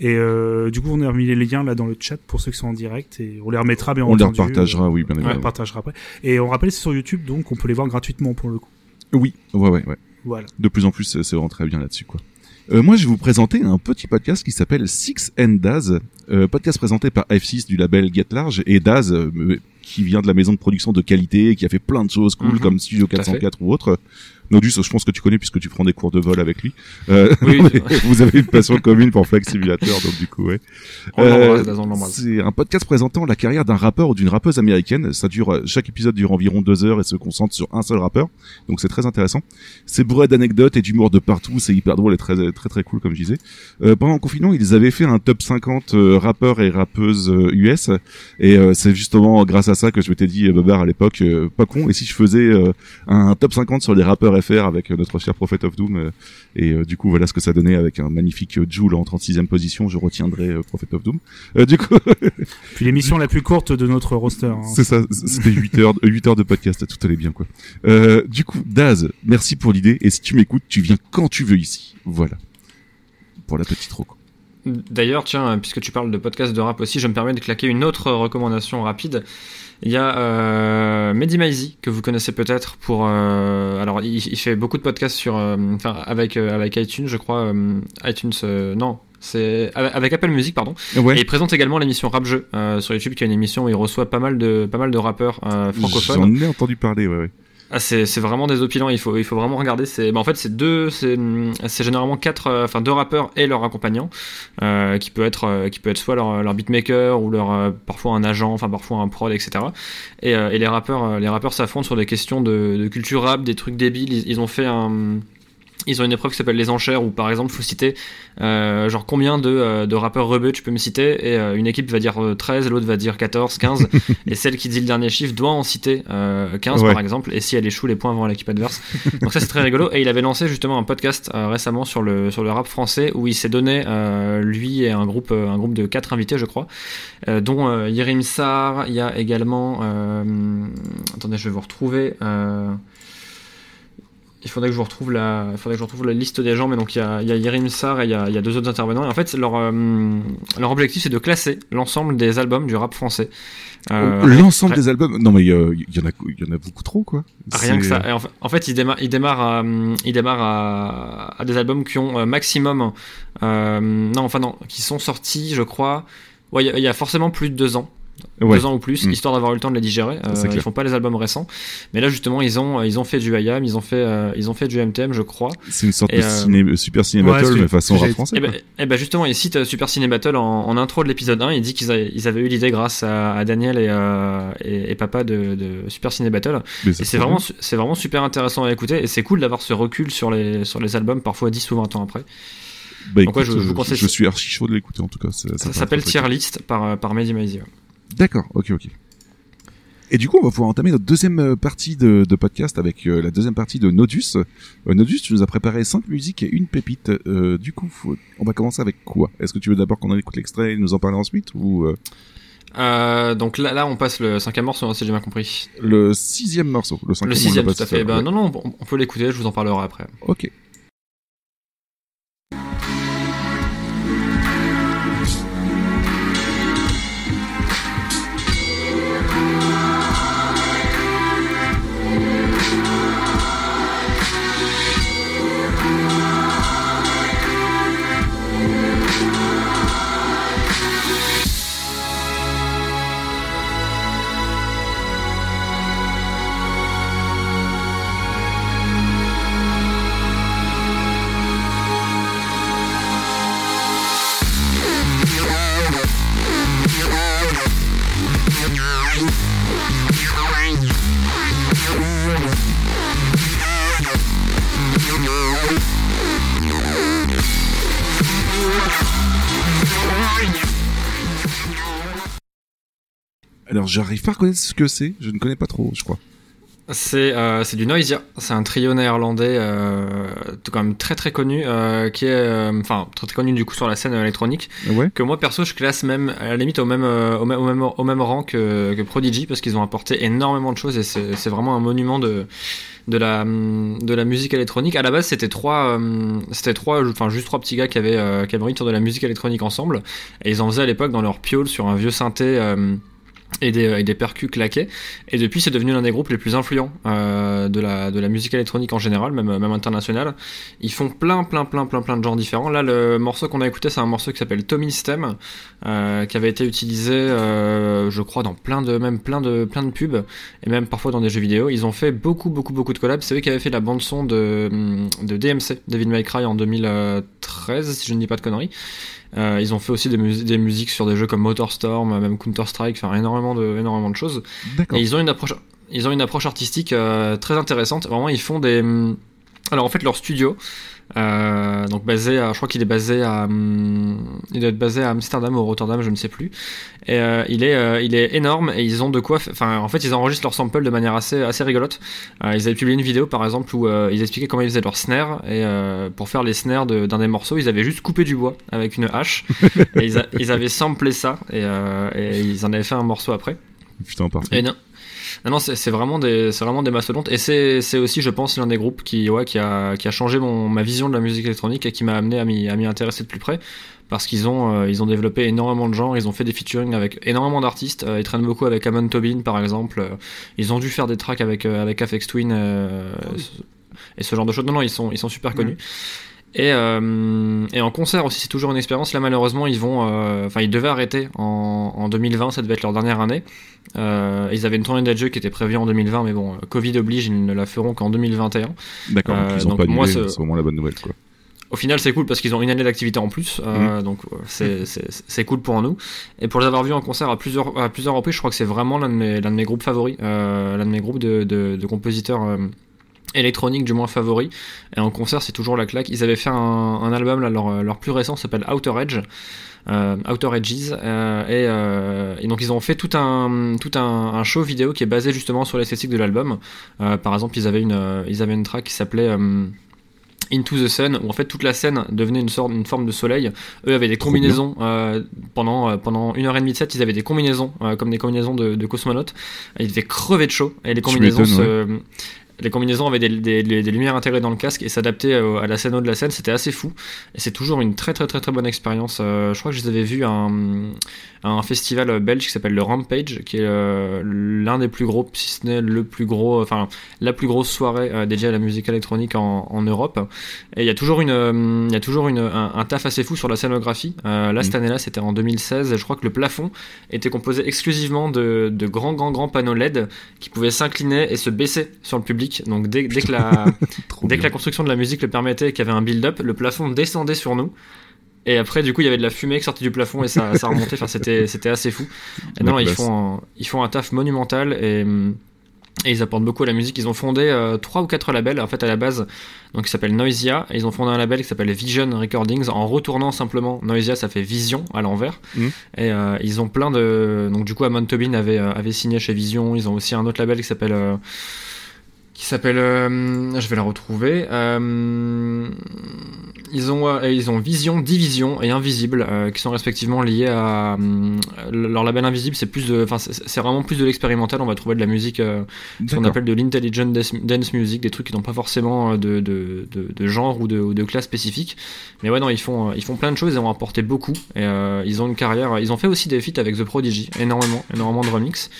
Et euh, du coup, on a remis les liens là dans le chat pour ceux qui sont en direct et on les remettra bien On les entendu. repartagera, oui, bien On les évidemment. repartagera après. Et on rappelle, c'est sur YouTube, donc on peut les voir gratuitement pour le coup. Oui, ouais, ouais, ouais. Voilà. De plus en plus, c'est c'est vraiment très bien là-dessus, quoi. Euh, moi, je vais vous présenter un petit podcast qui s'appelle Six and Daz, euh, podcast présenté par F6 du label Get Large et Daz, euh, qui vient de la maison de production de qualité, qui a fait plein de choses cool Mhm. comme Studio Tout à fait. 404 ou autre. Nodus, je pense que tu connais puisque tu prends des cours de vol avec lui. Euh, Oui, vous avez une passion commune pour Flag Simulator, donc du coup, ouais. On l'embrasse. c'est un podcast présentant la carrière d'un rappeur ou d'une rappeuse américaine. Ça dure, euh, chaque épisode dure environ deux heures et se concentre sur un seul rappeur. Donc c'est très intéressant. C'est bourré d'anecdotes et d'humour de partout. C'est hyper drôle et très, très, très cool, comme je disais. Euh, pendant le confinement, ils avaient fait un top 50 euh, rappeurs et rappeuses euh, US. Et euh, c'est justement grâce à ça que je m'étais dit, euh, Babar, à l'époque, euh, pas con. Et si je faisais euh, un top 50 sur les rappeurs FR avec euh, notre cher Prophet of Doom euh, et euh, du coup, voilà ce que ça donnait avec un magnifique Joule en 36e position. Je retiendrai Prophet of Doom. Du coup, Puis l'émission la plus courte de notre roster. hein. c'est ça, c'était 8 heures, 8 heures de podcast, tout allait bien, quoi. Du coup, Daz, merci pour l'idée, et si tu m'écoutes, tu viens quand tu veux ici. Voilà. Pour la petite roco. D'ailleurs, tiens, puisque tu parles de podcast de rap aussi, je me permets de claquer une autre recommandation rapide. Il y a euh, Mehdi Maizi, que vous connaissez peut-être pour... euh, alors, il, il fait beaucoup de podcasts sur... euh, Enfin, avec, euh, avec iTunes, je crois. iTunes... non, c'est... Avec, avec Apple Music, pardon. Ouais. Et il présente également l'émission Rap Jeu euh, sur YouTube, qui est une émission où il reçoit pas mal de, pas mal de rappeurs euh, francophones. J'en ai entendu parler, ouais, ouais. Ah, c'est vraiment désopilant, il faut, il faut vraiment regarder. C'est bah, en fait, c'est deux, c'est généralement quatre, euh, enfin deux rappeurs et leur accompagnant, euh, qui peut être, euh, qui peut être soit leur, leur beatmaker ou leur euh, parfois un agent, enfin parfois un prod, etc. Et, et les rappeurs, les rappeurs s'affrontent sur des questions de, de culture rap, des trucs débiles. Ils, ils ont fait un Ils ont une épreuve qui s'appelle les enchères où par exemple faut citer euh, genre combien de, euh, de rappeurs rebeux tu peux me citer et euh, une équipe va dire euh, 13, l'autre va dire 14, 15 et celle qui dit le dernier chiffre doit en citer euh, 15 Ouais. par exemple et si elle échoue les points vont à l'équipe adverse. Donc ça c'est très rigolo et il avait lancé justement un podcast récemment sur le sur le rap français où il s'est donné lui et un groupe un groupe de quatre invités je crois dont Yerim Sar, il y a également attendez je vais vous retrouver il faudrait que je vous retrouve la, il faudrait que je retrouve la liste des gens, mais donc il y a, il y a Yerim Sar et il y a, il y a deux autres intervenants. Et en fait, leur, euh, leur objectif, c'est de classer l'ensemble des albums du rap français. Euh, L'ensemble rien- des albums? Non mais il y, a- il y en a, il y en a beaucoup trop quoi. Rien que ça. En fait, en fait, il démarre, il démarre, à, hum, il démarre à, à des albums qui ont euh, maximum, euh, non, enfin non, qui sont sortis, je crois. Ouais, il y a- il y, a forcément plus de deux ans. Ouais. Deux ans ou plus, Mm. histoire d'avoir eu le temps de les digérer. Euh, ils font pas les albums récents, mais là justement ils ont ils ont fait du IAM, ils ont fait euh, ils ont fait du MTM, je crois. C'est une sorte Et, de euh, ciné, super ciné ouais, battle mais façon rap français. et ben, quoi. eh ben, justement, il cite euh, Super Ciné Battle en, en intro de l'épisode 1. Il dit qu'ils a- ils avaient eu l'idée grâce à, à Daniel et, euh, et, et Papa de, de Super Ciné Battle. Et c'est vraiment, c'est vraiment super intéressant à écouter. Et c'est cool d'avoir ce recul sur les, sur les albums, parfois 10 ou 20 ans après. Bah, écoute, je- je je, vous conseille- je suis archi chaud de l'écouter en tout cas. Ça, s'appelle Tier. List par, euh, par Mehdi Maizi. D'accord, ok, ok. Et du coup, on va pouvoir entamer notre deuxième euh, partie de, de podcast avec euh, la deuxième partie de Nodus. Euh, Nodus, tu nous as préparé cinq musiques et une pépite. Euh, du coup, faut- on va commencer avec quoi? Est-ce que tu veux d'abord qu'on en écoute l'extrait et nous en parler ensuite ou euh, Euh, donc là, là, on passe le cinquième morceau, hein, si j'ai bien compris. le sixième morceau Le, cinquième, Le sixième, tout à fait. Ben, ouais. non, non, on, on peut l'écouter, je vous en parlerai après. Ok. Alors, j'arrive pas à reconnaître ce que c'est. Je ne connais pas trop, je crois. C'est euh, du Noisia, c'est un trio néerlandais euh, quand même très très connu, euh, qui est enfin très très connu du coup sur la scène électronique. Ouais. Que moi perso je classe même à la limite au même au même au même, au même rang que, que Prodigy parce qu'ils ont apporté énormément de choses et c'est vraiment un monument de de la de la musique électronique. À la base c'était trois c'était trois enfin juste trois petits gars qui avaient qui avaient envie de faire de la musique électronique ensemble et ils en faisaient à l'époque dans leur piole sur un vieux synthé. Et des, et des percus claqués. Et depuis, c'est devenu l'un des groupes les plus influents euh, de, la, de la musique électronique en général, même, même internationale. Ils font plein, plein, plein, plein, plein de genres différents. Là, le morceau qu'on a écouté, c'est un morceau qui s'appelle Tommy Stem, euh, qui avait été utilisé, euh, je crois, dans plein de, même plein de, plein de pubs, et même parfois dans des jeux vidéo. Ils ont fait beaucoup, beaucoup, beaucoup de collabs. C'est eux qui avaient fait la bande-son de, de DMC, David May Cry, en 2013, si je ne dis pas de conneries. Euh, ils ont fait aussi des, mus- des musiques sur des jeux comme MotorStorm, même Counter Strike, enfin énormément de énormément de choses. Et ils ont une approche, ils ont une approche artistique euh, très intéressante. Vraiment, ils font des. hum, Alors en fait, leur studio, euh, donc basé, à, je crois qu'il est basé à, hum, il doit être basé à Amsterdam ou Rotterdam, je ne sais plus. Et euh, il est, euh, il est énorme et ils ont de quoi. Enfin, en fait, ils enregistrent leurs samples de manière assez, assez rigolote. Euh, ils avaient publié une vidéo, par exemple, où euh, ils expliquaient comment ils faisaient leurs snares et euh, pour faire les snares de- d'un des morceaux, ils avaient juste coupé du bois avec une hache et ils, a- ils avaient samplé ça et, euh, et ils en avaient fait un morceau après. Putain, parfait. Et non, non, non, c'est vraiment des, c'est vraiment des mastodontes. Et c'est, c'est aussi, je pense, l'un des groupes qui, ouais, qui a, qui a changé mon, ma vision de la musique électronique et qui m'a amené à m'y, à m'y intéresser de plus près. Parce qu'ils ont, euh, ils ont développé énormément de genres, ils ont fait des featuring avec énormément d'artistes. Euh, ils traînent beaucoup avec Amon Tobin, par exemple. Euh, ils ont dû faire des tracks avec, euh, avec Aphex Twin euh, et ce genre de choses. Non, non, ils sont, ils sont super connus. Et, euh, et en concert aussi, c'est toujours une expérience. Là, malheureusement, ils vont, euh, enfin, ils devaient arrêter en, en 2020. Ça devait être leur dernière année. Euh, ils avaient une tournée d'adieu qui était prévue en 2020, mais bon, Covid oblige, ils ne la feront qu'en 2021. D'accord, donc ils ont donc pas moi, annulé, ce- c'est vraiment la bonne nouvelle, quoi. au final, c'est cool parce qu'ils ont une année d'activité en plus, euh, donc c'est- cool pour nous. Et pour les avoir vus en concert à plusieurs, à plusieurs reprises, je crois que c'est vraiment l'un de mes, l'un de mes groupes favoris, euh, l'un de mes groupes de, de, de compositeurs euh, électronique du moins favori. Et en concert c'est toujours la claque. Ils avaient fait un, un album là, leur, leur plus récent s'appelle Outer Edge. Euh, Outer Edges. Euh, et, euh, et donc ils ont fait tout un tout un, un show vidéo qui est basé justement sur l'esthétique de l'album. Par exemple ils avaient une ils avaient une track qui s'appelait Into the Sun, où en fait toute la scène devenait une sorte, une forme de soleil. Eux avaient des combinaisons euh, pendant euh, pendant une heure et demie de set, ils avaient des combinaisons euh, comme des combinaisons de, de cosmonautes. Ils devaient crever de chaud. Et les combinaisons se- les combinaisons avaient des, des, des- des lumières intégrées dans le casque et s'adaptaient euh, à la scène de la scène, c'était assez fou. Et c'est toujours une très très très très bonne expérience. Euh, je crois que je les avais vus à un, à un festival belge qui s'appelle le Rampage, qui est euh, l'un des plus gros, si ce n'est le plus gros, enfin la plus grosse soirée euh, dédiée à la musique électronique en, en Europe. Et il y a toujours une, euh, il y a toujours une, un, un taf assez fou sur la scénographie. Euh, là cette année-là, c'était en 2016. Et je crois que le plafond était composé exclusivement de, de grands grands grands panneaux LED qui pouvaient s'incliner et se baisser sur le public. Donc dès, dès que la dès que la construction de la musique le permettait et qu'il y avait un build-up, le plafond descendait sur nous. Et après, du coup, il y avait de la fumée qui sortait du plafond et ça, ça remontait. Enfin, c'était, c'était assez fou. Et non, ils font, un, ils font un taf monumental et, et ils apportent beaucoup à la musique. Ils ont fondé euh, trois ou quatre labels, en fait, à la base, donc qui s'appelle Noisia. Et ils ont fondé un label qui s'appelle Vision Recordings en retournant simplement Noisia, ça fait Vision à l'envers. Mhm. Et euh, ils ont plein de. Donc, du coup, Amon Tobin avait, euh, avait signé chez Vision. Ils ont aussi un autre label qui s'appelle. euh, qui s'appelle euh, je vais la retrouver. Euh, ils ont euh, ils ont Vision Division et Invisible euh, qui sont respectivement liés à euh, leur label Invisible c'est plus de enfin c'est vraiment plus de l'expérimental. On va trouver de la musique euh, ce qu'on appelle de l'intelligent dance, music des trucs qui n'ont pas forcément de, de, de, de genre ou de, ou de classe spécifique. Mais ouais non ils font ils font plein de choses ils ont apporté beaucoup. Et euh, ils ont une carrière ils ont fait aussi des feats avec The Prodigy énormément énormément de remix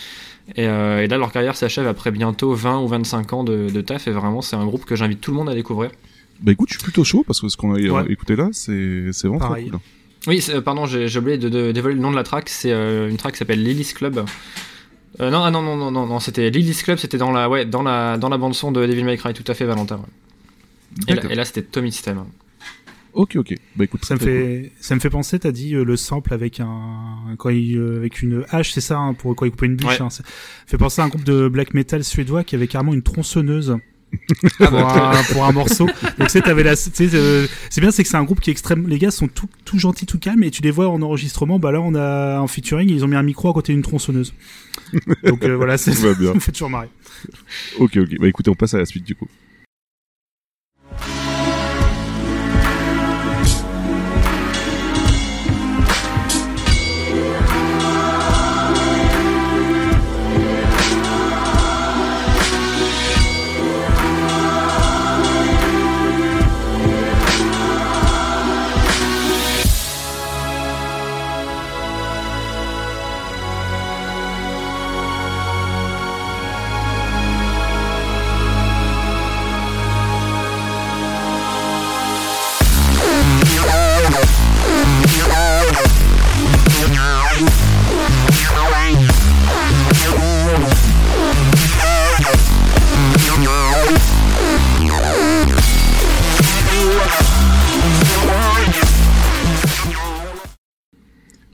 et, euh, et là, leur carrière s'achève après bientôt 20 ou 25 ans de, de taf. Et vraiment, c'est un groupe que j'invite tout le monde à découvrir. Bah écoute, je suis plutôt chaud parce que ce qu'on a Ouais. écouté là, c'est c'est vraiment Pareil. trop cool. Oui, euh, pardon, j'ai oublié de, de dévoiler le nom de la track. C'est euh, une track qui s'appelle Lily's Club. Euh, non, ah non, non, non, non, non, c'était Lily's Club. C'était dans la, ouais, dans la, dans la bande son de Devil May Cry. Tout à fait, Valentin. ouais. Et là, là, c'était Tommy System. Ok, ok. Bah écoute, Ça me très cool. fait, ça me fait penser, t'as dit euh, le sample avec un, quand il, euh, avec une hache, c'est ça, hein, pour quand il coupe une bûche. Ouais. Hein, ça fait penser à un groupe de black metal suédois qui avait carrément une tronçonneuse. Pour, un, pour un morceau. Donc, tu t'avais la, euh, c'est bien, c'est que c'est un groupe qui est extrême. Les gars sont tout, tout gentils, tout calmes, et tu les vois en enregistrement. Bah là, on a en featuring, ils ont mis un micro à côté d'une tronçonneuse. Donc euh, voilà, c'est, Ça ça me fait toujours marrer. Ok, ok. Bah écoutez, on passe à la suite du coup.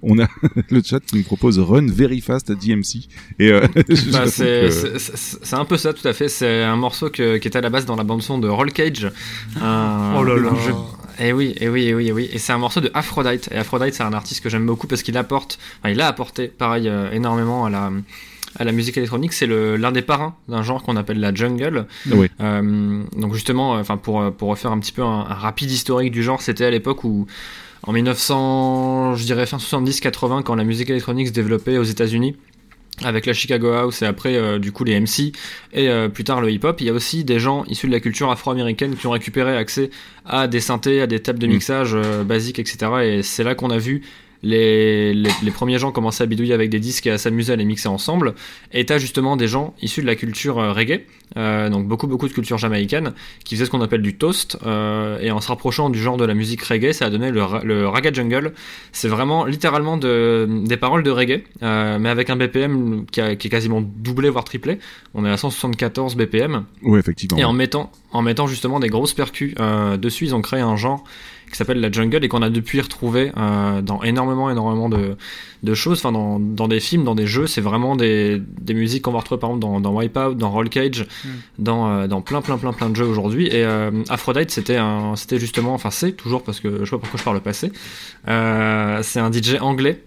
On a le chat qui nous propose Run Very Fast à DMC. Et euh, Bah, c'est que- c'est- c'est- c'est un peu ça, tout à fait. C'est un morceau que- qui était à la base dans la bande son de Roll Cage. Un, Oh là là. jeu- Et oui, et oui, et oui, et oui. Et c'est un morceau de Aphrodite. Et Aphrodite, c'est un artiste que j'aime beaucoup parce qu'il apporte, enfin, il a apporté, pareil, euh, énormément à la à la musique électronique. C'est le- l'un des parrains d'un genre qu'on appelle la jungle. Oui. Euh, donc justement, euh, enfin pour euh, pour refaire un petit peu un, un rapide historique du genre, c'était à l'époque où en 1900, je dirais fin 70-80, quand la musique électronique se développait aux États-Unis avec la Chicago House et après euh, du coup les MC et euh, plus tard le hip-hop, il y a aussi des gens issus de la culture afro-américaine qui ont récupéré accès à des synthés, à des tables de Mm. mixage euh, basiques, etc. Et c'est là qu'on a vu les, les, les premiers gens commencer à bidouiller avec des disques et à s'amuser à les mixer ensemble. Et t'as justement des gens issus de la culture euh, reggae, euh, donc beaucoup beaucoup de culture jamaïcaine, qui faisaient ce qu'on appelle du toast. euh, et en se rapprochant du genre de la musique reggae, ça a donné le, le Raga Jungle. C'est vraiment littéralement de, des paroles de reggae, euh, mais avec un BPM qui, a- qui est quasiment doublé voire triplé. On est à 174 BPM. Ouais, effectivement. Et en mettant, en mettant justement des grosses percus dessus. Ils ont créé un genre qui s'appelle la jungle et qu'on a depuis retrouvé euh, dans énormément, énormément de, de choses. Enfin, dans, dans des films, dans des jeux, c'est vraiment des, des musiques qu'on va retrouver par exemple dans, dans Wipeout, dans Roll Cage, Mm. dans, euh, dans plein, plein, plein, plein de jeux aujourd'hui. Et euh, Aphrodite, c'était un, c'était justement, enfin c'est toujours parce que je sais pas pourquoi je parle passé. Euh, c'est un DJ anglais.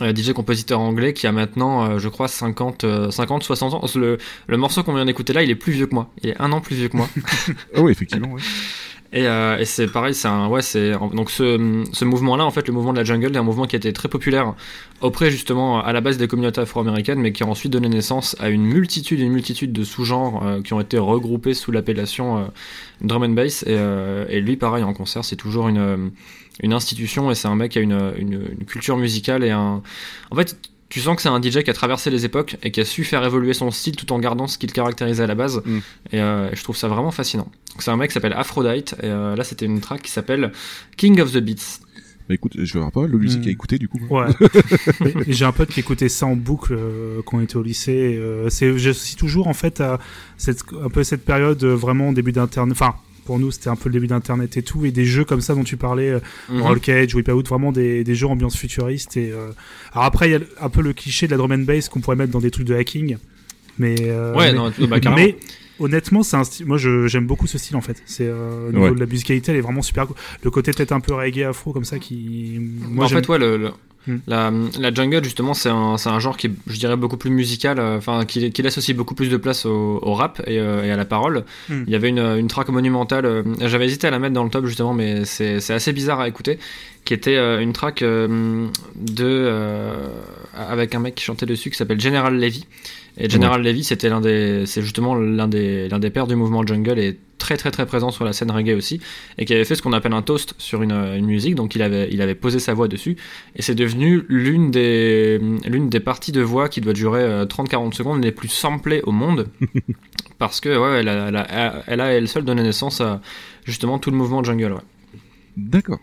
DJ compositeur anglais qui a maintenant, euh, je crois, 50, euh, 50, 60 ans. Le, le morceau qu'on vient d'écouter là, il est plus vieux que moi. Il est un an plus vieux que moi. Ah oui, effectivement. ouais. Et, euh, et c'est pareil, c'est un, ouais, c'est donc ce, ce mouvement-là, en fait, le mouvement de la jungle, est un mouvement qui a été très populaire auprès justement à la base des communautés afro-américaines, mais qui a ensuite donné naissance à une multitude, une multitude de sous-genres euh, qui ont été regroupés sous l'appellation euh, drum and bass. Et, euh, et lui, pareil, en concert, c'est toujours une une institution et c'est un mec qui a une, une, une culture musicale et un. En fait, tu sens que c'est un DJ qui a traversé les époques et qui a su faire évoluer son style tout en gardant ce qu'il caractérisait à la base. Mm. Et, euh, et je trouve ça vraiment fascinant. C'est un mec qui s'appelle Aphrodite et euh, là c'était une track qui s'appelle King of the Beats. Bah écoute, je vais avoir pas de musique Hmm. à écouter du coup. Ouais. J'ai un pote qui écoutait ça en boucle euh, quand on était au lycée. Euh, c'est, j'associe toujours en fait à cette, un peu cette période euh, vraiment début d'internet. Enfin, pour nous, c'était un peu le début d'internet et tout, et des jeux comme ça dont tu parlais, euh, Mhm. Roll Cage, Wipeout, vraiment des, des jeux ambiance futuriste. Et euh, alors après, il y a un peu le cliché de la drum and bass qu'on pourrait mettre dans des trucs de hacking, mais euh, Ouais, mais, non, bah, carrément. mais honnêtement, c'est un style. Moi, j'aime beaucoup ce style en fait. C'est euh, au niveau Ouais. de la musicalité, elle est vraiment super. cool. Le côté peut-être un peu reggae afro comme ça qui. Moi, en fait, ouais, le, le- Hmm. la, la jungle, justement, c'est un, un genre qui est, je dirais, beaucoup plus musical, euh, enfin, qui, qui laisse aussi beaucoup plus de place au, au rap et, euh, et à la parole. Hmm. Il y avait une, une track monumentale, euh, j'avais hésité à la mettre dans le top, justement, mais c'est c'est assez bizarre à écouter, qui était une track de, avec un mec qui chantait dessus qui s'appelle General Levy. Et General Levy, c'était l'un des, c'est justement l'un des, l'un des pères du mouvement jungle et très très très présent sur la scène reggae aussi, et qui avait fait ce qu'on appelle un toast sur une, une musique. Donc il avait, il avait posé sa voix dessus, et c'est devenu l'une des, l'une des parties de voix qui doit durer euh, 30-40 secondes les plus samplées au monde, parce que ouais, elle a, elle a, elle a elle seule donné naissance à justement tout le mouvement jungle. Ouais. D'accord.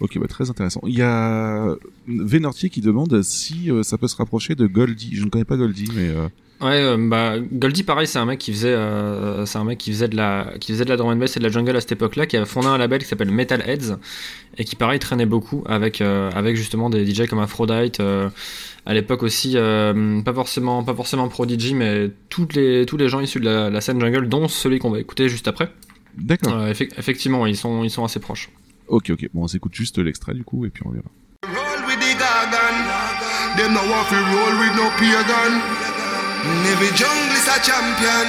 Ok, bah très intéressant. Il y a Vénortier qui demande si euh, ça peut se rapprocher de Goldie. Je ne connais pas Goldie, mais euh, Ouais, euh, bah Goldie pareil, c'est un mec qui faisait, euh, c'est un mec qui faisait de la, qui faisait de la drum and bass et de la jungle à cette époque-là, qui a fondé un label qui s'appelle Metal Heads et qui pareil traînait beaucoup avec, euh, avec justement des DJ comme Aphrodite. euh, à l'époque aussi, euh, pas forcément, pas forcément Prodigy, mais tous les, tous les gens issus de la, la scène jungle, dont celui qu'on va écouter juste après. d'accord. Euh, effe- effectivement, ils sont, ils sont assez proches. Ok, ok. Bon, on s'écoute juste l'extrait du coup et puis on verra. Roll with the gargan. Them no want fi roll with no pagan. Every jungle is a champion.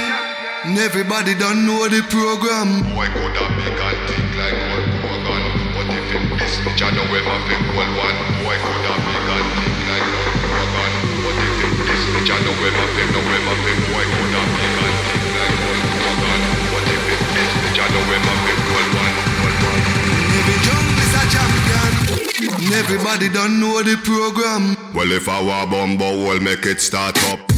And everybody don't know the program. Boy could have big and thick like old Kogan But if him miss me, Jah know him a big old one Boy could have big and thick like old Kogan But if him miss me, Jah know him a big, know him a big Boy could have big and thick like old Kogan But if him miss me, Jah know him a big old one old one. Every jungle is a champion. And everybody don't know the program. Well, if I were bumbo, we'll make it start up.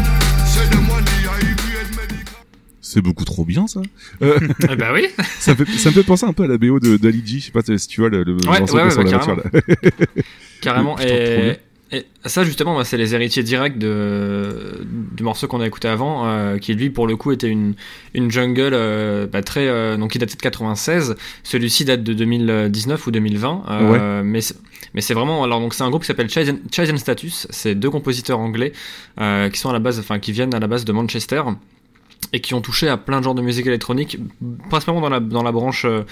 C'est beaucoup trop bien ça. Euh, Eh bah oui. ça, me fait, ça me fait penser un peu à la BO de d'Ali G. Je sais pas si tu vois le, le Ouais, morceau ouais, qui est sur ouais, la bah, voiture là. Carrément. Putain. Et, et ça, justement, bah, c'est les héritiers directs de, du morceau qu'on a écouté avant, euh, qui lui, pour le coup, était une, une jungle euh, bah, très. euh, donc, il datait de 96. Celui-ci date de 2019 ou 2020. euh, Mais c'est- mais c'est vraiment. Alors, donc, c'est un groupe qui s'appelle Chase and- Status. C'est deux compositeurs anglais qui sont à la base, enfin, qui viennent à la base de Manchester et qui ont touché à plein de genres de musique électronique, principalement dans la, dans la branche euh,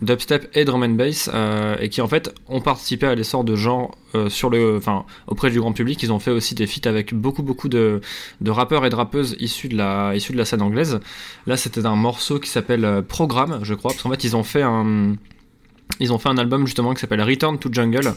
dubstep et drum and bass, euh, et qui en fait ont participé à l'essor de genres euh, sur le, enfin auprès du grand public. Ils ont fait aussi des feats avec beaucoup beaucoup de, de rappeurs et de rappeuses issus de la issus de la scène anglaise. Là, c'était un morceau qui s'appelle euh, Programme, je crois, parce qu'en fait ils ont fait un ils ont fait un album justement qui s'appelle Return to Jungle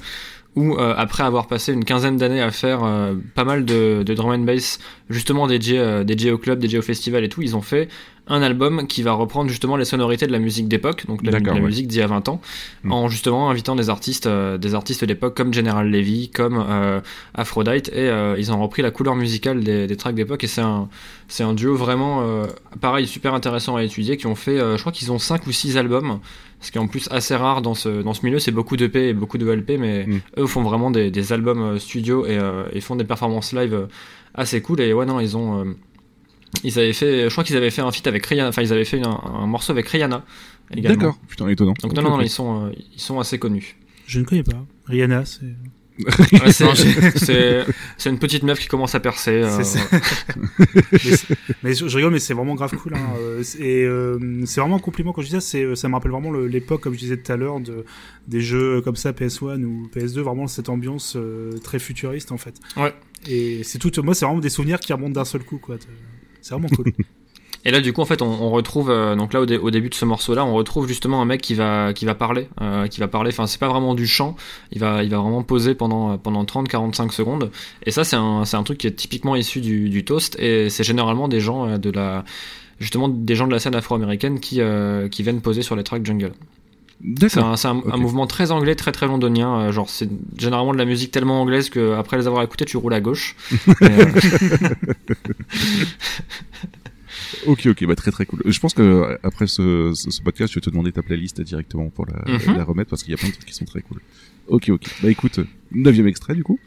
où euh, après avoir passé une quinzaine d'années à faire euh, pas mal de, de drum and bass, justement dédiés euh, dédiés au club, dédiés au festival et tout, ils ont fait un album qui va reprendre justement les sonorités de la musique d'époque, donc la, la ouais. musique d'il y a 20 ans, Mm. en justement invitant des artistes, euh, des artistes d'époque comme General Levy, comme euh, Aphrodite, et euh, ils ont repris la couleur musicale des, des tracks d'époque, et c'est un, c'est un duo vraiment, euh, pareil, super intéressant à étudier, qui ont fait, euh, je crois qu'ils ont 5 ou 6 albums, ce qui est en plus assez rare dans ce, dans ce milieu, c'est beaucoup d'EP et beaucoup de LP, mais Mm. eux font vraiment des, des albums euh, studio et, euh, et font des performances live euh, assez cool, et ouais, non, ils ont... euh, ils avaient fait, je crois qu'ils avaient fait un feat avec Rihanna, enfin ils avaient fait un, un morceau avec Rihanna également. D'accord. Putain, étonnant. Donc non, non, non, ils sont, euh, ils sont assez connus. Je ne connais pas. Rihanna, c'est. Ouais, c'est- une petite meuf qui commence à percer. euh, C'est ça. mais, mais je rigole, mais c'est vraiment grave cool. Hein. Euh, Et euh, c'est vraiment un compliment quand je dis ça. C'est, ça me rappelle vraiment l'époque, comme je disais tout à l'heure, de des jeux comme ça, PS1 ou PS2, vraiment cette ambiance euh, très futuriste en fait. Ouais. Et c'est tout. Moi, c'est vraiment des souvenirs qui remontent d'un seul coup, quoi. C'est vraiment cool. Et là, du coup, en fait, on, on retrouve euh, donc là au, dé- au début de ce morceau-là, on retrouve justement un mec qui va qui va parler, euh, qui va parler. Enfin, c'est pas vraiment du chant. Il va il va vraiment poser pendant pendant 30-45 secondes. Et ça, c'est un c'est un truc qui est typiquement issu du, du toast. Et c'est généralement des gens euh, de la justement des gens de la scène afro-américaine qui euh, qui viennent poser sur les tracks jungle. C'est un, mouvement très anglais, très très londonien. euh, genre, c'est généralement de la musique tellement anglaise que après les avoir écoutés, tu roules à gauche. Euh, Ok, ok, bah très très cool. Je pense que euh, après ce, ce, ce podcast, je vais te demander ta playlist directement pour la, Mhm. la remettre parce qu'il y a plein de trucs qui sont très cool. Ok, ok. Bah écoute, neuvième extrait du coup.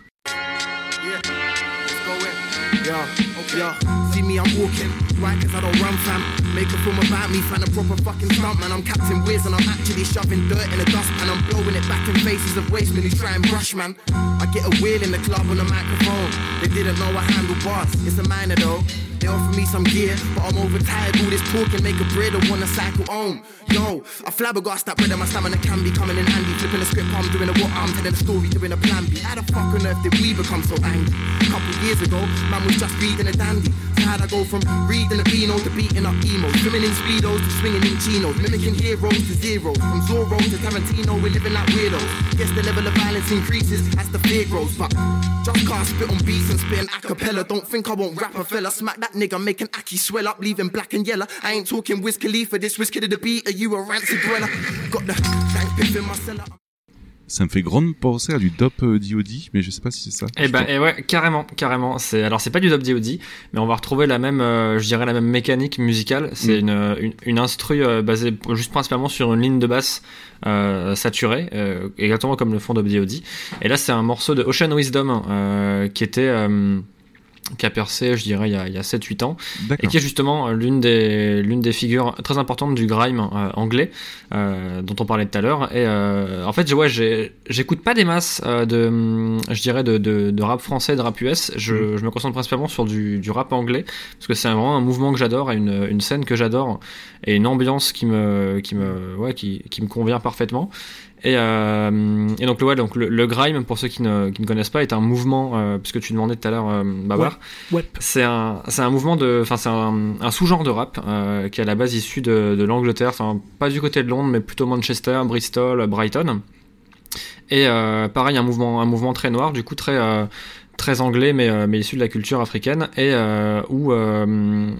Yo, yo, see me, I'm walking, right, cause I don't run fam. Make a film about me, find a proper fucking stunt, man. I'm Captain Wiz and I'm actually shoving dirt in the dustpan. I'm blowing it back in faces of wastemen who try and brush, man. I get a wheel in the club on a microphone. They didn't know I handle bars, it's a minor though. They offer me some gear, but I'm overtired. All this talking make a bread, wanna cycle home. Yo, I flabbergast that bread and my stamina can be coming in handy. Flipping the script, I'm doing a what I'm telling a story, doing a plan B. How the fuck on earth did we become so angry? A couple years ago, man was just reading a dandy. So how'd I go from reading a Beano to beating up emo? Swimming in speedos to swinging in chinos, mimicking heroes to zeros. From Zorro to Tarantino, we're living like weirdos. Guess the level of violence increases as the fear grows, but just can't spit on beats and spitting a cappella. Don't think I won't rap a fella. Smack that nigga, making Aki swell up, leaving black and yellow. I ain't talking Wiz Khalifa, this Wiz Kid of the beat, are you a rancid dweller? Got the dank piff in my cellar. Ça me fait grande penser à du Dop euh, DOD, mais je sais pas si c'est ça. Et bah, et ouais, carrément, carrément. C'est alors c'est pas du dub DOD, mais on va retrouver la même, euh, je dirais la même mécanique musicale. C'est Mm. une, une une instru euh, basée juste principalement sur une ligne de basse euh, saturée, euh, exactement comme le fond dub DOD. Et là, c'est un morceau de Ocean Wisdom euh, qui était euh, qui a percé, je dirais, il y a, a 7-8 ans, et qui est justement euh, l'une des, l'une des figures très importantes du grime euh, anglais, euh, dont on parlait tout à l'heure. Et euh, en fait, je- ouais, j'écoute pas des masses euh, de, je dirais, de, de, de rap français, de rap US. Je, Mm. je me concentre principalement sur du, du rap anglais, parce que c'est vraiment un mouvement que j'adore, et une, une scène que j'adore, et une ambiance qui me, qui me, ouais, qui, qui me convient parfaitement. Et, euh, et donc, le- ouais, donc le, le grime, pour ceux qui ne, qui ne connaissent pas, est un mouvement, euh, puisque tu demandais tout à l'heure, euh, Babar, Ouais. c'est un, mouvement de, enfin c'est un, un sous-genre de rap euh, qui est à la base issu de, de l'Angleterre, enfin pas du côté de Londres, mais plutôt Manchester, Bristol, Brighton. Et pareil, un mouvement, un mouvement très noir, du coup très, très anglais, mais, euh, mais issu de la culture africaine, et euh, où, euh,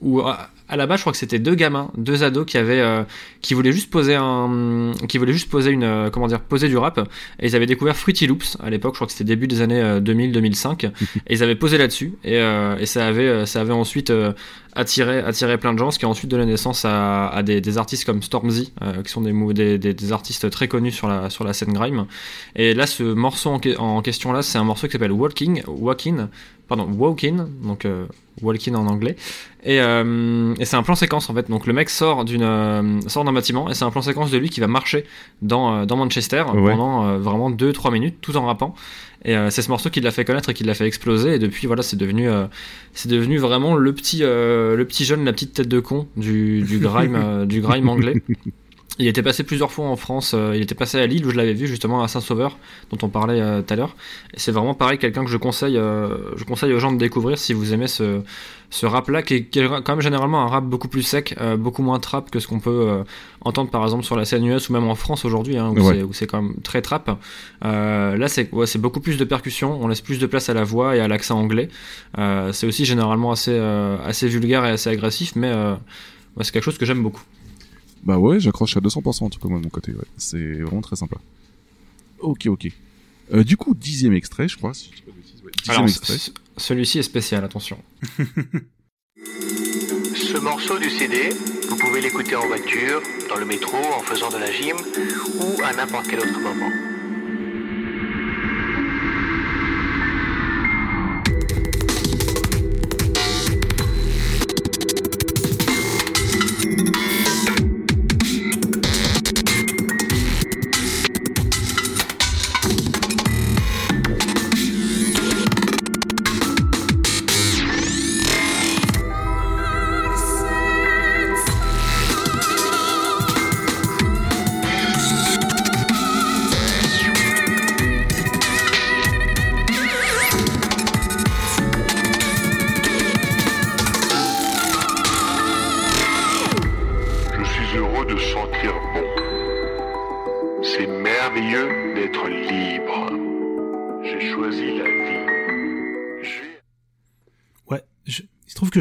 où à la base, je crois que c'était deux gamins, deux ados qui avaient, euh, qui voulaient juste poser un, qui voulaient juste poser une, euh, comment dire, poser du rap, et ils avaient découvert Fruity Loops à l'époque, je crois que c'était début des années euh, 2000-2005, et ils avaient posé là-dessus, et, euh, et ça avait, euh, ça avait ensuite euh, attiré, attiré plein de gens, ce qui a ensuite donné naissance à, à des, des artistes comme Stormzy, euh, qui sont des, des, des, des artistes très connus sur la, sur la scène grime. Et là, ce morceau en, en question là, c'est un morceau qui s'appelle Walking, Walking, pardon, Walking, donc euh, Walking en anglais. Et, euh, et c'est un plan séquence en fait. Donc le mec sort d'une euh, sort d'un bâtiment et c'est un plan séquence de lui qui va marcher dans, euh, dans Manchester Ouais. pendant vraiment 2-3 minutes tout en rappant. Et c'est ce morceau qui l'a fait connaître et qui l'a fait exploser. Et depuis voilà, c'est devenu c'est devenu vraiment le petit le petit jeune, la petite tête de con du du grime du grime anglais. Il était passé plusieurs fois en France. euh, il était passé à Lille où je l'avais vu justement à Saint-Sauveur, dont on parlait euh, tout à l'heure. Et c'est vraiment pareil, quelqu'un que je conseille, euh, je conseille aux gens de découvrir si vous aimez ce, ce rap-là, qui, est- qui est quand même généralement un rap beaucoup plus sec, euh, beaucoup moins trap que ce qu'on peut entendre par exemple sur la scène US ou même en France aujourd'hui, hein, où Ouais. c'est- quand même très trap. Là, c'est ouais, beaucoup plus de percussions. On laisse plus de place à la voix et à l'accent anglais. C'est aussi généralement assez, assez vulgaire et assez agressif, mais c'est quelque chose que j'aime beaucoup. Bah ouais, j'accroche à 200% en tout cas moi de mon côté. Ouais. C'est vraiment très sympa. Ok, ok. Euh, du coup, dixième extrait, je crois. Si je dis pas de bêtises, ouais. Dixième Alors, extrait. celui-ci est spécial, attention. Ce morceau du CD, vous pouvez l'écouter en voiture, dans le métro, en faisant de la gym ou à n'importe quel autre moment.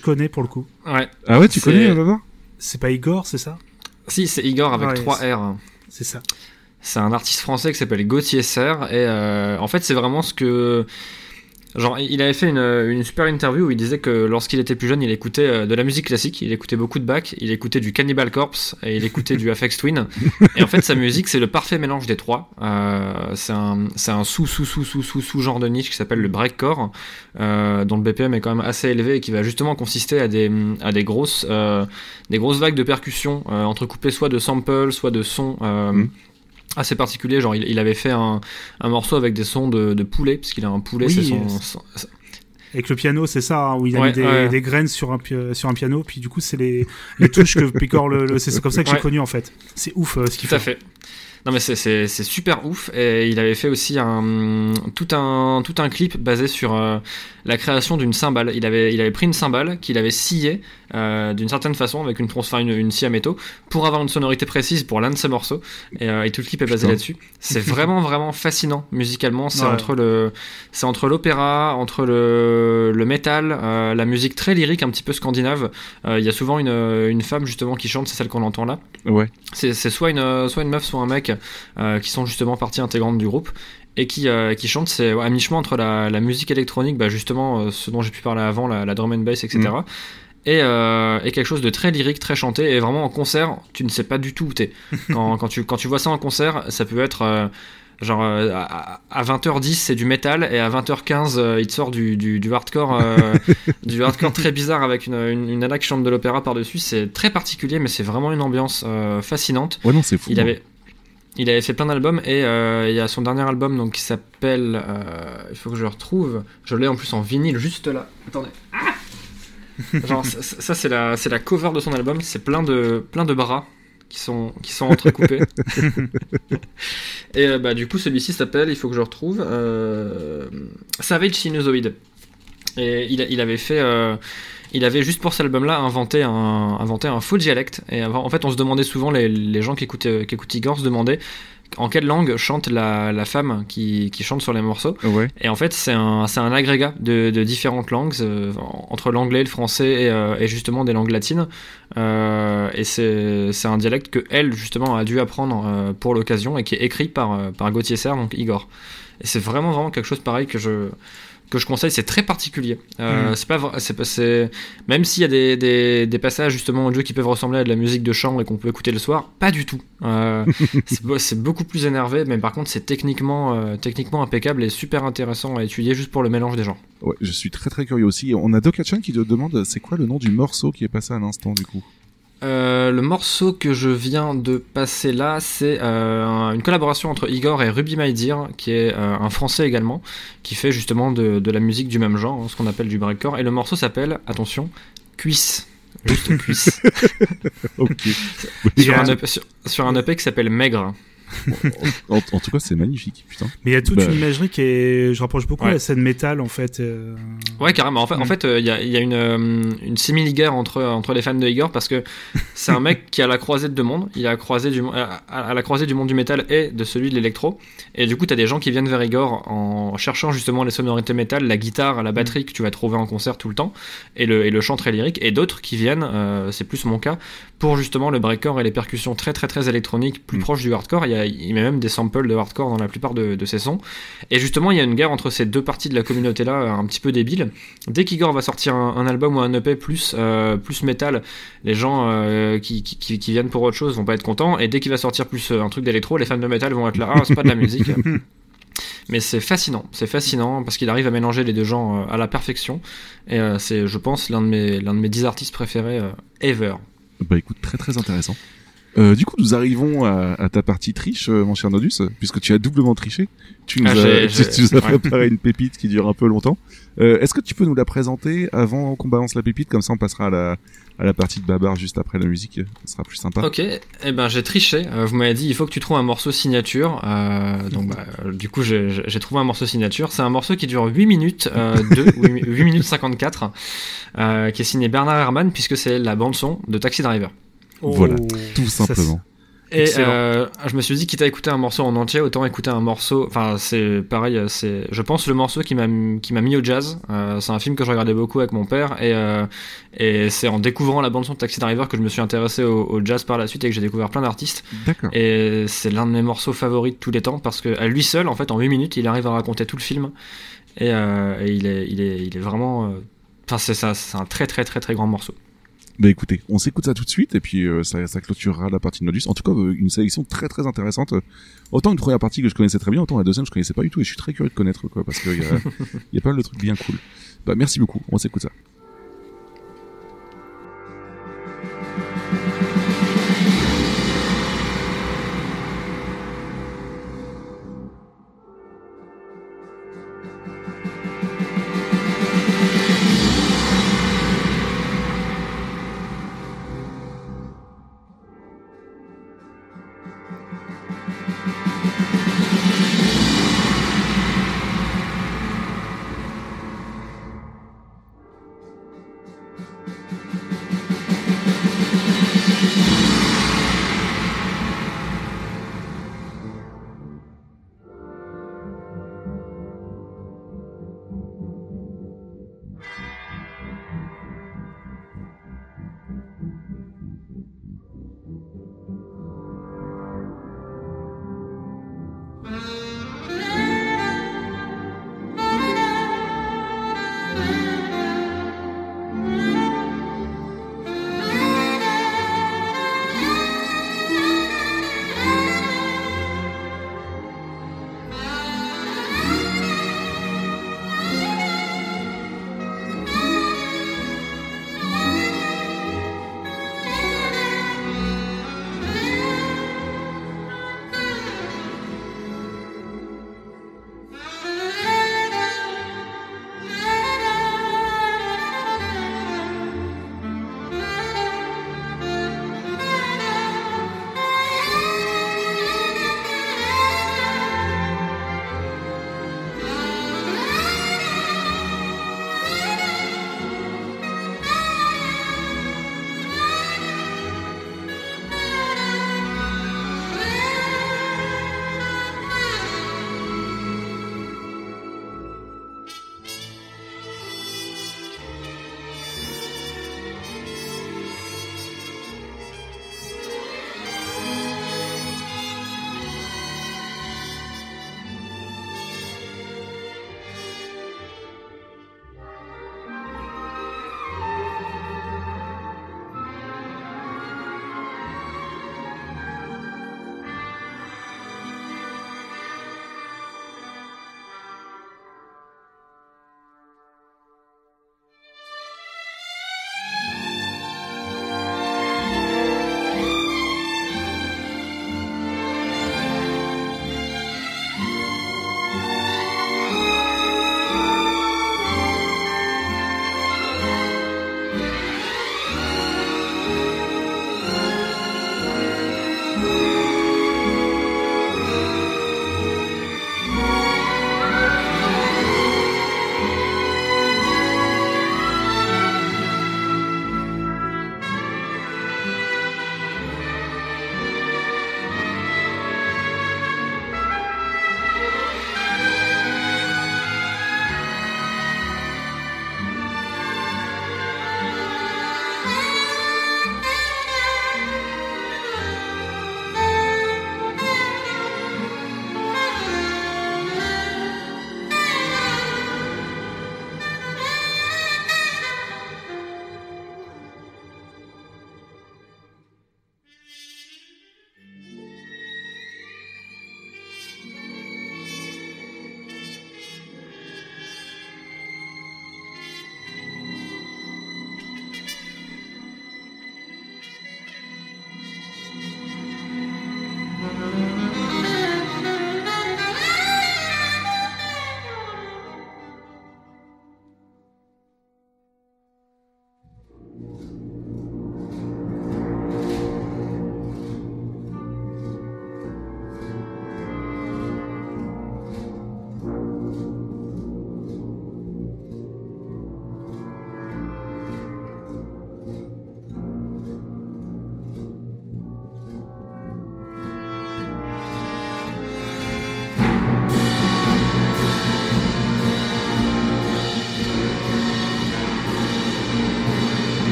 Je connais pour le coup. Ouais. Ah ouais, tu C'est- connais, Baba C'est pas Igor, c'est ça? Si, c'est Igor avec Ouais, 3 c'est- R. C'est ça. C'est un artiste français qui s'appelle Gauthier Serre et euh, en fait c'est vraiment ce que genre il avait fait une, une super interview où il disait que lorsqu'il était plus jeune il écoutait euh, de la musique classique, il écoutait beaucoup de Bach, il écoutait du Cannibal Corpse et il écoutait du Aphex Twin. Et en fait sa musique c'est le parfait mélange des trois. Euh, c'est un c'est un sous sous sous sous sous sous genre de niche qui s'appelle le breakcore euh, dont le BPM est quand même assez élevé et qui va justement consister à des à des grosses euh, des grosses vagues de percussions euh, entrecoupées soit de samples soit de sons euh, assez particuliers genre il, il avait fait un, un morceau avec des sons de, de poulet parce qu'il a un poulet Oui, c'est son, son- Avec le piano, c'est ça, hein, où il a Ouais, mis des, ouais. des graines sur un, sur un piano, puis du coup, c'est les, les touches que Picor le, le- c'est comme ça que j'ai Ouais. connu en fait. C'est ouf euh, ce qu'il Tout à fait. Non mais c'est- super ouf et il avait fait aussi un tout un tout un clip basé sur euh, la création d'une cymbale. Il avait il avait pris une cymbale qu'il avait sciée euh, d'une certaine façon avec une tronçon enfin, une, une scie à métaux pour avoir une sonorité précise pour l'un de ses morceaux et, euh, et tout le clip est basé là-dessus. C'est vraiment vraiment fascinant musicalement. C'est Ouais. entre le c'est entre l'opéra, entre le le métal, la musique très lyrique un petit peu scandinave. Il y a souvent une une femme justement qui chante, c'est celle qu'on entend là. Ouais. C'est c'est soit une, soit une meuf, soit un mec euh, qui sont justement partie intégrante du groupe et qui, euh, qui chantent. C'est ouais, à mi-chemin entre la, la musique électronique, bah, justement euh, ce dont j'ai pu parler avant, la, la drum and bass, etc. Mm. Et, euh, et quelque chose de très lyrique, très chanté. Et vraiment en concert, tu ne sais pas du tout où t'es. Quand, quand, tu, quand tu vois ça en concert, ça peut être. euh, Genre à, à 20h10 c'est du métal et à 20h15 euh, il te sort du, du, du hardcore du hardcore très bizarre avec une, une, une nana qui chante de l'opéra par dessus c'est très particulier mais c'est vraiment une ambiance fascinante Ouais, non, c'est fou. il hein. avait il avait fait plein d'albums et euh, il y a son dernier album donc qui s'appelle euh, il faut que je le retrouve. Je l'ai en plus en vinyle juste là. Attendez. Ah genre ça, c'est la c'est la cover de son album. C'est plein de plein de bras qui sont qui sont entrecoupés. Et euh, bah du coup celui-ci s'appelle il faut que je retrouve euh, Savage Sinusoid. Et il, il avait fait il avait juste pour cet album-là inventé un, inventé un faux dialecte. Et en fait, on se demandait souvent, les, les gens qui écoutent, qui écoutent Igor se demandaient en quelle langue chante la, la femme qui, qui chante sur les morceaux. Ouais. Et en fait, c'est un, c'est un agrégat de, de différentes langues, euh, entre l'anglais, le français et, euh, et justement des langues latines. Euh, et c'est c'est un dialecte que elle, justement, a dû apprendre euh, pour l'occasion et qui est écrit par, euh, par Gauthier Serre, donc Igor. Et c'est vraiment, vraiment quelque chose pareil que je que je conseille, c'est très particulier. Euh, Mm. C'est pas, c'est même s'il y a des, des, des passages justement audio qui peuvent ressembler à de la musique de chambre et qu'on peut écouter le soir, pas du tout. Euh, c'est beaucoup plus énervé, mais par contre c'est techniquement, euh, techniquement impeccable et super intéressant à étudier juste pour le mélange des genres. Ouais, je suis très très curieux aussi. On a Dokachan qui te demande c'est quoi le nom du morceau qui est passé à l'instant du coup? Euh, le morceau que je viens de passer là, c'est euh, un- une collaboration entre Igor et Ruby Maïdir, qui est euh, un français également, qui fait justement de, de la musique du même genre, hein, ce qu'on appelle du breakcore. Et le morceau s'appelle, attention, Cuisse. Juste cuisse. sur, un sur, sur un EP qui s'appelle Maigre. En, en tout cas, c'est magnifique, putain. Mais il y a toute Bah, une imagerie qui est. Je rapproche beaucoup Ouais. la scène métal en fait. euh, Ouais, carrément. En fait, Mm. en fait, euh, il y a, il y a une, euh, une simili-guerre entre, entre les fans de Igor parce que c'est un mec qui a la croisée de deux mondes. Il a croisé du, mo- à, à la croisée du monde du métal et de celui de l'électro. Et du coup, t'as des gens qui viennent vers Igor en cherchant justement les sonorités métal, la guitare, la batterie que tu vas trouver en concert tout le temps et le, et le chant très lyrique. Et d'autres qui viennent, euh, c'est plus mon cas, pour justement le breakcore et les percussions très très très électroniques, plus proches du hardcore. Il y a, il même des samples de hardcore dans la plupart de, de ses sons. Et justement, il y a une guerre entre ces deux parties de la communauté-là, euh, un petit peu débile. Dès qu'Igor va sortir un, un album ou un EP plus, euh, plus métal, les gens euh, qui, qui, qui- qui viennent pour autre chose vont pas être contents. Et dès qu'il va sortir plus euh, un truc d'électro, les fans de métal vont être là, ah, c'est pas de la musique. Mais c'est fascinant, c'est fascinant parce qu'il arrive à mélanger les deux genres à la perfection. Et c'est, je pense, l'un de mes, l'un de mes 10 artistes préférés ever. Bah écoute, très très intéressant. Euh, du coup, nous arrivons à, à ta partie triche, euh, mon cher Nodus, puisque tu as doublement triché. Tu nous Ah, as, tu, nous as préparé une pépite qui dure un peu longtemps. Euh, Est-ce que tu peux nous la présenter avant qu'on balance la pépite? Comme ça, on passera à la, à la partie de Babar juste après la musique. Ce sera plus sympa. Ok, eh ben j'ai triché. Euh, vous m'avez dit il faut que tu trouves un morceau signature. Euh, donc bah, euh, du coup j'ai trouvé un morceau signature. C'est un morceau qui dure 8 minutes, euh, 2, 8, 8 minutes 54, euh, qui est signé Bernard Herrmann puisque c'est la bande son de Taxi Driver. Voilà, Oh, tout ça, simplement. Et euh, je me suis dit, quitte à écouter un morceau en entier, autant écouter un morceau. Enfin, c'est pareil, euh, c'est, je pense, le morceau qui m'a qui m'a mis au jazz. Euh, c'est un film que je regardais beaucoup avec mon père, et euh, et c'est en découvrant la bande son de Taxi Driver que je me suis intéressé au, au jazz par la suite et que j'ai découvert plein d'artistes. D'accord. Et c'est l'un de mes morceaux favoris de tous les temps parce que à lui seul, en fait, en 8 minutes, il arrive à raconter tout le film, et, euh, et il est, il est, il est vraiment. euh, Enfin, c'est ça, c'est un très très très très grand morceau. Bah écoutez, on s'écoute ça tout de suite et puis euh, ça, ça clôturera la partie de Nodus. En tout cas, euh, une sélection très très intéressante. Autant une première partie que je connaissais très bien, autant la deuxième je connaissais pas du tout et je suis très curieux de connaître quoi parce qu'il y y a pas mal de trucs bien cool. Bah merci beaucoup, on s'écoute ça.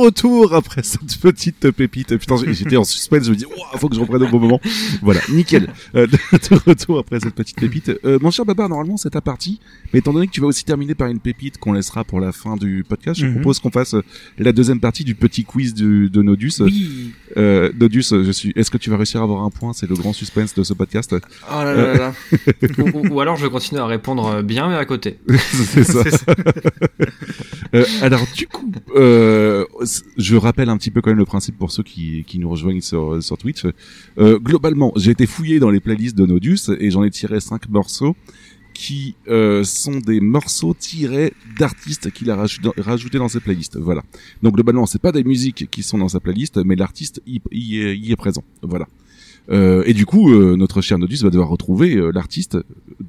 Retour après cette petite pépite. Putain, j'étais en suspense, je me dis, Ouah, faut que je reprenne au bon moment. Voilà, nickel. Euh, de, retour après cette petite pépite. Euh, mon cher Babar, normalement c'est ta partie, mais étant donné que tu vas aussi terminer par une pépite qu'on laissera pour la fin du podcast, je Mhm. propose qu'on fasse euh, la deuxième partie du petit quiz du, de Nodus. Oui. Euh, Nodus, je suis. Est-ce que tu vas réussir à avoir un point? C'est le grand suspense de ce podcast. Oh là là là là. ou, ou- ou alors je vais continuer à répondre bien mais à côté. c'est ça. Euh, alors du coup, euh, je rappelle un petit peu quand même le principe pour ceux qui, qui nous rejoignent sur, sur Twitch. Euh, globalement, j'ai été fouillé dans les playlists de Nodus et j'en ai tiré cinq morceaux qui euh, sont des morceaux tirés d'artistes qu'il a rajoutés dans ses playlists. Voilà. Donc globalement, c'est pas des musiques qui sont dans sa playlist, mais l'artiste y est, y est présent. Voilà. Euh, et du coup, euh, notre cher Nodus va devoir retrouver euh, l'artiste. Euh,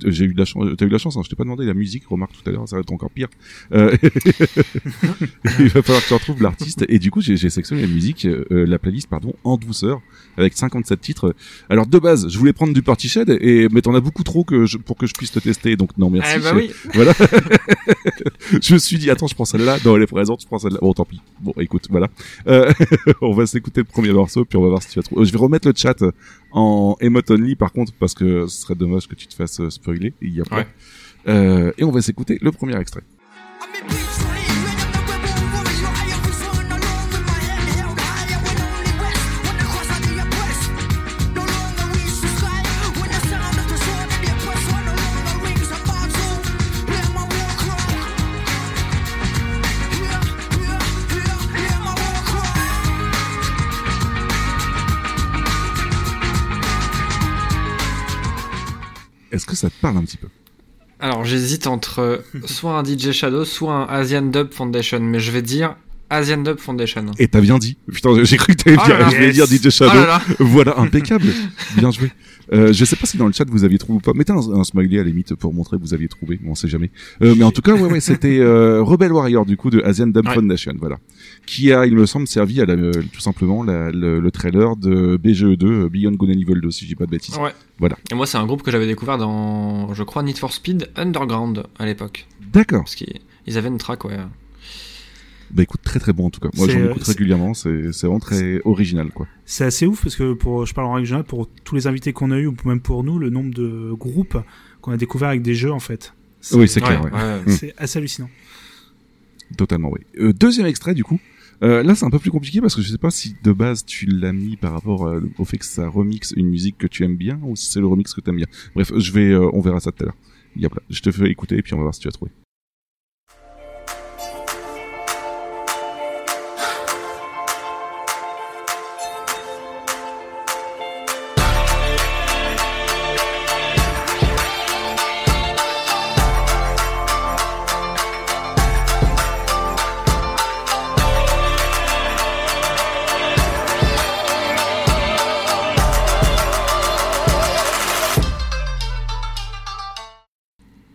J'ai eu de la chance. T'as eu de la chance. Hein, je t'ai pas demandé la musique. Remarque tout à l'heure, ça va être encore pire. Euh, il va falloir que tu retrouves l'artiste. Et du coup, j'ai sélectionné la musique, euh, la playlist, pardon, en douceur, avec 57 titres. Alors de base, je voulais prendre du Portishead, et mais t'en as beaucoup trop que je, pour que je puisse te tester. Donc non, merci. Eh bah Je- oui. Voilà. je me suis dit, attends, je prends celle-là. Non, elle est présente. Je prends celle-là. Bon, tant pis. Bon, écoute, voilà. Euh, on va s'écouter le premier morceau, puis on va voir si tu vas trouver. Je vais remettre le chat en emote only, par contre, parce que ce serait dommage que tu te fasses euh, spoiler. Il y a pas. Ouais. Euh, et on va s'écouter le premier extrait. Est-ce que ça te parle un petit peu Alors j'hésite entre soit un DJ Shadow, soit un Asian Dub Foundation, mais je vais dire Asian Dub Foundation. Et t'as bien dit. Putain, j'ai cru que t'allais Oh je voulais dire. DJ Shadow. Oh là là. Voilà, impeccable. bien joué. Euh, je sais pas si dans le chat vous aviez trouvé ou pas. Mettez un, un smiley à la limite pour montrer que vous aviez trouvé. On sait jamais. Euh, mais en tout cas, ouais, ouais, c'était euh, Rebel Warrior du coup de Asian Dub Ouais. Foundation, voilà, qui a, il me semble, servi à la, euh, tout simplement la- le, le trailer de BGE2 euh, Beyond Good and Evil 2, si j'ai pas de bêtises. Ouais. Voilà. Et moi c'est un groupe que j'avais découvert dans, je crois, Need for Speed Underground à l'époque. D'accord. Parce qu'ils ils avaient une track, ouais. Bah écoute, très très bon en tout cas. Moi, j'en euh, écoute régulièrement. C'est c'est vraiment très original, quoi. C'est assez ouf parce que pour, je parle en règle générale pour tous les invités qu'on a eu ou même pour nous, le nombre de groupes qu'on a découvert avec des jeux en fait. Oui, c'est clair. ouais. Mm. C'est assez hallucinant. Totalement, oui. Euh, deuxième extrait, du coup. Euh, là, c'est un peu plus compliqué parce que je sais pas si de base tu l'as mis par rapport euh, au fait que ça remixe une musique que tu aimes bien ou si c'est le remix que tu aimes bien. Bref, je vais, euh, on verra ça tout à l'heure. Je te fais écouter et puis on va voir si tu as trouvé.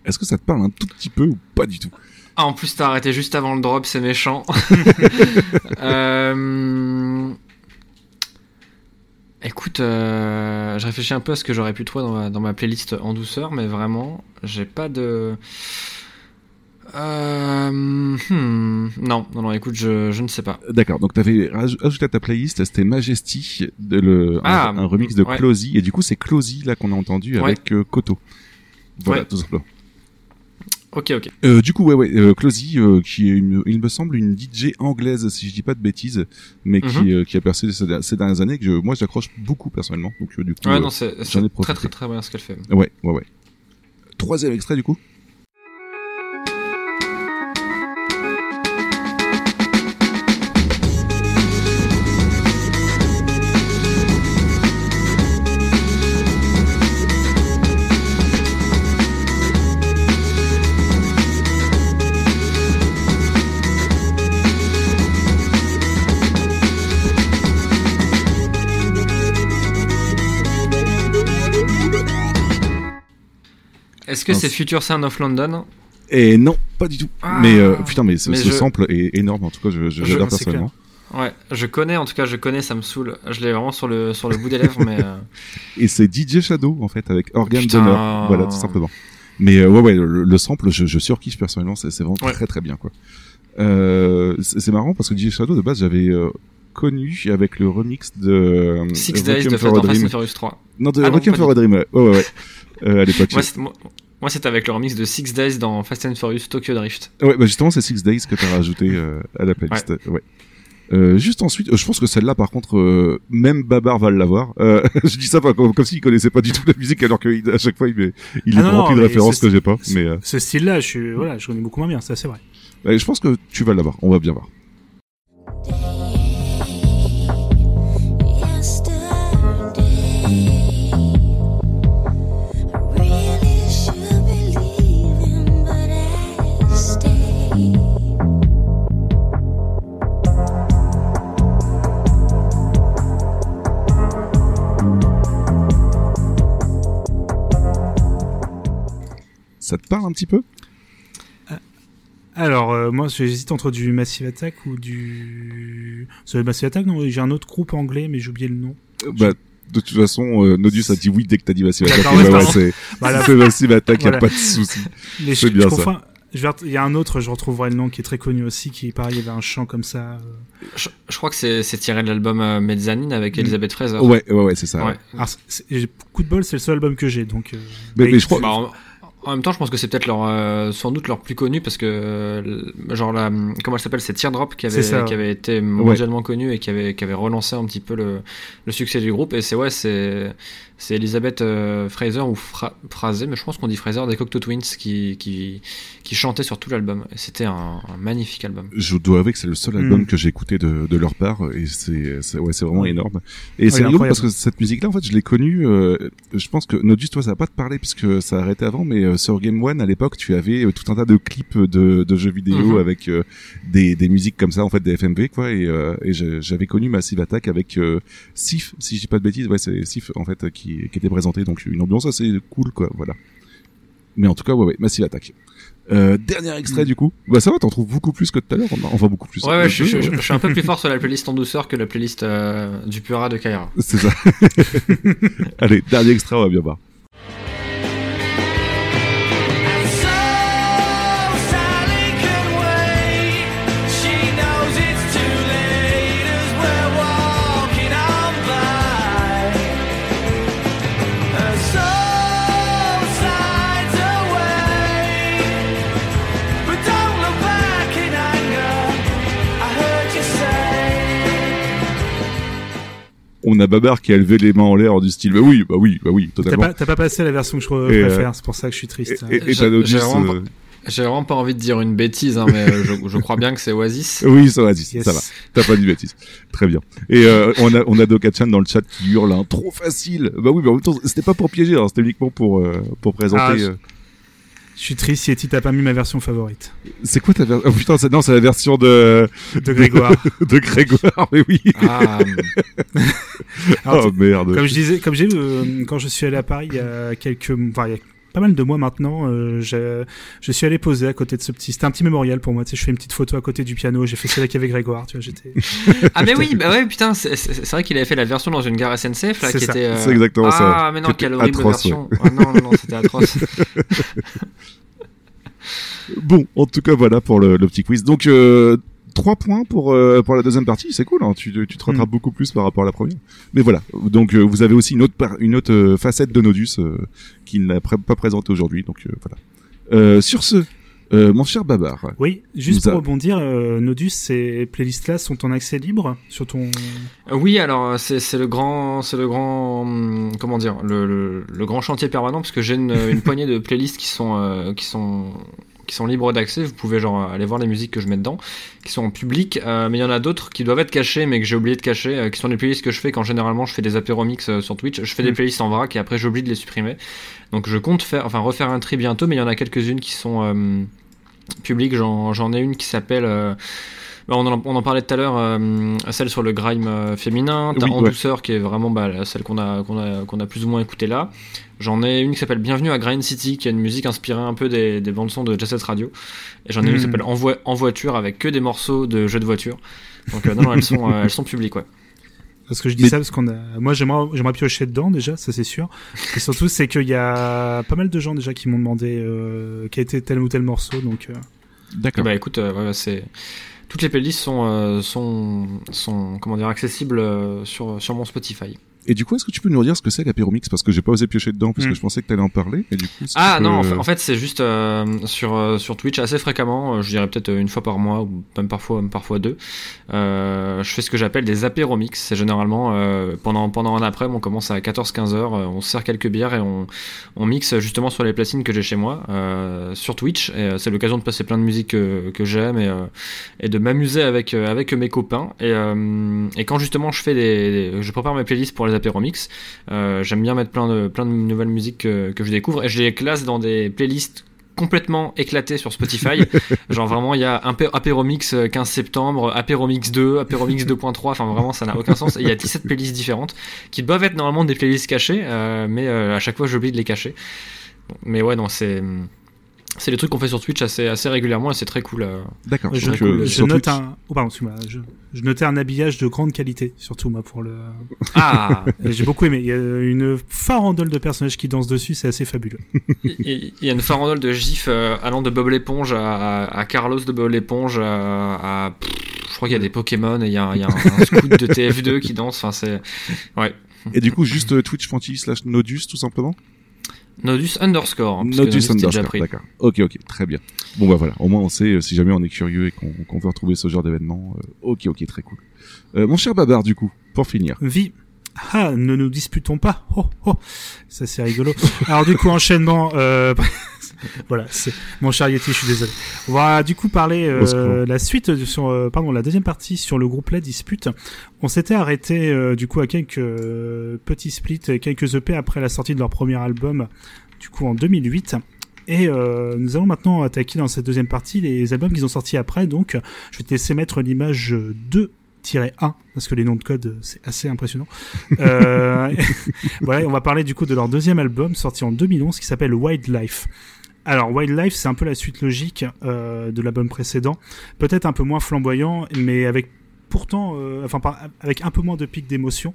Est-ce que ça te parle un tout petit peu ou pas du tout? Ah, en plus, t'as arrêté juste avant le drop, c'est méchant. Euh, Écoute, euh, je réfléchis un peu à ce que j'aurais pu trouver dans ma, dans ma playlist en douceur, mais vraiment, j'ai pas de. Euh, hmm, Non, non, non, écoute, je, je ne sais pas. D'accord, donc t'avais ajouté à ta playlist, c'était Majesty, de le, un- Ah, un, remix de ouais. Closy, et du coup c'est Closy là qu'on a entendu Ouais. avec euh, Koto. Voilà, Ouais. tout simplement. Ok, ok. Euh, du coup, ouais, ouais, euh, Closy, euh, qui est une, il me semble une DJ anglaise, si je dis pas de bêtises, mais qui, Mhm. euh, qui a percé ces, ces dernières années, que je, moi j'accroche beaucoup personnellement. Donc euh, du coup, Ouais, euh, non, c'est très, très, très bien ce qu'elle fait. Ouais, ouais, ouais. Troisième extrait du coup. Est-ce que c'est Future Sound of London Et non, pas du tout. Ah. mais euh, putain, mais ce, Mais ce je- sample est énorme. En tout cas, je, personnellement. Ouais, je connais, en tout cas, je connais, ça me saoule. Je l'ai vraiment sur le, sur le bout des lèvres, mais. euh, Et c'est DJ Shadow en fait avec Organ Putain. Donor. Voilà, tout simplement. Mais euh, ouais, ouais, le, le sample, je, je surkiffe personnellement. C'est, vraiment Ouais. très très bien quoi. Euh, c'est marrant parce que DJ Shadow de base j'avais connu avec le remix de Six Days de Fast. Furious 3. Non, de Ah non, for a Dream. Ouais, ouais, ouais. À l'époque. Moi, moi, c'était avec le remix de Six Days dans Fast and Furious Tokyo Drift. Ouais, bah justement, c'est Six Days que t'as rajouté euh, à la playlist. Ouais. Euh, juste ensuite, euh, je pense que celle-là, par contre, euh, même Babar va l'avoir. Euh, je dis ça pas comme, comme s'il connaissait pas du tout la musique, alors qu'à chaque fois, il, il Ah est non, rempli de références ce- que j'ai pas. ce- Mais euh, Ce style-là, je suis, voilà, je connais beaucoup moins bien, ça c'est vrai. ouais, je pense que tu vas l'avoir. On va bien voir. Ça te parle un petit peu? Alors, euh, moi, j'hésite entre du Massive Attack ou du. C'est Massive Attack, non J'ai un autre groupe anglais, mais j'ai oublié le nom. Euh, Bah, de toute façon, euh, Nodus a dit oui dès que t'as dit Massive Attack. Bah ouais, c'est Voilà. Massive Attack, y a Voilà. pas de souci. C'est je, bien je ça. je Il y a un autre, je retrouverai le nom qui est très connu aussi, qui pareil, il y avait un chant comme ça. euh. Je, je crois que c'est c'est tiré de l'album euh, Mezzanine avec Mm. Elizabeth Fraser. Ouais, ouais, ouais, c'est ça. ouais. Alors, c'est- c'est- j'ai- coup de bol, c'est le seul album que j'ai, donc. euh, Mais- mais je crois- Bah, en, en même temps, je pense que c'est peut-être leur, euh, sans doute leur plus connu parce que, euh, genre, la, comment elle s'appelle, c'est Teardrop qui avait, ça, qui avait été mondialement connu et qui avait, qui avait relancé un petit peu le, le succès du groupe. Et c'est, ouais, c'est, c'est Elizabeth euh, Fraser ou Fra Fraser, mais je pense qu'on dit Fraser des Cocteau Twins qui, qui, qui chantait sur tout l'album. C'était un, un magnifique album. Je dois avouer que c'est le seul album Mm. que j'ai écouté de, de leur part et c'est ouais c'est vraiment énorme et Ouais, c'est rigolo incroyable. parce que cette musique là en fait je l'ai connue euh, je pense que Nodus toi ça va pas te parler puisque ça a arrêté avant mais euh, sur Game One à l'époque tu avais euh, tout un tas de clips de, de jeux vidéo Mhm. avec euh, des, des musiques comme ça en fait des FMV quoi et, euh, et j'avais connu Massive Attack avec euh, Sif si je dis pas de bêtises ouais c'est Sif en fait qui, qui était présenté donc une ambiance assez cool quoi voilà mais en tout cas ouais ouais Massive Attack euh, dernier extrait du coup bah ça va t'en trouves beaucoup plus que tout à l'heure enfin beaucoup plus Ouais, ouais, je, je- Deux, je- je suis un peu plus fort sur la playlist en douceur que la playlist euh, du Pura de Kaira. C'est ça. Allez, dernier extrait, on va bien voir. On a Babar qui a levé les mains en l'air du style, bah oui, bah oui, bah oui, T'as totalement. pas, t'as pas passé la version que je Et, euh, préfère, c'est pour ça que je suis triste. et- et- J'ai- vraiment, euh, pas- j'ai vraiment pas envie de dire une bêtise, hein, mais euh, je, je crois bien que c'est Oasis. Oui, dis, Yes. ça va. T'as pas dit de bêtises. Très bien. Et euh, on a on a Dokachan dans le chat qui hurle hein, trop facile. Bah oui, mais en même temps, c'était pas pour piéger, hein, c'était uniquement pour euh, pour présenter. Ah, je- euh, Je suis triste, Yeti, t'as pas mis ma version favorite. C'est quoi ta version Oh putain, c'est- non, c'est la version de De Grégoire. de Grégoire, mais oui. Ah, Alors, oh merde. Comme je disais, comme j'ai euh, quand je suis allé à Paris il y a quelques, enfin il y a pas mal de mois maintenant, euh, je suis allé poser à côté de ce petit. C'était un petit mémorial pour moi. Tu sais, je fais une petite photo à côté du piano. J'ai fait celle qu'il y avait Grégoire. Tu vois, j'étais. Ah mais oui, bah ouais, putain, c'est c'est- c'est vrai qu'il avait fait la version dans une gare SNCF là, C'est qui ça. était. euh, C'est exactement ah, ça. Ah mais non, quelle horrible atroce, version. ouais. Ah non, non, non, c'était atroce. Bon, en tout cas, voilà pour le, le petit quiz. Donc, euh, trois points pour euh, pour la deuxième partie, c'est cool. Hein, tu, tu te rattrapes Mm. beaucoup plus par rapport à la première. Mais voilà. Donc, euh, vous avez aussi une autre par- une autre euh, facette de Nodus euh, qu'il n'a pr- pas présentée aujourd'hui. Donc euh, voilà. Euh, sur ce, euh, mon cher Babar. Oui, juste pour a- rebondir, euh, Nodus, ces playlists-là sont en accès libre sur ton. Oui, alors c'est c'est le grand, c'est le grand, hum, comment dire, le, le, le grand chantier permanent parce que j'ai une, une poignée de playlists qui sont euh, qui sont qui sont libres d'accès. Vous pouvez genre aller voir les musiques que je mets dedans, qui sont en public. euh, mais il y en a d'autres qui doivent être cachées, mais que j'ai oublié de cacher, euh, qui sont les playlists que je fais quand généralement je fais des apéromix euh, sur Twitch. Je fais des Mm. playlists en vrac et après j'oublie de les supprimer. Donc je compte faire, enfin refaire un tri bientôt, mais il y en a quelques-unes qui sont euh, publiques. J'en ai une qui s'appelle on, en, on en parlait tout à l'heure, euh, celle sur le grime euh, féminin, t'as Oui, En ouais. douceur qui est vraiment bah, celle qu'on a, qu'on a, qu'on a plus ou moins écoutée là. J'en ai une qui s'appelle Bienvenue à Grind City, qui a une musique inspirée un peu des, des bandes son de Set Radio. Et j'en ai une qui Mm. s'appelle en, en voiture avec que des morceaux de jeux de voiture. Donc euh, non, non, elles sont, euh, elles sont publiques, ouais. Parce que je dis Mais- ça parce qu'on a. Moi, j'aimerais, j'aimerais piocher dedans déjà, ça c'est sûr. Et surtout, c'est qu'il y a pas mal de gens déjà qui m'ont demandé euh, quel était tel ou tel morceau, donc. euh, D'accord. Bah écoute, euh, ouais, c'est toutes les playlists sont euh, sont sont comment dire accessibles euh, sur sur mon Spotify. Et du coup, est-ce que tu peux nous dire ce que c'est l'apéromix Parce que j'ai pas osé piocher dedans parce Hmm. que je pensais que t'allais en parler. Et du coup, est-ce que Ah non, peux- fait, en fait, c'est juste euh, sur euh, sur Twitch assez fréquemment, euh, je dirais peut-être une fois par mois ou même parfois même parfois deux. Euh, je fais ce que j'appelle des apéromix. C'est généralement euh, pendant pendant un après, on commence à 14-15 heures, euh, on se sert quelques bières et on on mixe justement sur les platines que j'ai chez moi euh, sur Twitch. Et euh, c'est l'occasion de passer plein de musique que, que j'aime et euh, et de m'amuser avec euh, avec mes copains. Et euh, et quand justement je fais des, des- je prépare mes playlists pour les apéromix, euh, j'aime bien mettre plein de plein de nouvelles musiques que, que je découvre et je les classe dans des playlists complètement éclatées sur Spotify. Genre vraiment, il y a un Apé- Apéromix euh, 15 septembre, Apéromix 2, Apéromix 2.3, enfin vraiment ça n'a aucun sens. Et il y a 17 playlists différentes qui doivent être normalement des playlists cachées, euh, mais euh, à chaque fois j'oublie de les cacher. Mais ouais, non, c'est c'est des trucs qu'on fait sur Twitch assez, assez régulièrement et c'est très cool. euh. D'accord. Je, euh, note Twitch- un. Oh, pardon, excuse-moi. Je, je notais un habillage de grande qualité, surtout moi pour le. Ah J'ai beaucoup aimé. Il y a une farandole de personnages qui dansent dessus, c'est assez fabuleux. Il il y a une farandole de gifs euh, allant de Bob l'éponge à, à, à Carlos de Bob l'éponge à, à- pff, je crois qu'il y a des Pokémon et il y a, il y a un, un scout de TF2 qui danse. Enfin c'est ouais. Et du coup, juste euh, twitch.tv slash Nodus, tout simplement? Nodus underscore. parce Nodus underscore, pris. d'accord. Ok, ok, très bien. Bon bah voilà, au moins on sait euh, si jamais on est curieux et qu'on qu'on veut retrouver ce genre d'événement. euh, ok, ok, très cool. Euh, mon cher Babar, du coup, pour finir. Vie. Ah, ne nous disputons pas. Oh, oh. Ça, c'est rigolo. Alors, du coup, enchaînement, euh, voilà, c'est, mon cher Yeti, je suis désolé. On va, du coup, parler, euh, la suite sur, euh, pardon, la deuxième partie sur le groupe La Dispute. On s'était arrêté, euh, du coup, à quelques petits splits, quelques EP après la sortie de leur premier album, du coup, en 2008. Et euh, nous allons maintenant attaquer dans cette deuxième partie les albums qu'ils ont sortis après. Donc, je vais te laisser mettre l'image 2 1 parce que les noms de code c'est assez impressionnant. Euh, voilà, on va parler du coup de leur deuxième album sorti en 2011 qui s'appelle Wildlife. Alors Wildlife c'est un peu la suite logique euh, de l'album précédent, peut-être un peu moins flamboyant, mais avec pourtant, euh, enfin par- avec un peu moins de pics d'émotion.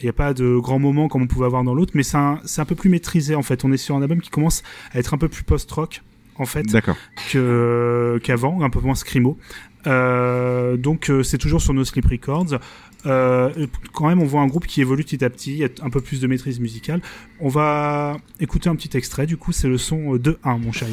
Il n'y a pas de grands moments comme on pouvait avoir dans l'autre, mais c'est un, peu plus maîtrisé en fait. On est sur un album qui commence à être un peu plus post-rock en fait qu'avant, un peu moins scrimo. Euh, donc c'est toujours sur No Sleep Records. Euh, quand même, on voit un groupe qui évolue petit à petit, il y a un peu plus de maîtrise musicale. On va écouter un petit extrait, du coup c'est le son de 1, mon cher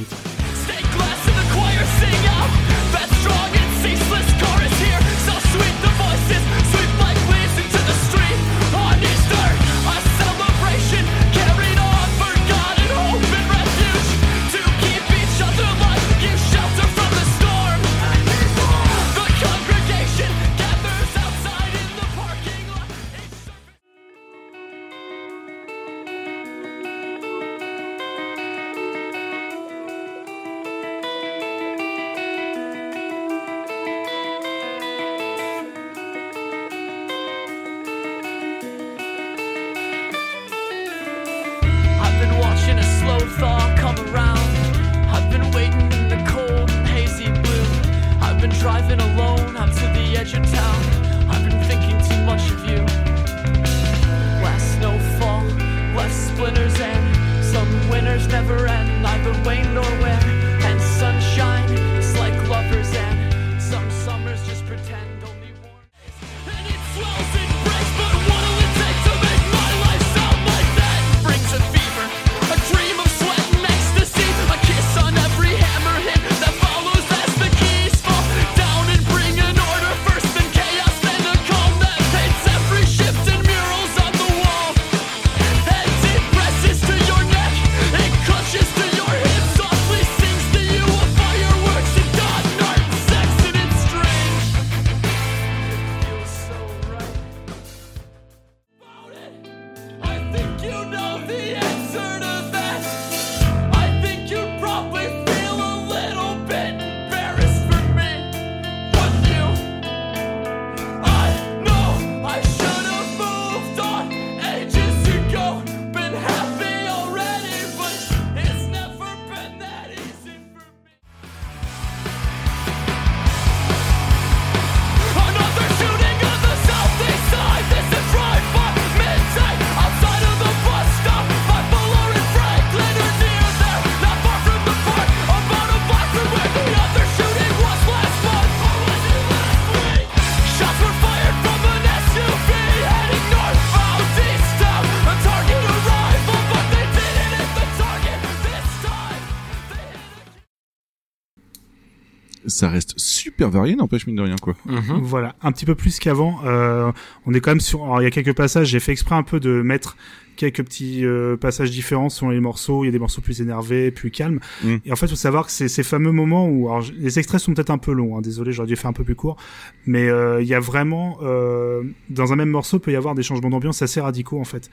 ça reste super varié, n'empêche mine de rien quoi. Mhm. Voilà, un petit peu plus qu'avant. Euh, on est quand même sur. alors, il y a quelques passages. J'ai fait exprès un peu de mettre quelques petits euh, passages différents selon les morceaux. Il y a des morceaux plus énervés, plus calmes. Mm. Et en fait, faut savoir que c'est ces fameux moments où alors, les extraits sont peut-être un peu longs. Hein, désolé, j'aurais dû faire un peu plus court. Mais euh, il y a vraiment euh, dans un même morceau peut y avoir des changements d'ambiance assez radicaux en fait.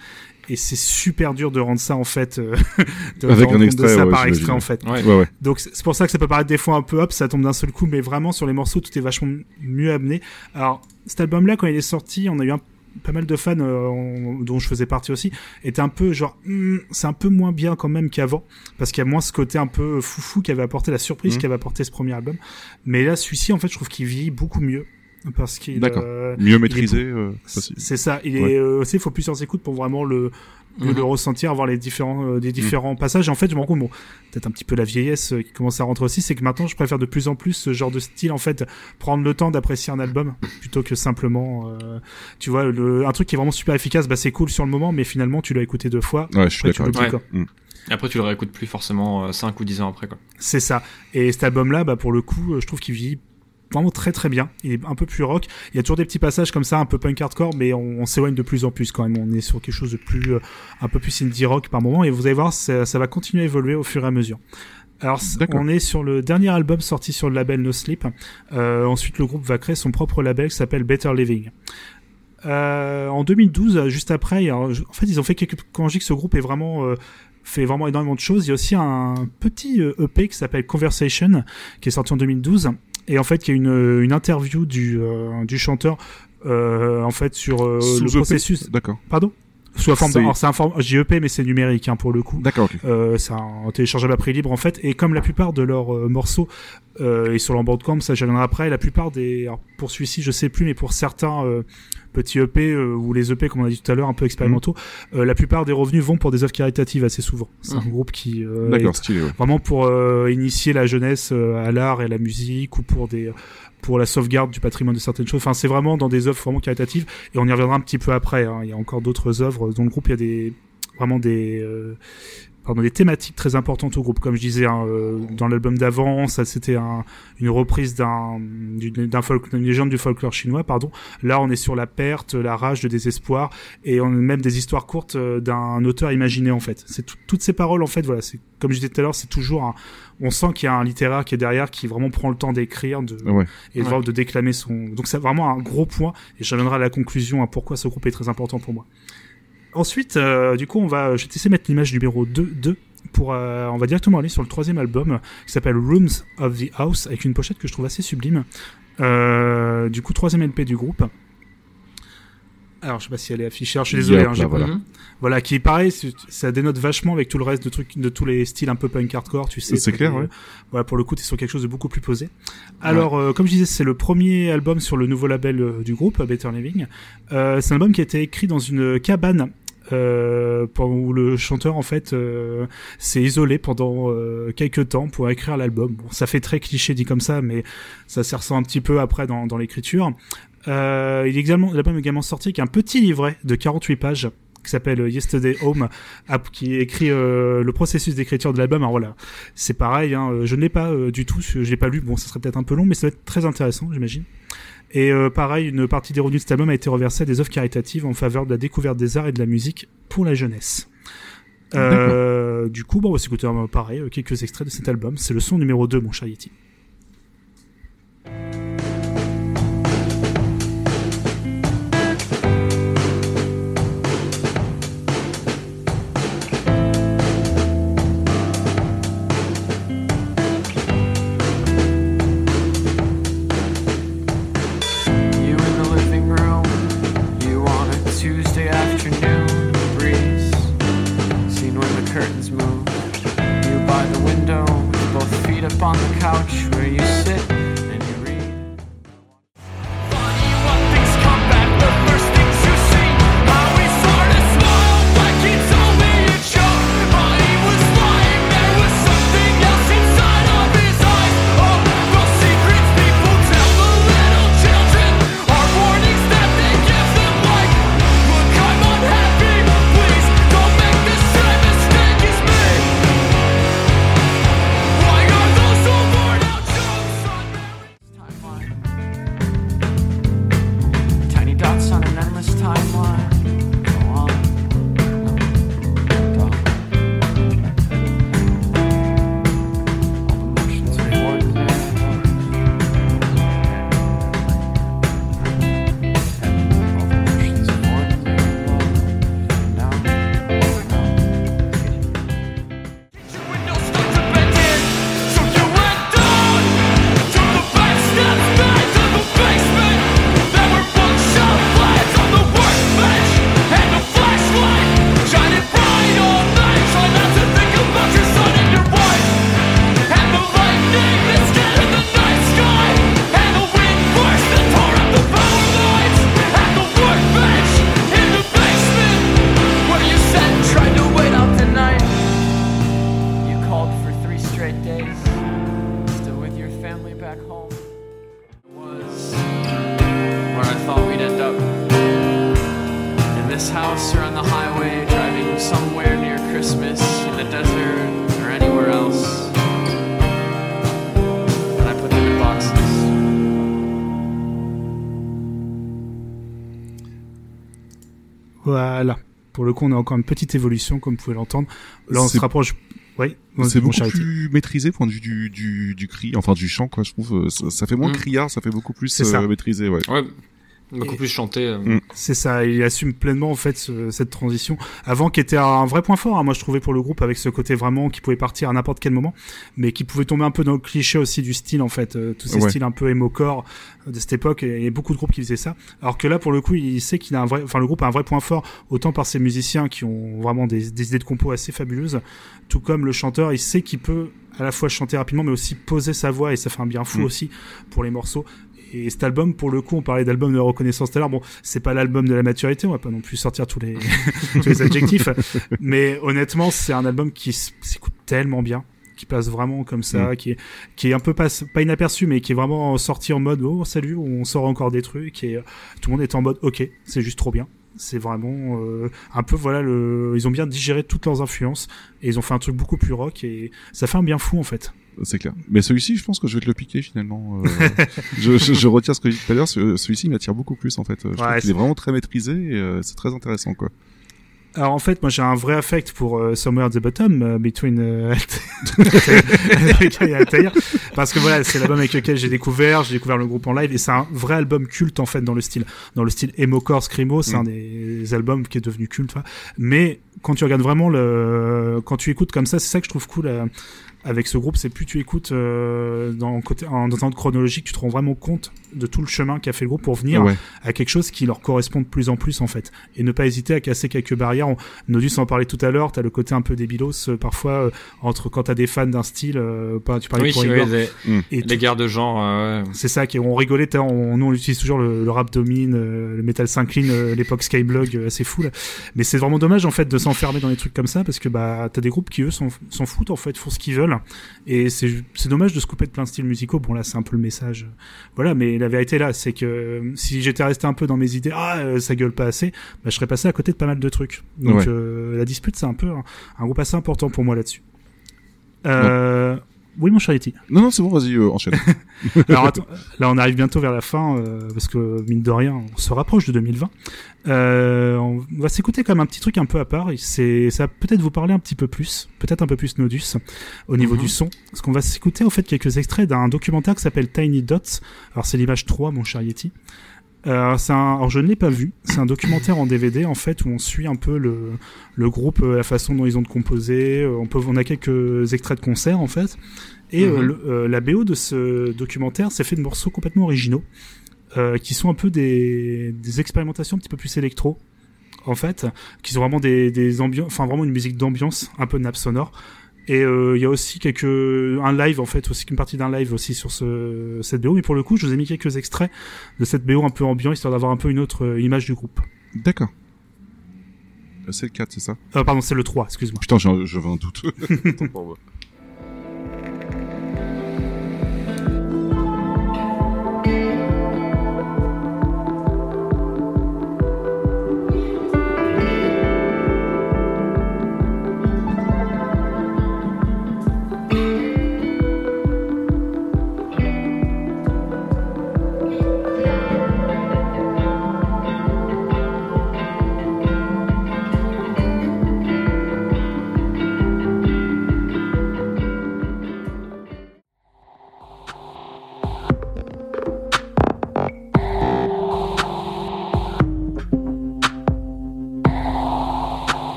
Et c'est super dur de rendre ça en fait. euh, de Avec rendre un extrait, de ça ouais, par extrait en fait. Ouais. Ouais ouais. Donc c'est c'est pour ça que ça peut paraître des fois un peu hop, ça tombe d'un seul coup, mais vraiment sur les morceaux tout est vachement mieux amené. Alors cet album-là, quand il est sorti, on a eu un- pas mal de fans euh, on- dont je faisais partie aussi, étaient un peu genre Hmm, c'est un peu moins bien quand même qu'avant parce qu'il y a moins ce côté un peu foufou qui avait apporté la surprise Mhm. qui avait apporté ce premier album. Mais là, celui-ci en fait, je trouve qu'il vit beaucoup mieux parce qu'il D'accord. euh, Mieux est maîtrisé. euh, c'est ça. Il Ouais. est, euh, tu sais, il faut plusieurs écoutes pour vraiment le, le, Mhm. le ressentir, avoir les différents, euh, des différents Mm. passages. Et en fait, je me rends compte, bon, peut-être un petit peu la vieillesse euh, qui commence à rentrer aussi, c'est que maintenant, je préfère de plus en plus ce genre de style, en fait, prendre le temps d'apprécier un album plutôt que simplement, euh, tu vois, le, un truc qui est vraiment super efficace, bah c'est cool sur le moment, mais finalement, tu l'as écouté deux fois. Ouais, je suis après, tu d'accord. après, le réécoutes plus forcément 5 ou 10 ans après, quoi. C'est ça. Et cet album-là, bah, pour le coup, euh, je trouve qu'il vit vraiment très très bien. Il est un peu plus rock. Il y a toujours des petits passages comme ça, un peu punk hardcore, mais on, on s'éloigne de plus en plus quand même. On est sur quelque chose de plus, euh, un peu plus indie rock par moment. Et vous allez voir, ça, ça va continuer à évoluer au fur et à mesure. Alors, on est sur le dernier album sorti sur le label No Sleep. Euh, ensuite, le groupe va créer son propre label qui s'appelle Better Living. Euh, en 2012, euh, juste après, alors, en fait, ils ont fait quelques. Quand je dis que ce groupe est vraiment fait vraiment énormément de choses, il y a aussi un petit EP qui s'appelle Conversation, qui est sorti en 2012, et en fait, il y a une, une interview du, euh, du chanteur, euh, en fait, sur euh, le EP? processus. D'accord. Pardon? Sous la forme. C'est- Alors, c'est un forme. Je dis EP, mais c'est numérique hein, pour le coup. D'accord. ok. Euh, c'est un téléchargeable à prix libre en fait et comme la plupart de leurs euh, morceaux euh, et sur leur bandcamp ça j'y reviendrai après la plupart des alors, pour celui-ci je sais plus mais pour certains euh, petits EP euh, ou les EP comme on a dit tout à l'heure un peu expérimentaux euh, la plupart des revenus vont pour des œuvres caritatives assez souvent c'est un Mhm. groupe qui euh, D'accord, est stylé. Ouais. vraiment pour initier la jeunesse à l'art et à la musique ou pour des pour la sauvegarde du patrimoine de certaines choses. Enfin, c'est vraiment dans des œuvres vraiment caritatives et on y reviendra un petit peu après. hein. Il y a encore d'autres œuvres dans le groupe. Il y a des vraiment des euh, pardon des thématiques très importantes au groupe. Comme je disais hein, euh, dans l'album d'avant, ça c'était un, une reprise d'un d'une d'un folk- légende du folklore chinois. Pardon. Là, on est sur la perte, la rage, le désespoir et on a même des histoires courtes euh, d'un auteur imaginé en fait. C'est tout- toutes ces paroles en fait. Voilà, c'est comme je disais tout à l'heure, c'est toujours un, on sent qu'il y a un littéraire qui est derrière, qui vraiment prend le temps d'écrire, de Ouais. et de, Ouais. de déclamer son. Donc c'est vraiment un gros point. Et je reviendrai à la conclusion à pourquoi ce groupe est très important pour moi. Ensuite, euh, du coup, on va, je vais de mettre l'image numéro 2, 2 pour, euh, on va directement aller sur le troisième album qui s'appelle Rooms of the House avec une pochette que je trouve assez sublime. Euh, du coup, troisième LP du groupe. Alors, je sais pas si elle est affichée. Alors, je suis désolé. Yep, hein, là, voilà. Voilà, qui est pareil, ça dénote vachement avec tout le reste de trucs, de tous les styles un peu punk hardcore, tu sais. C'est clair, euh, ouais. Voilà, pour le coup, t'es sur quelque chose de beaucoup plus posé. Alors, euh, comme je disais, c'est le premier album sur le nouveau label euh, du groupe, Better Living. Euh, c'est un album qui a été écrit dans une cabane. Euh, où le chanteur en fait euh, s'est isolé pendant euh, quelques temps pour écrire l'album. Bon, ça fait très cliché dit comme ça, mais ça s'y ressent un petit peu après dans, dans l'écriture. Euh, il est également, l'album est également sorti avec un petit livret de 48 pages qui s'appelle Yesterday Home, qui écrit euh, le processus d'écriture de l'album. Alors voilà, c'est pareil, hein, je ne l'ai pas euh, du tout, je l'ai pas lu. Bon, ça serait peut-être un peu long, mais ça va être très intéressant, j'imagine. Et euh, pareil, une partie des revenus de cet album a été reversée à des œuvres caritatives en faveur de la découverte des arts et de la musique pour la jeunesse. Euh, du coup, bon, on va s'écouter pareil, euh, quelques extraits de cet album. C'est le son numéro 2, mon cher Yeti. Both feet up on the couch where you coup, on a encore une petite évolution, comme vous pouvez l'entendre. Là, on se rapproche. Oui. C'est bon, beaucoup plus maîtrisé point de vue du, du, du cri, enfin du chant quoi. Je trouve euh, ça, ça fait moins Mm. criard, ça fait beaucoup plus euh, maîtrisé. Ouais. Ouais, beaucoup plus chanté. euh. Mm. C'est ça, il assume pleinement en fait ce- cette transition. Avant, qui était un vrai point fort, hein, moi je trouvais pour le groupe avec ce côté vraiment qui pouvait partir à n'importe quel moment, mais qui pouvait tomber un peu dans le cliché aussi du style en fait, euh, tous ces Ouais. styles un peu emo-core euh, de cette époque. Et il y a beaucoup de groupes qui faisaient ça. Alors que là, pour le coup, il sait qu'il a un vrai, enfin le groupe a un vrai point fort, autant par ses musiciens qui ont vraiment des, des idées de compos assez fabuleuses, tout comme le chanteur, il sait qu'il peut à la fois chanter rapidement, mais aussi poser sa voix et ça fait un bien fou Mm. aussi pour les morceaux. Et cet album, pour le coup, on parlait d'album de reconnaissance tout à l'heure. Bon, c'est pas l'album de la maturité, on va pas non plus sortir tous les, tous les adjectifs. Mais honnêtement, c'est un album qui s'écoute tellement bien, qui passe vraiment comme ça, Mm. qui est, qui est un peu pas, pas inaperçu, mais qui est vraiment sorti en mode, oh, salut, on sort encore des trucs et euh, tout le monde est en mode, ok, c'est juste trop bien. C'est vraiment euh, un peu voilà le ils ont bien digéré toutes leurs influences et ils ont fait un truc beaucoup plus rock et ça fait un bien fou en fait. C'est clair. Mais celui-ci, je pense que je vais te le piquer finalement. euh, je, je, je retire ce que j'ai dit tout à l'heure. ce- Celui-ci m'attire beaucoup plus en fait. Je trouve est vraiment très maîtrisé et euh, c'est très intéressant quoi. Alors en fait, moi j'ai un vrai affect pour euh, Somewhere at the Bottom, euh, Between euh, et Altair, parce que voilà, c'est l'album avec lequel j'ai découvert, j'ai découvert le groupe en live, et c'est un vrai album culte en fait dans le style, dans le style emo-core screamo, c'est Mm. un des albums qui est devenu culte. Mais quand tu regardes vraiment le, quand tu écoutes comme ça, c'est ça que je trouve cool. Avec ce groupe, c'est plus tu écoutes euh, dans, le côté, en, dans un ordre chronologique, tu te rends vraiment compte de tout le chemin qu'a fait le groupe pour venir Ouais. à quelque chose qui leur correspond de plus en plus en fait et ne pas hésiter à casser quelques barrières On- Nodus en parlait tout à l'heure t'as le côté un peu débilos euh, parfois euh, entre quand t'as des fans d'un style euh, pas- tu parlais Oui, pour les, Mm. Et les guerres de genre. euh, ouais. c'est ça qui on rigolait on, nous on utilise toujours le, le rap domine euh, le metal s'incline euh, l'époque skyblog euh, assez fou là. mais c'est vraiment dommage en fait de s'enfermer dans des trucs comme ça parce que bah t'as des groupes qui eux s'en s'en foutent en fait font ce qu'ils veulent et c'est dommage de se couper de plein de styles musicaux. Bon là c'est un peu le message. Voilà mais la vérité là c'est que euh, si j'étais resté un peu dans mes idées ah euh, ça gueule pas assez bah, je serais passé à côté de pas mal de trucs. Donc Ouais. euh, la dispute c'est un peu un, un groupe assez important pour moi là-dessus. Euh, oui mon Charity Non non c'est bon vas-y euh, enchaîne. alors attends, là on arrive bientôt vers la fin euh, parce que mine de rien on se rapproche de 2020. Euh, on va s'écouter comme un petit truc un peu à part. C'est ça va peut-être vous parler un petit peu plus, peut-être un peu plus Nodus au niveau Mhm. du son. Parce qu'on va s'écouter en fait quelques extraits d'un documentaire qui s'appelle Tiny Dots. Alors c'est l'image 3 mon cher Yeti. Euh, c'est un, alors je ne l'ai pas vu. C'est un documentaire en DVD en fait où on suit un peu le, le groupe, euh, la façon dont ils ont de composer. Euh, On peut, on a quelques extraits de concerts en fait. Et Mhm. le- euh, la BO de ce documentaire, c'est fait de morceaux complètement originaux, euh, qui sont un peu des, des expérimentations un petit peu plus électro, en fait, qui sont vraiment des, des ambiances, enfin vraiment une musique d'ambiance, un peu nappe sonore. Et euh, il y a aussi quelques un live en fait, aussi une partie d'un live aussi sur ce, cette BO. Mais pour le coup, je vous ai mis quelques extraits de cette BO un peu ambiant, histoire d'avoir un peu une autre euh, image du groupe. D'accord. Euh, C'est le 4 c'est ça? Euh, pardon, c'est le 3, excuse-moi. Putain j'ai- j'avais un doute.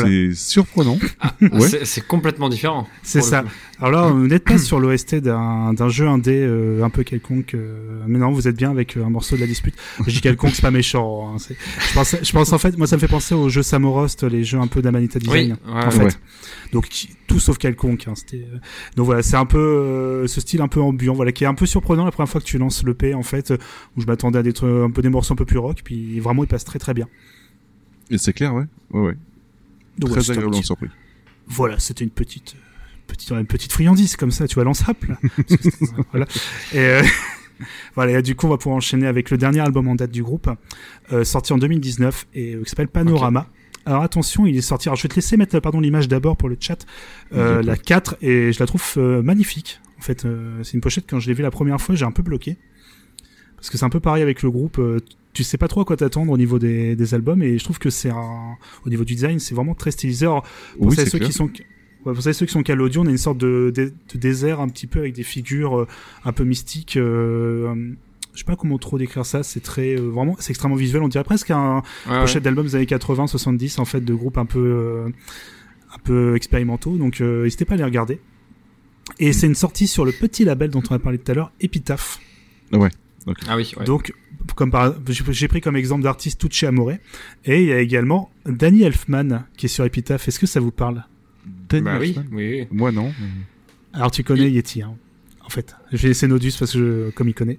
voilà. C'est surprenant. Ah, ouais. c'est- complètement différent. C'est ça. Alors là, vous n'êtes pas sur l'OST d'un d'un jeu indé euh, un peu quelconque, euh, mais non, vous êtes bien avec euh, un morceau de la dispute. Je dis quelconque, c'est pas méchant. hein, je pense, je pense en fait, moi ça me fait penser aux jeux Samorost, les jeux un peu d'Amanita Design, Oui, ouais, en fait. ouais. Donc qui- tout sauf quelconque. Hein, c'était, euh, donc voilà, c'est un peu euh, ce style un peu ambiant, voilà, qui est un peu surprenant la première fois que tu lances le P en fait, où je m'attendais à des trucs, un peu des morceaux un peu plus rock, puis vraiment il passe très très bien. Et c'est clair, ouais. Ouais, ouais. Donc, voilà, Très c'était un agréablement petit- surpris. Voilà, c'était une petite, petite, une petite friandise comme ça, tu vois, c'est- voilà. Et euh, voilà, et du coup, on va pouvoir enchaîner avec le dernier album en date du groupe, euh, sorti en 2019 et euh, qui s'appelle Panorama. Alors attention, il est sorti. Alors je vais te laisser mettre pardon l'image d'abord pour le chat, euh, la 4 et je la trouve euh, magnifique. En fait, euh, c'est une pochette quand je l'ai vue la première fois, j'ai un peu bloqué parce que c'est un peu pareil avec le groupe. Tu sais pas trop à quoi t'attendre au niveau des, des albums et je trouve que c'est un au niveau du design, c'est vraiment très stylisé. Alors, pour Oui, ceux clair. qui sont Ouais, pour ceux qui sont qu'à l'audio, on a une sorte de, de, de désert un petit peu avec des figures euh, un peu mystiques. Euh, je sais pas comment trop décrire ça. C'est très euh, vraiment, c'est extrêmement visuel. On dirait presque un Ouais, pochette ouais. d'album des années 80, 70 en fait de groupes un peu euh, un peu expérimentaux. Donc euh, n'hésitez pas à les regarder. Et c'est une sortie sur le petit label dont on a parlé tout à l'heure, Epitaph. Ouais. Ah oui, ouais. Donc, comme par, j'ai j'ai pris comme exemple d'artiste Tucci Amore. Et il y a également Danny Elfman qui est sur Epitaph. Est-ce que ça vous parle? Danny Bah oui, Elfman oui, oui. Moi, non. Alors tu connais Yeti, hein, en fait. Je vais laisser Nodus parce que je, comme il connaît.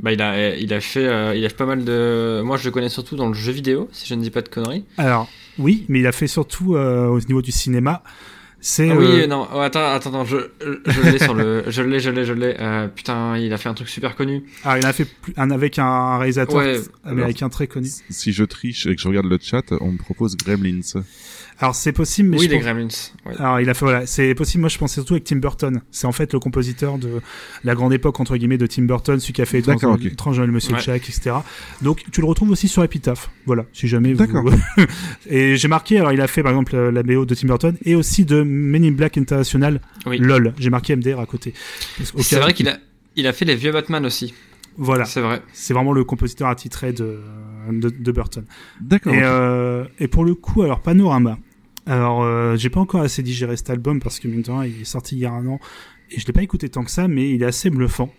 Bah, il a, il a fait, euh, il a fait pas mal de. Moi, je le connais surtout dans le jeu vidéo, si je ne dis pas de conneries. Alors oui, mais il a fait surtout euh, au niveau du cinéma. C'est Ah oui, euh, non, oh, attends, attends, attends, je, je l'ai sur le, je l'ai, je l'ai, je l'ai. Euh, putain, il a fait un truc super connu. alors il a fait un avec un réalisateur Ouais, américain très connu. Si je triche et que je regarde le chat, on me propose Gremlins. Alors c'est possible, mais oui, je les pense- Gremlins. Ouais. Alors il a fait voilà, c'est possible. Moi je pensais surtout avec Tim Burton. C'est en fait le compositeur de la grande époque entre guillemets de Tim Burton, celui qui a fait Étrange ok. Étrange Noël, Monsieur Ouais. Jack, etc. Donc tu le retrouves aussi sur Epitaph. Voilà, si jamais vous. D'accord. et j'ai marqué. Alors il a fait par exemple la BO de Tim Burton et aussi de Men in Black International. Oui. LOL. J'ai marqué MDR à côté. C'est vrai qu'il a, il a fait les vieux Batman aussi. Voilà. C'est vrai. C'est vraiment le compositeur attitré de, de, de Burton. D'accord. Et, euh, et pour le coup, alors Panorama. Alors, euh, j'ai pas encore assez digéré cet album parce que rien, il est sorti il y a un an et je l'ai pas écouté tant que ça, mais il est assez bluffant.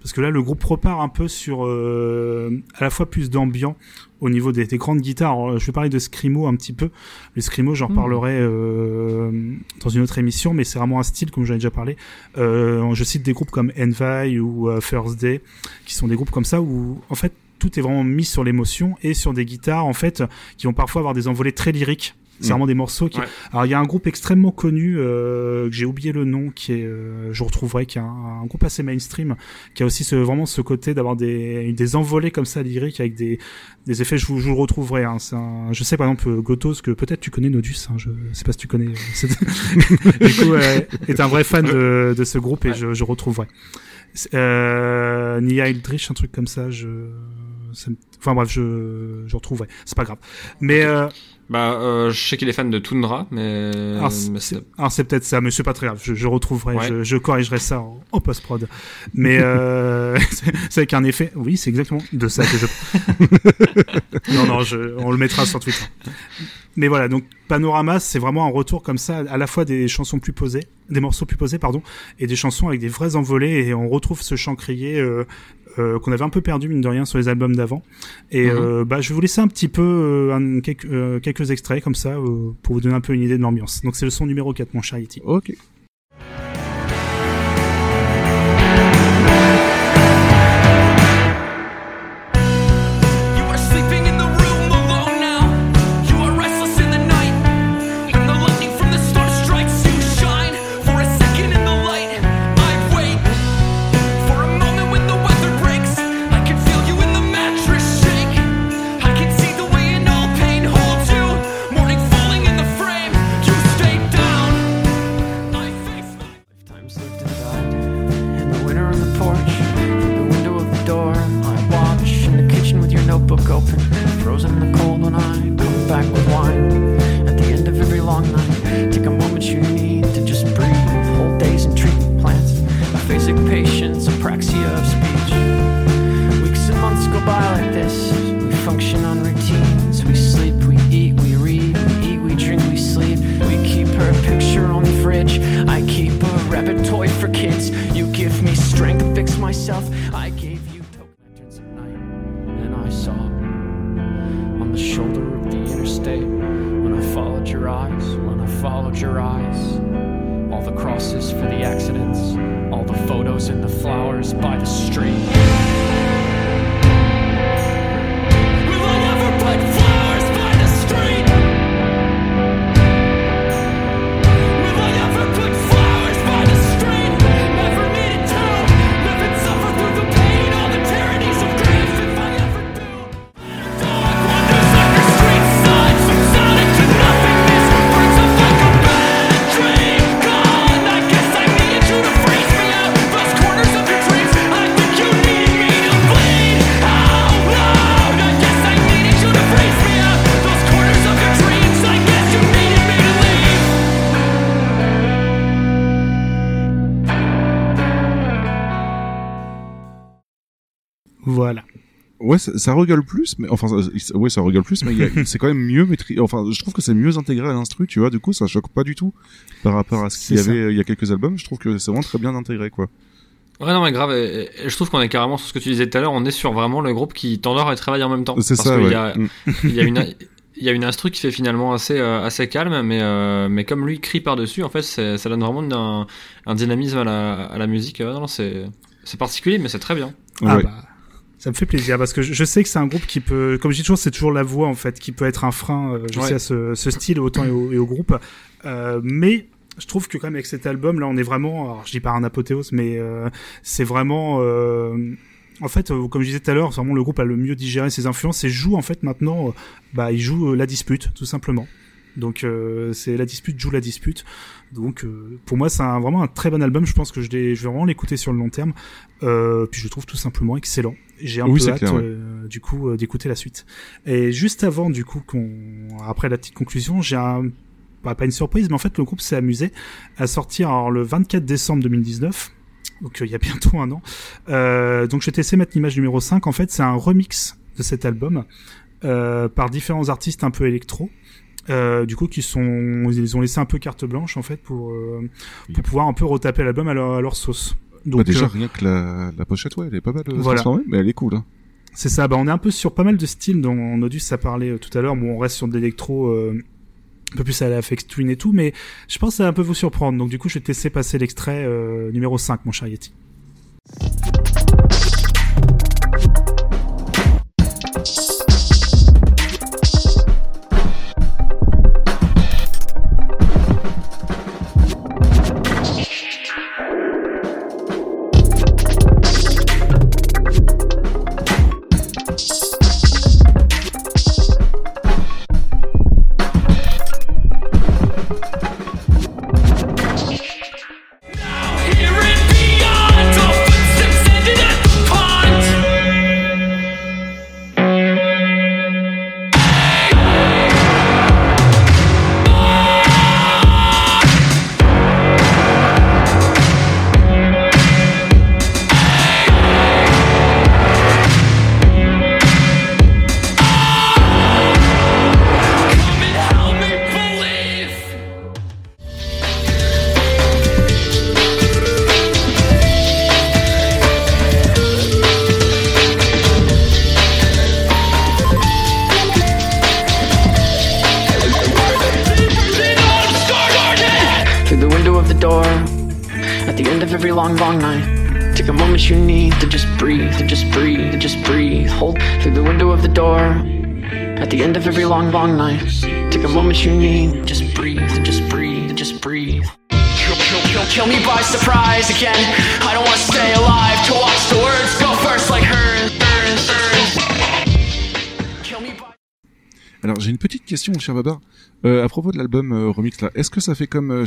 Parce que là, le groupe repart un peu sur euh, à la fois plus d'ambiant au niveau des, des grandes guitares. Je vais parler de Screamo un petit peu. Le Screamo, j'en reparlerai euh, dans une autre émission, mais c'est vraiment un style, comme j'en ai déjà parlé. Euh, je cite des groupes comme Envy ou First Day, qui sont des groupes comme ça où, en fait, tout est vraiment mis sur l'émotion et sur des guitares, en fait, qui vont parfois avoir des envolées très lyriques. C'est Mhm. vraiment des morceaux qui. Ouais. Alors il y a un groupe extrêmement connu euh, que j'ai oublié le nom, qui est, euh, je retrouverai, qui est un, un groupe assez mainstream, qui a aussi ce, vraiment ce côté d'avoir des, des envolées comme ça lyriques avec des, des effets. Je vous, je vous le retrouverai. Hein. Un- je sais par exemple Gotos que peut-être tu connais Nodus. Hein, je sais pas si tu connais. euh, du coup, euh, est un vrai fan de, de ce groupe et je, je retrouverai. Euh, Nia Eldritch, un truc comme ça. Je, ça me- enfin bref, je, je retrouverai. C'est pas grave. Mais euh, Bah, euh, je sais qu'il est fan de Tundra, mais. alors, c'est- mais c'est peut-être ça, mais c'est pas très grave. Je, je retrouverai, Ouais. je, je corrigerai ça en, en post-prod. Mais euh, c'est c'est avec un effet. Oui, c'est exactement de ça que je. non, non, je, on le mettra sur Twitter. Mais voilà, donc Panorama, c'est vraiment un retour comme ça, à la fois des chansons plus posées, des morceaux plus posés, pardon, et des chansons avec des vrais envolées, et on retrouve ce chant crié euh, euh, qu'on avait un peu perdu mine de rien sur les albums d'avant. Et Mhm. euh, bah, je vais vous laisser un petit peu euh, un- quelques, euh, quelques extraits comme ça euh, pour vous donner un peu une idée de l'ambiance. Donc c'est le son numéro 4, mon cher Yeti. Ok. Ouais, ça, ça rigole plus, mais enfin, ça, ouais, ça rigole plus, mais c'est quand même mieux maîtrisé. Enfin, je trouve que c'est mieux intégré à l'instru, tu vois. Du coup, ça choque pas du tout par rapport à ce qu'il y avait euh, il y a quelques albums. Je trouve que c'est vraiment très bien intégré, quoi. Ouais, non, mais grave. Et, et je trouve qu'on est carrément sur ce que tu disais tout à l'heure. On est sur vraiment le groupe qui t'endort et travaille en même temps. C'est Parce ça, qu'il ouais. y a, Mm. il y a une, il y a une instru qui fait finalement assez, euh, assez calme, mais, euh, mais comme lui crie par-dessus, en fait, c'est- ça donne vraiment un, un dynamisme à la, à la musique. Euh, non, non, c'est, c'est particulier, mais c'est très bien. Ah bah, ça me fait plaisir parce que je, sais que c'est un groupe qui peut, comme je dis toujours, c'est toujours la voix en fait qui peut être un frein, euh, je Ouais. sais, à ce, ce style autant et au, et au groupe. Euh, mais je trouve que quand même avec cet album là, on est vraiment, alors je dis pas un apothéose, mais euh, c'est vraiment. euh, en fait, euh, comme je disais tout à l'heure, vraiment le groupe a le mieux digéré ses influences et joue en fait maintenant, euh, bah il joue la dispute tout simplement. Donc euh, c'est la dispute joue la dispute. Donc euh, pour moi c'est un- vraiment un très bon album. Je pense que je, je vais vraiment l'écouter sur le long terme. Euh, puis je le trouve tout simplement excellent. J'ai un Oui, peu hâte clair, ouais. euh, du coup euh, d'écouter la suite. Et juste avant du coup qu'on après la petite conclusion, j'ai un pas, pas une surprise, mais en fait le groupe s'est amusé à sortir alors, le 24 décembre 2019. Donc euh, il y a bientôt un an. Euh, donc essayer de mettre l'image numéro 5. En fait c'est un remix de cet album euh, par différents artistes un peu électro. Euh, du coup, qui sont, ils ont laissé un peu carte blanche en fait pour euh, pour pouvoir un peu retaper l'album à leur sauce. Donc bah, déjà, euh, rien que la, la pochette, ouais, elle est pas mal euh, Voilà. transformée, mais elle est cool. Hein. c'est ça. Bah, on est un peu sur pas mal de styles dont Nodus a parlé euh, tout à l'heure. Bon, on reste sur de l'électro. euh, un peu plus à la FX Twin et tout, mais je pense que ça va un peu vous surprendre. Donc du coup, je vais te laisser passer l'extrait euh, numéro 5, mon cher Yeti. Question, cher Babar. Euh, à propos de l'album euh, remix là, est-ce que ça fait comme euh,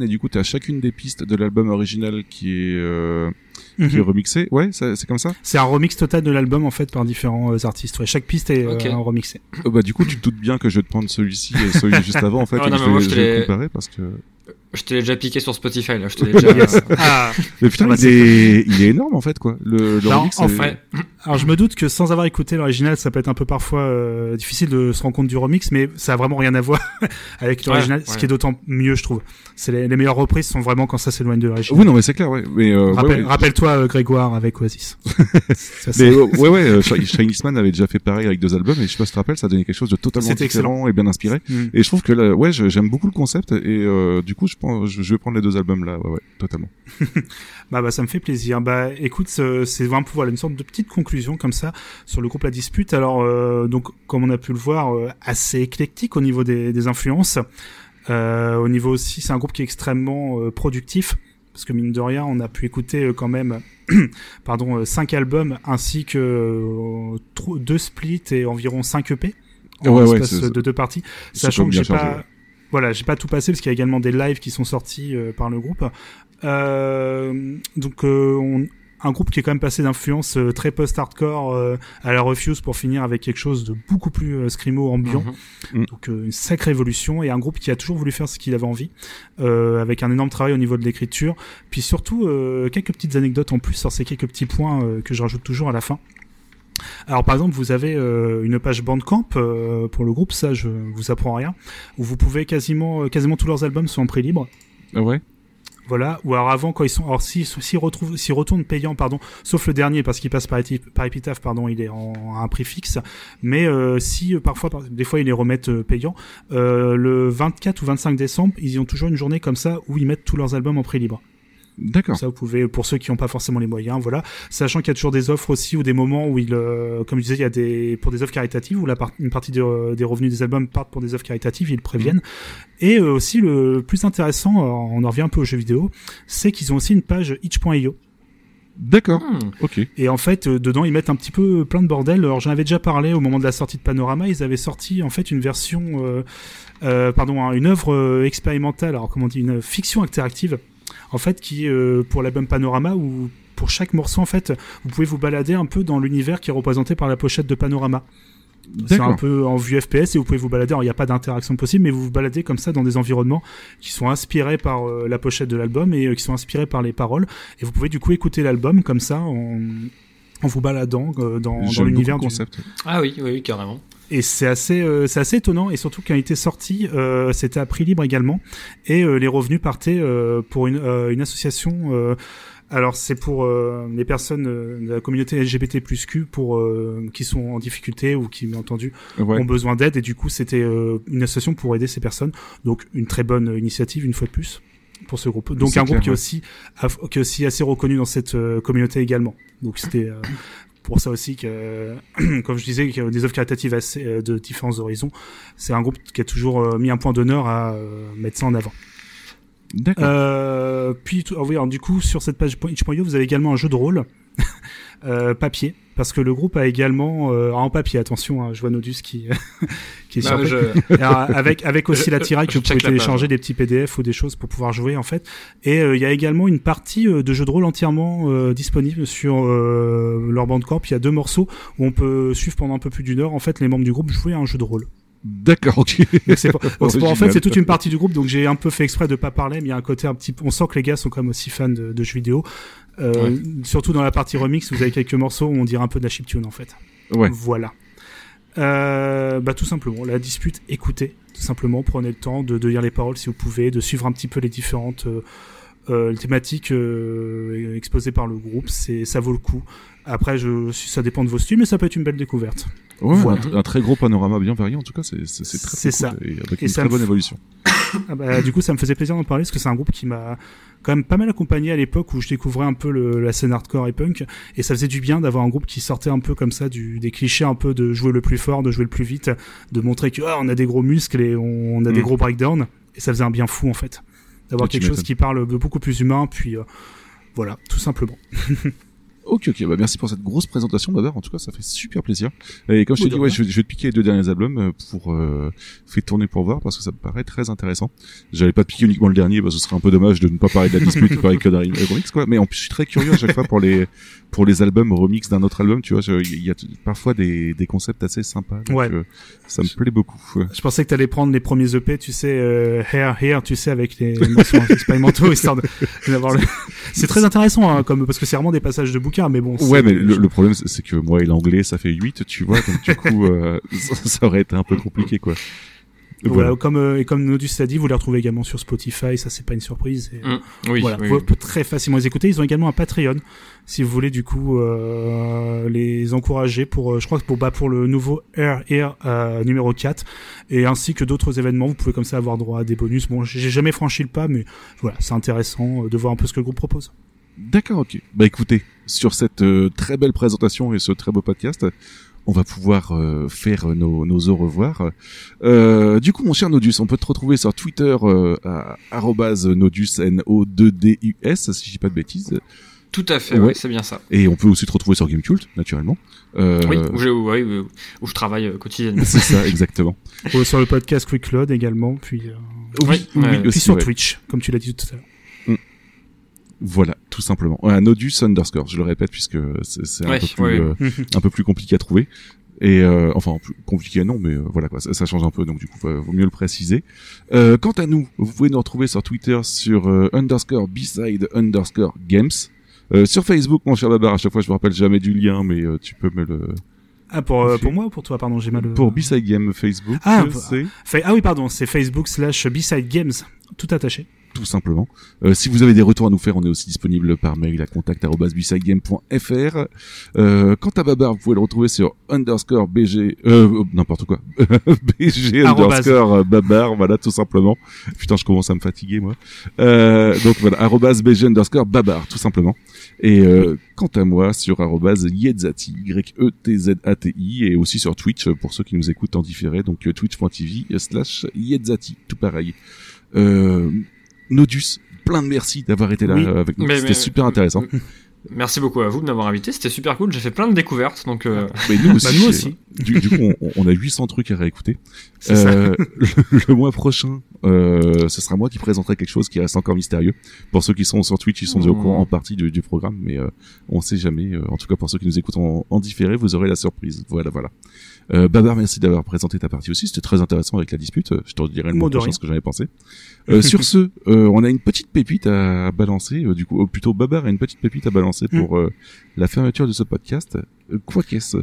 et du coup t'as chacune des pistes de l'album original qui est euh, qui est Mhm. remixée Ouais, c'est comme ça. C'est un remix total de l'album en fait par différents euh, artistes. Ouais, chaque piste est euh, Ok. remixée. Euh, bah du coup tu te doutes bien que je vais te prendre celui-ci et celui juste avant en fait Ah, non, je moi, je je te vais l'ai- comparer parce que Je te l'ai déjà piqué sur Spotify, là. Je te l'ai déjà. Yes. Ah. Mais putain, Ah bah, il, c'est est... il est énorme en fait quoi. Le, remix, en fait, alors je me doute que sans avoir écouté l'original, ça peut être un peu parfois euh, difficile de se rendre compte du remix, mais ça a vraiment rien à voir avec l'original, Ouais, ce ouais. qui est d'autant mieux, je trouve. C'est les, les meilleures reprises sont vraiment quand ça s'éloigne de l'original. Oui, non, mais c'est clair, ouais. Mais, euh, ouais. Rappelle-toi euh, Grégoire avec Oasis. Ça, Mais ouais, ouais, euh, avait déjà fait pareil avec deux albums et je sais pas si tu te rappelles, ça donnait quelque chose de totalement différent excellent. et bien inspiré. Mm. Et je trouve que là, ouais, j'aime beaucoup le concept et euh, du coup, je pense, je je vais prendre les deux albums là, ouais, ouais, totalement. Bah, bah ça me fait plaisir. Bah écoute, ce- c'est vraiment voilà, une sorte de petite conclusion comme ça sur le groupe La Dispute. Alors euh, donc comme on a pu le voir, euh, assez éclectique au niveau des, des influences. Euh, au niveau aussi, c'est un groupe qui est extrêmement euh, productif parce que mine de rien, on a pu écouter euh, quand même pardon euh, cinq albums ainsi que euh, deux splits et environ 5 EP en Ouais, l'espace de deux parties, sachant que j'ai pas voilà, j'ai pas tout passé parce qu'il y a également des lives qui sont sortis euh, par le groupe. Euh, donc euh, on- un groupe qui est quand même passé d'influence euh, très post-hardcore euh, à la Refuse pour finir avec quelque chose de beaucoup plus euh, scrimo ambiant. Mhm. Donc euh, une sacrée évolution et un groupe qui a toujours voulu faire ce qu'il avait envie, euh, avec un énorme travail au niveau de l'écriture. Puis surtout euh, quelques petites anecdotes en plus sur ces quelques petits points euh, que je rajoute toujours à la fin. Alors par exemple, vous avez euh, une page Bandcamp euh, pour le groupe, ça je vous apprends rien, où vous pouvez quasiment euh, quasiment tous leurs albums sont en prix libre. Ah ouais? Voilà, ou alors avant quand ils sont, alors si s'ils retrouvent, s'ils retournent payants, pardon, sauf le dernier parce qu'il passe par, par Epitaph, pardon, il est en, un prix fixe. Mais euh, si euh, parfois, par- des fois ils les remettent euh, payants, le 24 ou 25 décembre, ils ont toujours une journée comme ça où ils mettent tous leurs albums en prix libre. D'accord. Ça, vous pouvez, pour ceux qui n'ont pas forcément les moyens, voilà. Sachant qu'il y a toujours des offres aussi ou des moments où il, euh, comme je disais, il y a des, pour des offres caritatives où la part- une partie de- des revenus des albums partent pour des offres caritatives, ils le préviennent. Et euh, aussi, le plus intéressant, euh, on en revient un peu aux jeux vidéo, c'est qu'ils ont aussi une page itch.io. D'accord. Ok. Et en fait, euh, dedans, ils mettent un petit peu plein de bordel. Alors, j'en avais déjà parlé au moment de la sortie de Panorama. Ils avaient sorti, en fait, une version, euh, euh, pardon, hein, une œuvre euh, expérimentale. Alors, comment on dit, une fiction interactive. En fait, qui, euh, pour l'album Panorama, où pour chaque morceau, en fait, vous pouvez vous balader un peu dans l'univers qui est représenté par la pochette de Panorama. C'est un peu en vue FPS et vous pouvez vous balader. Alors, il n'y a pas d'interaction possible, mais vous vous baladez comme ça dans des environnements qui sont inspirés par euh, la pochette de l'album et euh, qui sont inspirés par les paroles. Et vous pouvez du coup écouter l'album comme ça en, en vous baladant euh, dans, l'univers du concept. Ah oui, oui, oui, carrément. Et c'est assez, euh, c'est assez étonnant et surtout quand il était sorti, euh, c'était à prix libre également et euh, les revenus partaient euh, pour une, euh, une association. euh, alors c'est pour euh, les personnes de la communauté LGBT plus Q pour euh, qui sont en difficulté ou qui bien entendu Ouais. ont besoin d'aide et du coup c'était euh, une association pour aider ces personnes. Donc une très bonne initiative une fois de plus pour ce groupe. Donc un groupe qui est aussi qui est aussi assez reconnu dans cette euh, communauté également. Donc c'était euh, pour ça aussi que, comme je disais, des œuvres caritatives assez, euh, de différents horizons, c'est un groupe qui a toujours euh, mis un point d'honneur à euh, mettre ça en avant. D'accord. Euh, puis, tout- ah oui, alors, du coup, sur cette page itch.io, vous avez également un jeu de rôle euh, papier, parce que le groupe a également euh, en papier. Attention, hein, je vois Nodus qui qui est surpris. je- Alors, avec avec aussi Je- la tiraille que vous pouvez télécharger des petits PDF ou des choses pour pouvoir jouer en fait. Et euh, il y a également une partie euh, de jeu de rôle entièrement euh, disponible sur euh, leur bandcamp. Il y a deux morceaux où on peut suivre pendant un peu plus d'une heure en fait les membres du groupe jouer à un jeu de rôle. D'accord, c'est pour- en fait, c'est toute une partie du groupe, donc j'ai un peu fait exprès de pas parler, mais il y a un côté un petit on sent que les gars sont quand même aussi fans de, de jeux vidéo. Euh, Ouais. Surtout dans la partie remix, vous avez quelques morceaux où on dirait un peu de la chiptune, en fait. Ouais. Voilà. Euh, bah, tout simplement, la dispute, écoutez, tout simplement, prenez le temps de, de lire les paroles si vous pouvez, de suivre un petit peu les différentes euh, euh, thématiques euh, exposées par le groupe, c'est, ça vaut le coup. Après, je, ça dépend de vos styles, mais ça peut être une belle découverte. Ouais, Voilà. un, un très gros panorama bien varié en tout cas, c'est très, C'est très ça. cool et avec Et une ça très bonne f- évolution. Ah bah, du coup, ça me faisait plaisir d'en parler parce que c'est un groupe qui m'a quand même pas mal accompagné à l'époque où je découvrais un peu le- la scène hardcore et punk. Et ça faisait du bien d'avoir un groupe qui sortait un peu comme ça du, des clichés un peu de jouer le plus fort, de jouer le plus vite, de montrer que ah, on a des gros muscles et on, a des Mm. gros breakdowns. Et ça faisait un bien fou en fait. D'avoir tu quelque chose qui parle de beaucoup plus humain. Puis euh, voilà, tout simplement. Ok, ok, bah merci pour cette grosse présentation, Babar. En tout cas, ça fait super plaisir. Et comme je t'ai Oui, dit, de ouais, je, vais- je vais te piquer les deux derniers albums euh, pour euh, faire tourner pour voir parce que ça me paraît très intéressant. J'allais pas te piquer uniquement le dernier parce que ce serait un peu dommage de ne pas parler de la dispute de parler que d'un remix, quoi. Mais en plus, je suis très curieux à chaque fois pour les pour les albums remix d'un autre album. Tu vois, il y a parfois des des concepts assez sympas. donc, Ouais. euh, ça me plaît beaucoup. Ouais. Je pensais que t'allais prendre les premiers EP, tu sais, euh, Hair Hair, tu sais, avec les morceaux expérimentaux, histoire d'avoir le... C'est très intéressant, hein, comme, parce que c'est vraiment des passages de bouquins, mais bon. Ouais, mais le, le problème, c'est que moi et l'anglais, ça fait 8, tu vois, donc du coup, euh, ça, ça aurait été un peu compliqué, quoi. Voilà, comme euh, et comme Nodus l'a dit, vous les retrouvez également sur Spotify, ça c'est pas une surprise. et, Mm, oui, voilà, oui, vous pouvez très facilement les écouter. Ils ont également un Patreon, si vous voulez du coup euh, les encourager pour, euh, je crois que pour bah pour le nouveau Air Air euh, numéro 4 et ainsi que d'autres événements, vous pouvez comme ça avoir droit à des bonus. Bon, j'ai jamais franchi le pas, mais voilà, c'est intéressant de voir un peu ce que le groupe propose. D'accord, ok. Bah écoutez, sur cette euh, très belle présentation et ce très beau podcast, on va pouvoir euh, faire nos, nos au revoir. Euh, du coup, mon cher Nodus, on peut te retrouver sur Twitter euh, à arrobase Nodus N-O-2-D-U-S, si je dis pas de bêtises. Tout à fait, ouais, c'est bien ça. Et on peut aussi te retrouver sur Gamecult, naturellement. Euh, Oui, où, ouais, où- où je travaille euh, quotidiennement. C'est ça, exactement. Ou sur le podcast Quick Load également, puis euh, Oui, oui, oui, puis aussi, sur ouais. Twitch, comme tu l'as dit tout à l'heure. Voilà, tout simplement. Un Nodus underscore, je le répète puisque c'est c'est un Ouais, peu plus ouais. euh, un peu plus compliqué à trouver. Et euh, enfin plus compliqué non, mais euh, voilà quoi, ça, ça change un peu, donc du coup va- vaut mieux le préciser. Euh, quant à nous, vous pouvez nous retrouver sur Twitter sur euh, underscore beside underscore games. Euh, sur Facebook, mon cher Babar, à chaque fois je me rappelle jamais du lien, mais euh, tu peux me le Ah pour euh, pour moi ou pour toi pardon j'ai mal. euh, pour Beside Game Facebook. Ah, euh, ah oui pardon c'est Facebook slash B-Side Games tout attaché. Tout simplement. Euh, si vous avez des retours à nous faire, on est aussi disponible par mail à contact@busidegame.fr. Euh, quant à Babar, vous pouvez le retrouver sur underscore BG, euh, n'importe quoi, BG underscore euh, Babar, voilà, tout simplement. Putain, je commence à me fatiguer, moi. Euh, donc voilà, arrobase BG underscore Babar, tout simplement. Et euh, quant à moi, sur arrobase Yetzati, Y-E-T-Z-A-T-I, et aussi sur Twitch, pour ceux qui nous écoutent en différé, donc euh, twitch.tv slash Yetzati, tout pareil. Euh, Nodus, plein de merci d'avoir été là Oui. euh, avec nous. C'était super intéressant. Merci beaucoup à vous de m'avoir invité, c'était super cool, j'ai fait plein de découvertes, donc... euh, Mais nous aussi. Bah, nous aussi. Du, du coup, on, on a 800 trucs à réécouter. Ça. Euh, le, le mois prochain, euh, ce sera moi qui présenterai quelque chose qui reste encore mystérieux. Pour ceux qui sont sur Twitch, ils sont au Mmh. courant en partie du, du programme, mais euh, on sait jamais. Euh, en tout cas, pour ceux qui nous écoutent en, en différé, vous aurez la surprise. Voilà, voilà. Euh, Babar, merci d'avoir présenté ta partie aussi. C'était très intéressant avec la dispute. Je te redirai le Mot de ce que j'en ai pensé. Euh, sur ce, euh, on a une petite pépite à balancer. euh, du coup, ou plutôt Babar a une petite pépite à balancer pour euh, la fermeture de ce podcast. Euh, quoi qu'est-ce?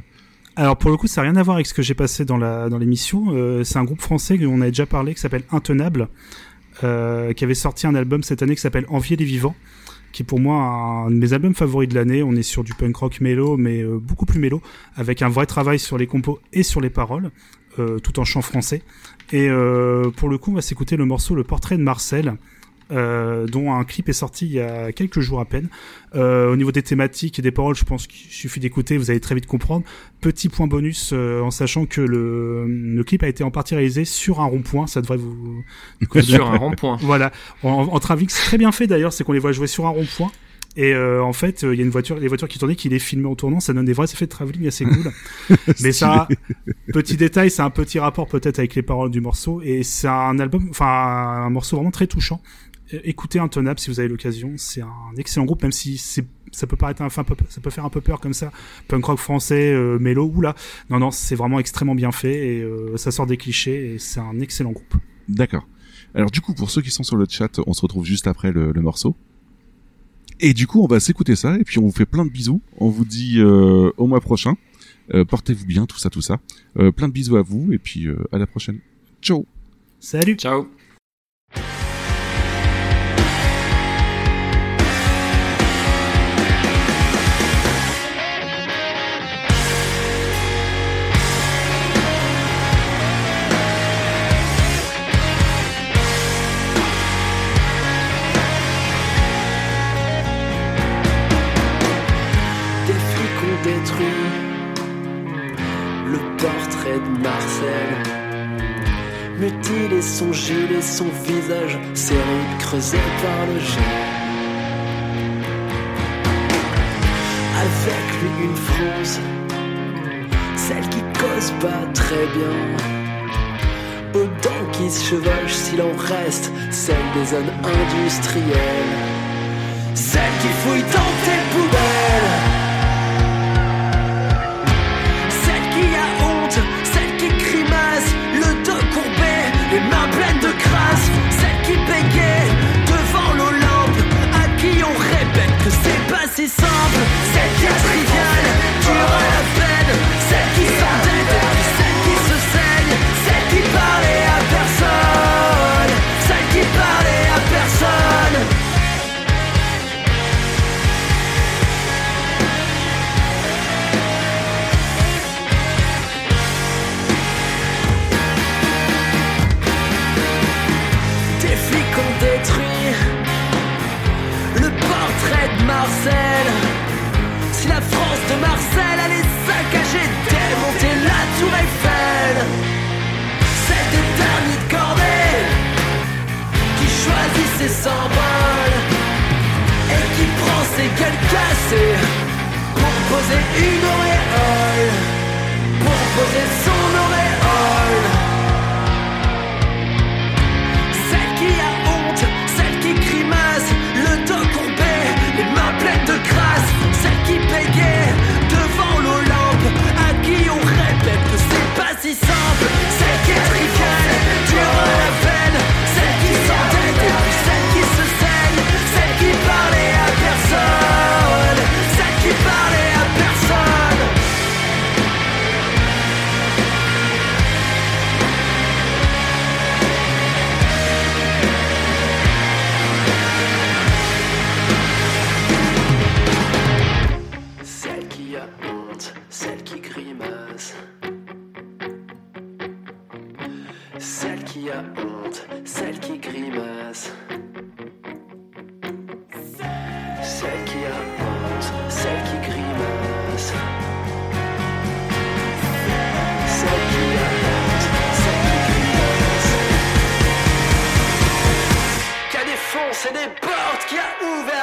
Alors pour le coup, ça n'a rien à voir avec ce que j'ai passé dans la dans l'émission. Euh, c'est un groupe français dont on avait déjà parlé qui s'appelle Intenable, euh, qui avait sorti un album cette année qui s'appelle Envier les vivants, qui est pour moi un de mes albums favoris de l'année. On est sur du punk rock mélo, mais euh, beaucoup plus mélo, avec un vrai travail sur les compos et sur les paroles, euh, tout en chant français. Et euh, pour le coup, on va s'écouter le morceau Le Portrait de Marcel. Euh, dont un clip est sorti il y a quelques jours à peine. Euh, au niveau des thématiques et des paroles, je pense qu'il suffit d'écouter, vous allez très vite comprendre. Petit point bonus euh, en sachant que le, le clip a été en partie réalisé sur un rond-point, ça devrait vous... Sur un rond-point. Voilà, en, en c'est très bien fait d'ailleurs, c'est qu'on les voit jouer sur un rond-point. Et euh, en fait, euh, il y a une voiture, les voitures qui tournaient, qui les filmaient en tournant, ça donne des vrais effets de travelling assez cool. Mais ça, petit détail, c'est un petit rapport peut-être avec les paroles du morceau, et c'est un album, enfin un morceau vraiment très touchant. Euh, Écoutez Intonable si vous avez l'occasion, c'est un excellent groupe, même si c'est ça peut paraître un, enfin, peu- ça peut faire un peu peur comme ça, punk rock français, euh, mélo, oula. Non, non, c'est vraiment extrêmement bien fait et euh, ça sort des clichés et c'est un excellent groupe. D'accord. Alors du coup, pour ceux qui sont sur le chat, on se retrouve juste après le, le morceau. Et du coup, on va s'écouter ça, et puis on vous fait plein de bisous. On vous dit euh, au mois prochain. Euh, Portez-vous bien, tout ça, tout ça. Euh, plein de bisous à vous, et puis euh, à la prochaine. Ciao Salut Ciao de Marcel. Mutilé son gilet, son visage serré, creusé par le jet. avec lui une France, celle qui cause pas très bien. Aux dents qui se chevauchent s'il en reste, celle des zones industrielles, celle qui fouille dans tes poubelles. C'est Si la France de Marcel allait saccager, démonter la tour Eiffel, celle des derniers de cordée qui choisit ses symboles et qui prend ses gueules cassées pour poser une auréole, pour poser son auréole. Qui bégaye devant l'Olympe, à qui on répète que c'est pas si simple, c'est des portes qui a ouvert.